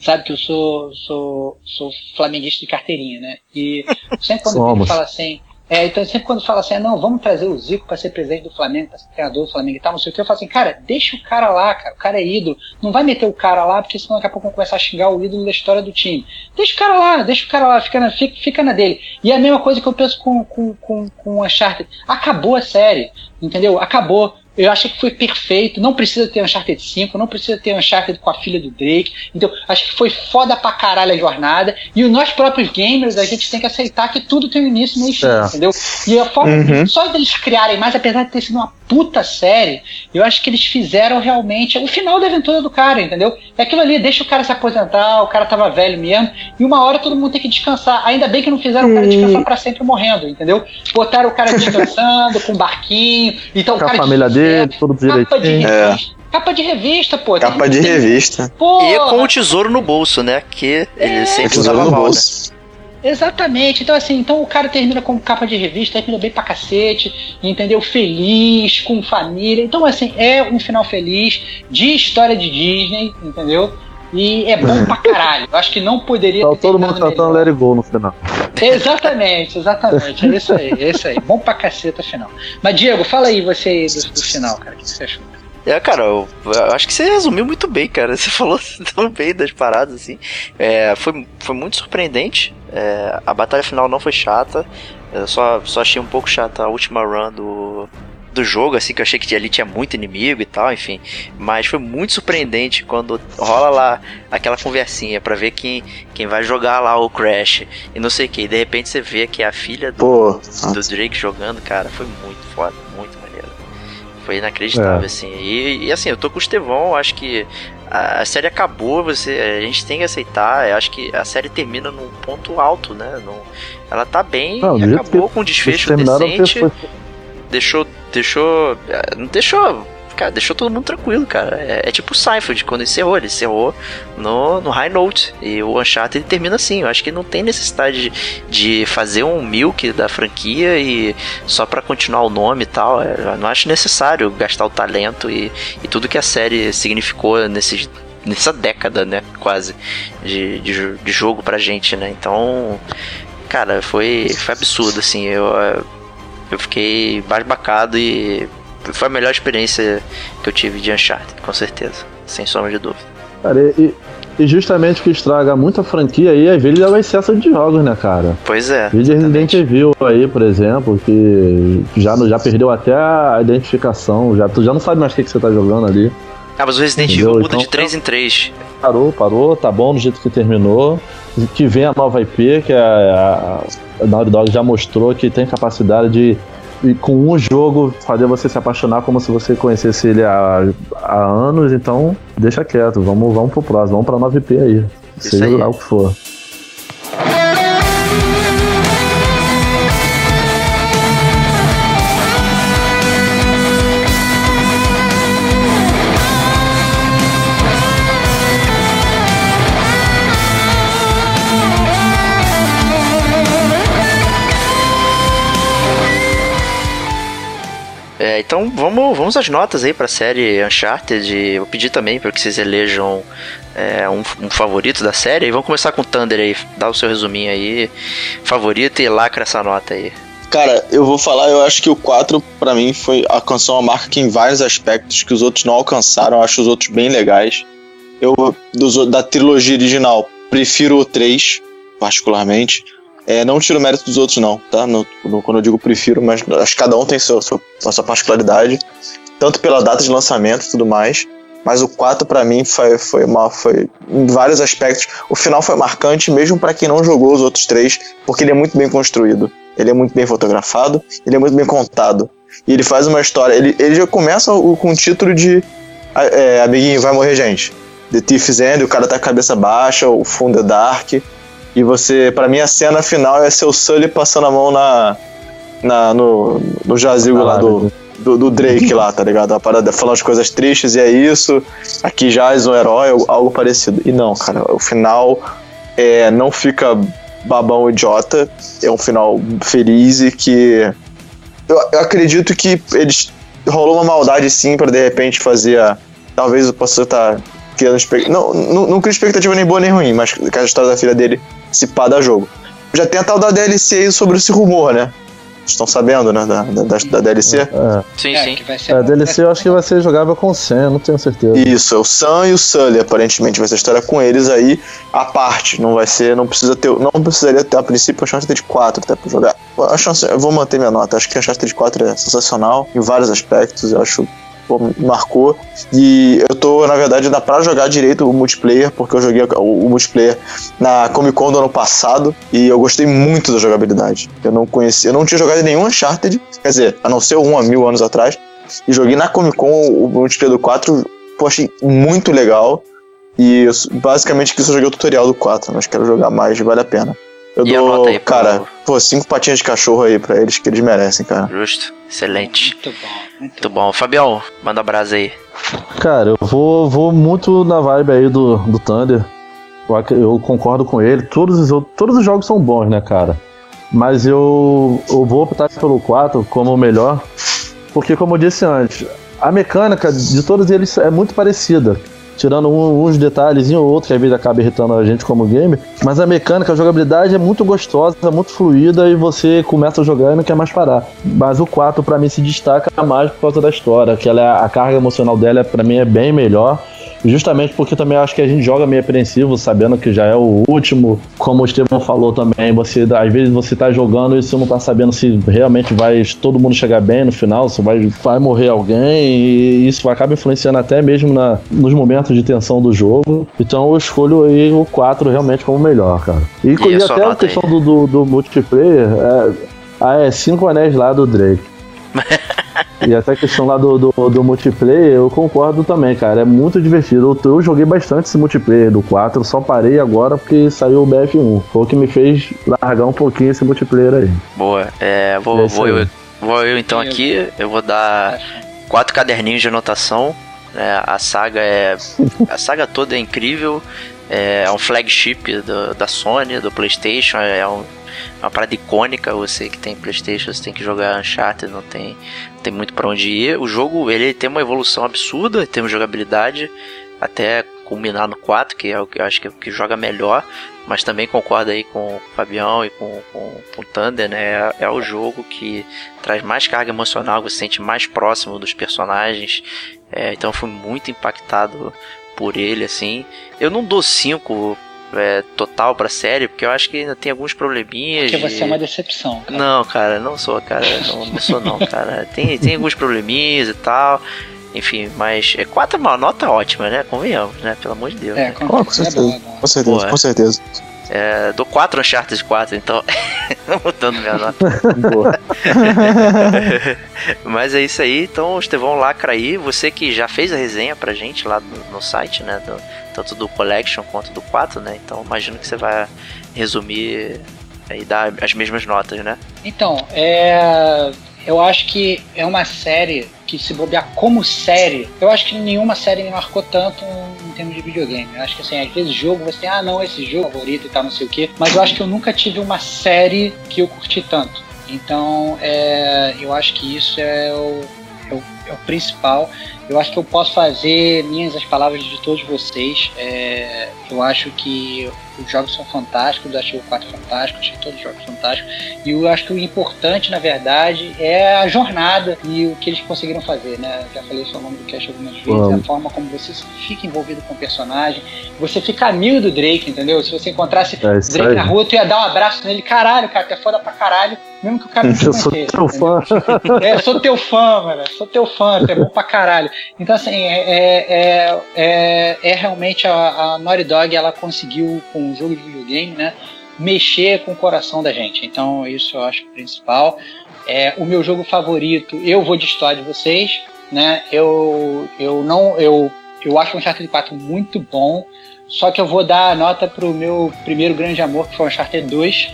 sabe que eu sou, sou, sou flamenguista de carteirinha, né? E sempre quando Somos. fala assim. É, então sempre quando fala assim, ah, não, vamos trazer o Zico para ser presidente do Flamengo, para ser treinador do Flamengo e tal, não sei o que, eu falo assim, cara, deixa o cara lá, cara, o cara é ídolo, não vai meter o cara lá, porque senão daqui a pouco vão começar a xingar o ídolo da história do time. Deixa o cara lá, deixa o cara lá, fica na, fica, fica na dele. E é a mesma coisa que eu penso com, com, com, com Uncharted. Acabou a série, entendeu? Acabou. Eu acho que foi perfeito. Não precisa ter Uncharted 5, não precisa ter Uncharted com a filha do Drake. Então, acho que foi foda pra caralho a jornada. E nós próprios gamers, a gente tem que aceitar que tudo tem um início, meio e fim, É. entendeu? E a forma, Uhum. só deles criarem mais, apesar de ter sido uma puta série, eu acho que eles fizeram realmente o final da aventura do cara, entendeu? É aquilo ali, deixa o cara se aposentar, o cara tava velho mesmo, e uma hora todo mundo tem que descansar. Ainda bem que não fizeram o cara descansar pra sempre morrendo, entendeu? Botaram o cara descansando, com um barquinho, então Com o a cara família de dele, tudo Capa de. É. revista. Capa de revista, pô. Capa Tem- de tem- revista. Pô, E com o tesouro no bolso, né? Que ele sempre Tesouro usava no mal, né? bolso. Exatamente. Então, assim, então o cara termina com capa de revista, termina bem pra cacete, entendeu? Feliz, com família. Então, assim, é um final feliz de história de Disney, entendeu? E é bom pra caralho. Eu acho que não poderia Tá ter todo mundo cantando. Let It Go no final. Exatamente, exatamente. É isso aí, é isso aí. Bom pra caceta final. Mas, Diego, fala aí você aí do, do final, cara. O que você achou? É, cara, eu, eu acho que você resumiu muito bem, cara. Você falou tão bem das paradas, assim. É, foi, foi muito surpreendente. É, a batalha final não foi chata. Eu só, só achei um pouco chata a última run do, do jogo, assim, que eu achei que ali tinha muito inimigo e tal, enfim. Mas foi muito surpreendente quando rola lá aquela conversinha pra ver quem, quem vai jogar lá o Crash e não sei o que. E de repente você vê que é a filha do, Pô, do Drake jogando, cara, foi muito foda, muito maneiro. Foi inacreditável, É. assim. E, e, assim, eu tô com o Estevão, acho que a, a série acabou, você, a gente tem que aceitar. Eu acho que a série termina num ponto alto, né? Num- ela tá bem, Não, acabou que com um desfecho decente. foi- Deixou. Deixou. eh, deixou. Cara, deixou todo mundo tranquilo, cara. É, é tipo o Seinfeld, quando encerrou, ele encerrou no, no High Note. E o Uncharted ele termina assim. Eu acho que não tem necessidade de, de fazer um milk da franquia e só pra continuar o nome e tal. É, Eu não acho necessário gastar o talento e, e tudo que a série significou nesses, nessa década, né? Quase, de, de, de jogo pra gente, né? Então, cara, foi, foi absurdo, assim. Eu, eh, eu fiquei basbacado e foi a melhor experiência que eu tive de Uncharted, com certeza. Sem sombra de dúvida. Cara, e, e justamente o que estraga muita franquia aí, às vezes, é o excesso de jogos, né, cara? Pois é. Vídeo Resident Evil aí, por exemplo, que já, já perdeu até a identificação, já, tu já não sabe mais o que, que você tá jogando ali. Ah, mas o Resident? Evil muda Então, de 3 em 3. Parou, parou, tá bom do jeito que terminou. Que vem a nova IP, que a, a, a Naughty Dog já mostrou que tem capacidade de, de, com um jogo, fazer você se apaixonar como se você conhecesse ele há, há anos. Então, deixa quieto, vamos, vamos pro próximo, vamos pra nova IP aí. Isso Seja aí. lá o que for. É, então vamos, vamos às notas aí pra série Uncharted. Eu pedi também para que vocês elejam é, um, um favorito da série. E vamos começar com o Thunder aí. Dá o seu resuminho aí. Favorito e lacra essa nota aí. Cara, eu vou falar, eu acho que o 4 pra mim foi alcançou uma marca que em vários aspectos que os outros não alcançaram, eu acho os outros bem legais. Eu dos, da trilogia original prefiro o 3, particularmente. É, não tiro o mérito dos outros não, tá? No, no- quando eu digo prefiro, mas acho que cada um tem seu, seu, a sua particularidade, tanto pela data de lançamento e tudo mais. Mas o 4 pra mim foi, foi uma foi em vários aspectos. O final foi marcante mesmo pra quem não jogou os outros três, porque ele é muito bem construído. Ele é muito bem fotografado, ele é muito bem contado. E ele faz uma história. Ele, ele já começa com o título de é, Amiguinho, vai morrer gente. The Thief's End, o cara tá com a cabeça baixa, o fundo é dark. E você, pra mim, a cena final é seu Sully passando a mão na, na no, no jazigo lá do, do, do Drake lá, tá ligado? A parada falando as coisas tristes e é isso. Aqui jaz um herói, algo parecido. E não, cara, o final é, não fica babão idiota. É um final feliz e que. Eu, eu acredito que eles. Rolou uma maldade sim pra de repente fazer. Talvez eu possa estar criando expectativa. Não, não, não crio expectativa nem boa nem ruim, mas que a história da filha dele se pá da jogo. Já tem a tal da DLC aí sobre esse rumor, né? Estão sabendo, né? Da, da, da- da DLC? É, Sim, É, sim. que vai ser é, DLC eu acho que vai ser jogável com o Sam, não tenho certeza. Isso, é o Sam e o Sully, aparentemente vai ser a história com eles aí, à parte, não vai ser, não precisa ter, não precisaria ter a princípio a chance de 4 até pra jogar. A chance, eu vou manter minha nota, acho que a chance de 4 é sensacional em vários aspectos, eu acho marcou. E eu tô, na verdade, ainda pra jogar direito o multiplayer, porque eu joguei o, o multiplayer na Comic Con do ano passado e eu gostei muito da jogabilidade. Eu não conhecia, eu não tinha jogado nenhum Uncharted, quer dizer, a não ser um há mil anos atrás. E joguei na Comic Con o multiplayer do 4, pô, achei muito legal. E eu, basicamente que eu só joguei o tutorial do 4, mas quero jogar mais, vale a pena. Eu E dou, aí cara, pô, cinco patinhas de cachorro aí pra eles, que eles merecem, cara. Justo. Excelente. Muito bom. Muito bom. Fabião, manda brasa aí. Cara, eu vou, vou muito na vibe aí do, do Thunder. Eu, eu concordo com ele. Todos os, todos os jogos são bons, né, cara? Mas eu, eu vou optar pelo 4 como o melhor. Porque, como eu disse antes, a mecânica de todos eles é muito parecida. Tirando um- uns detalhes ou outro que às vezes acaba irritando a gente como game. Mas a mecânica, a jogabilidade é muito gostosa, muito fluida e você começa a jogar e não quer mais parar. Mas o 4 pra mim se destaca mais por causa da história, que ela é- a carga emocional dela pra mim é bem melhor. Justamente porque também acho que a gente joga meio apreensivo, sabendo que já é o último. Como o Estevão falou também, você às vezes você tá jogando e você não tá sabendo se realmente vai todo mundo chegar bem no final, se vai, vai morrer alguém, e isso acaba influenciando até mesmo na, nos momentos de tensão do jogo. Então eu escolho aí o 4 realmente como melhor, cara. E, E e até a questão do, do, do multiplayer, é, ah, é 5 anéis lá do Drake. E até a questão lá do, do, do, multiplayer, eu concordo também, cara. É muito divertido. Eu, eu, joguei bastante esse multiplayer do 4, só parei agora porque saiu o BF1. Foi o que me fez largar um pouquinho esse multiplayer aí. Boa. É, vou, é vou, eu, vou eu então aqui. Eu vou dar quatro caderninhos de anotação. É, a saga é. A saga toda é incrível. É, é um flagship do, da Sony, do PlayStation. É um, uma parada icônica. Você que tem PlayStation, você tem que jogar Uncharted, não tem, não tem muito para onde ir. O jogo ele tem uma evolução absurda em termos de jogabilidade, até culminar no 4, que é o que eu acho que, é que joga melhor. Mas também concordo aí com o Fabião e com, com, com o Thunder, né? É, é, o jogo que traz mais carga emocional, você se sente mais próximo dos personagens. É, então fui muito impactado por ele, assim. Eu não dou 5 é, total pra série, porque eu acho que ainda tem alguns probleminhas. Porque você é uma decepção. Cara. Não, cara, não sou, cara. Não, não sou não, cara. Tem, tem alguns probleminhas e tal. Enfim, mas é 4 é uma nota ótima, né? Convenhamos, né? Pelo amor de Deus. É, né? com, com, certeza, é bom, com certeza. Com certeza. É, dou 4 Uncharted 4, então. mudando minha nota. Mas é isso aí, então, Estevão Lacra aí. Você que já fez a resenha pra gente lá no, no site, né? Do, tanto do Collection quanto do 4, né? Então imagino que você vai resumir e dar as mesmas notas, né? Então, é. Eu acho que é uma série que se bobear como série, eu acho que nenhuma série me marcou tanto termos de videogame. Eu acho que assim, às vezes jogo você tem, ah não, esse jogo é favorito e tal, não sei o quê. Mas eu acho que eu nunca tive uma série que eu curti tanto. Então, é, eu acho que isso é o, é o, é o principal. Eu acho que eu posso fazer minhas as palavras de todos vocês. É, eu acho que os jogos são fantásticos, eu achei o 4 fantástico, achei todos os jogos fantásticos. E eu acho que o importante, na verdade, é a jornada e o que eles conseguiram fazer, né? Eu já falei isso ao longo do cast algumas vezes, Uau. a forma como você fica envolvido com o personagem, você fica amigo do Drake, entendeu? Se você encontrasse é Drake aí. na rua, tu ia dar um abraço nele, caralho, cara, tu é foda pra caralho, mesmo que o cara não te Eu sou teu fã. É, eu sou teu fã, mano, sou teu fã, tu é bom pra caralho. Então, assim, é, é, é, é realmente a, a Naughty Dog, ela conseguiu com um jogo de videogame, né? Mexer com o coração da gente. Então, isso eu acho principal. É, o meu jogo favorito, eu vou destoar de vocês, né? Eu, eu não. Eu, eu acho o Uncharted 4 muito bom. Só que eu vou dar a nota pro meu primeiro grande amor, que foi o Uncharted 2,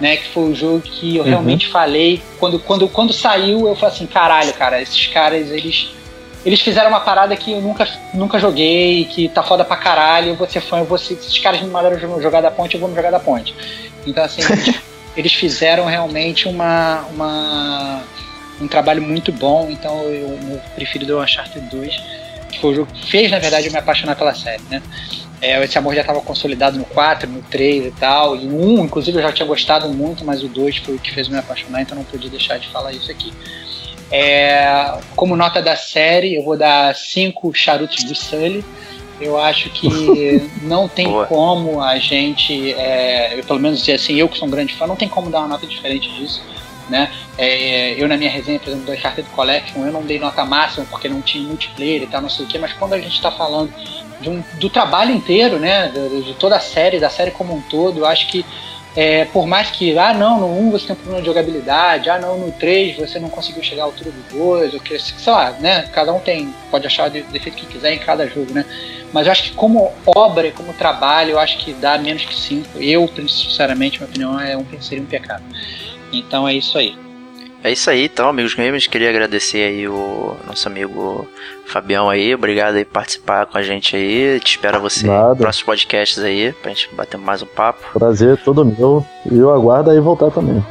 né? Que foi o jogo que eu uhum. realmente falei. Quando, quando, quando saiu, eu falei assim, caralho, cara, esses caras, eles eles fizeram uma parada que eu nunca, nunca joguei, que tá foda pra caralho, eu vou ser fã, eu vou ser, se esses caras me mandaram jogar da ponte, eu vou me jogar da ponte. Então, assim, eles, eles fizeram realmente uma, uma, um trabalho muito bom, então eu, meu preferido é o Uncharted 2, que foi o jogo que fez, na verdade, eu me apaixonar pela série, né? É, esse amor já estava consolidado no 4, no 3 e tal, e no 1, inclusive, eu já tinha gostado muito, mas o 2 foi o que fez me apaixonar, então não podia deixar de falar isso aqui. É, como nota da série, eu vou dar cinco charutos de Sully. Eu acho que não tem Boa. como a gente, é, eu, pelo menos assim, eu que sou um grande fã, não tem como dar uma nota diferente disso. Né? É, eu na minha resenha, por exemplo, do Uncharted Collection, eu não dei nota máxima porque não tinha multiplayer e tal, não sei o que, mas quando a gente está falando um, do trabalho inteiro, né, de, de, toda a série, da série como um todo, eu acho que é, por mais que, ah não, no 1 você tem um problema de jogabilidade, ah não, no 3 você não conseguiu chegar à altura do 2, ou que, sei lá, né? Cada um tem, pode achar o defeito que quiser em cada jogo, né? Mas eu acho que como obra como trabalho, eu acho que dá menos que 5. Eu, sinceramente, minha opinião é um, seria um pecado. Então é isso aí. É isso aí, então, amigos gamers. Queria agradecer aí o nosso amigo Fabião aí. Obrigado aí por participar com a gente aí. Te espero você nos próximos podcasts aí, pra gente bater mais um papo. Prazer todo meu. E eu aguardo aí voltar também.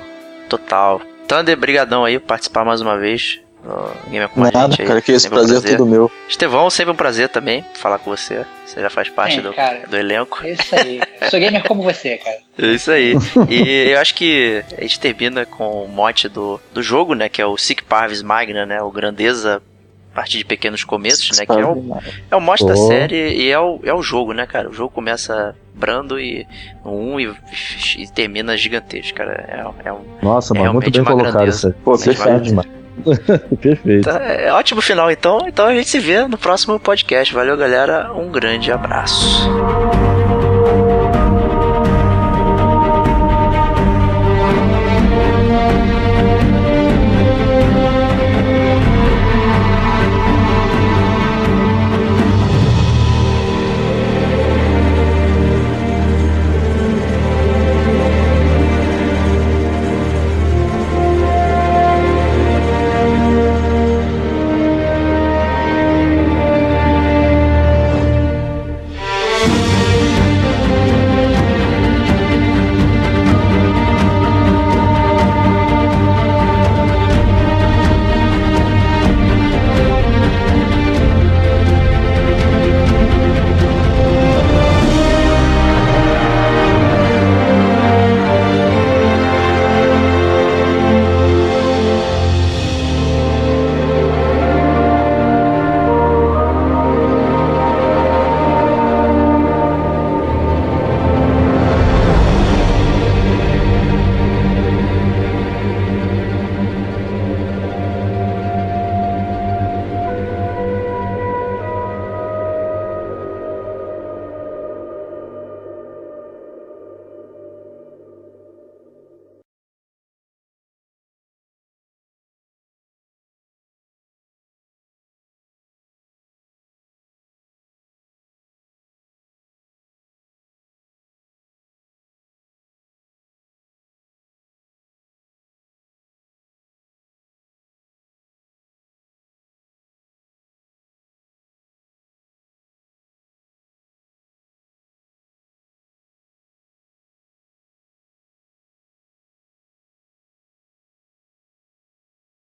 Total. Thunder, brigadão aí por participar mais uma vez no Game com Nada, a gente aí. cara, que esse prazer, um prazer é todo meu. Estevão, sempre um prazer também falar com você. Você já faz parte é, do, cara, do elenco. É isso aí. Eu sou gamer como você, cara. É isso aí. E eu acho que a gente termina com o mote do, do jogo, né? Que é o Sic Parvis Magna, né? O Grandeza a partir de pequenos começos, né? Que é o, é o mote oh. da série e é o, é o jogo, né, cara? O jogo começa brando e no 1 e, e termina gigantesco, cara. É, é um, Nossa, é mano, muito bem colocado isso aí. Pô, perfeito demais. Perfeito. Tá, é ótimo final, então. Então a gente se vê no próximo podcast. Valeu, galera. Um grande abraço.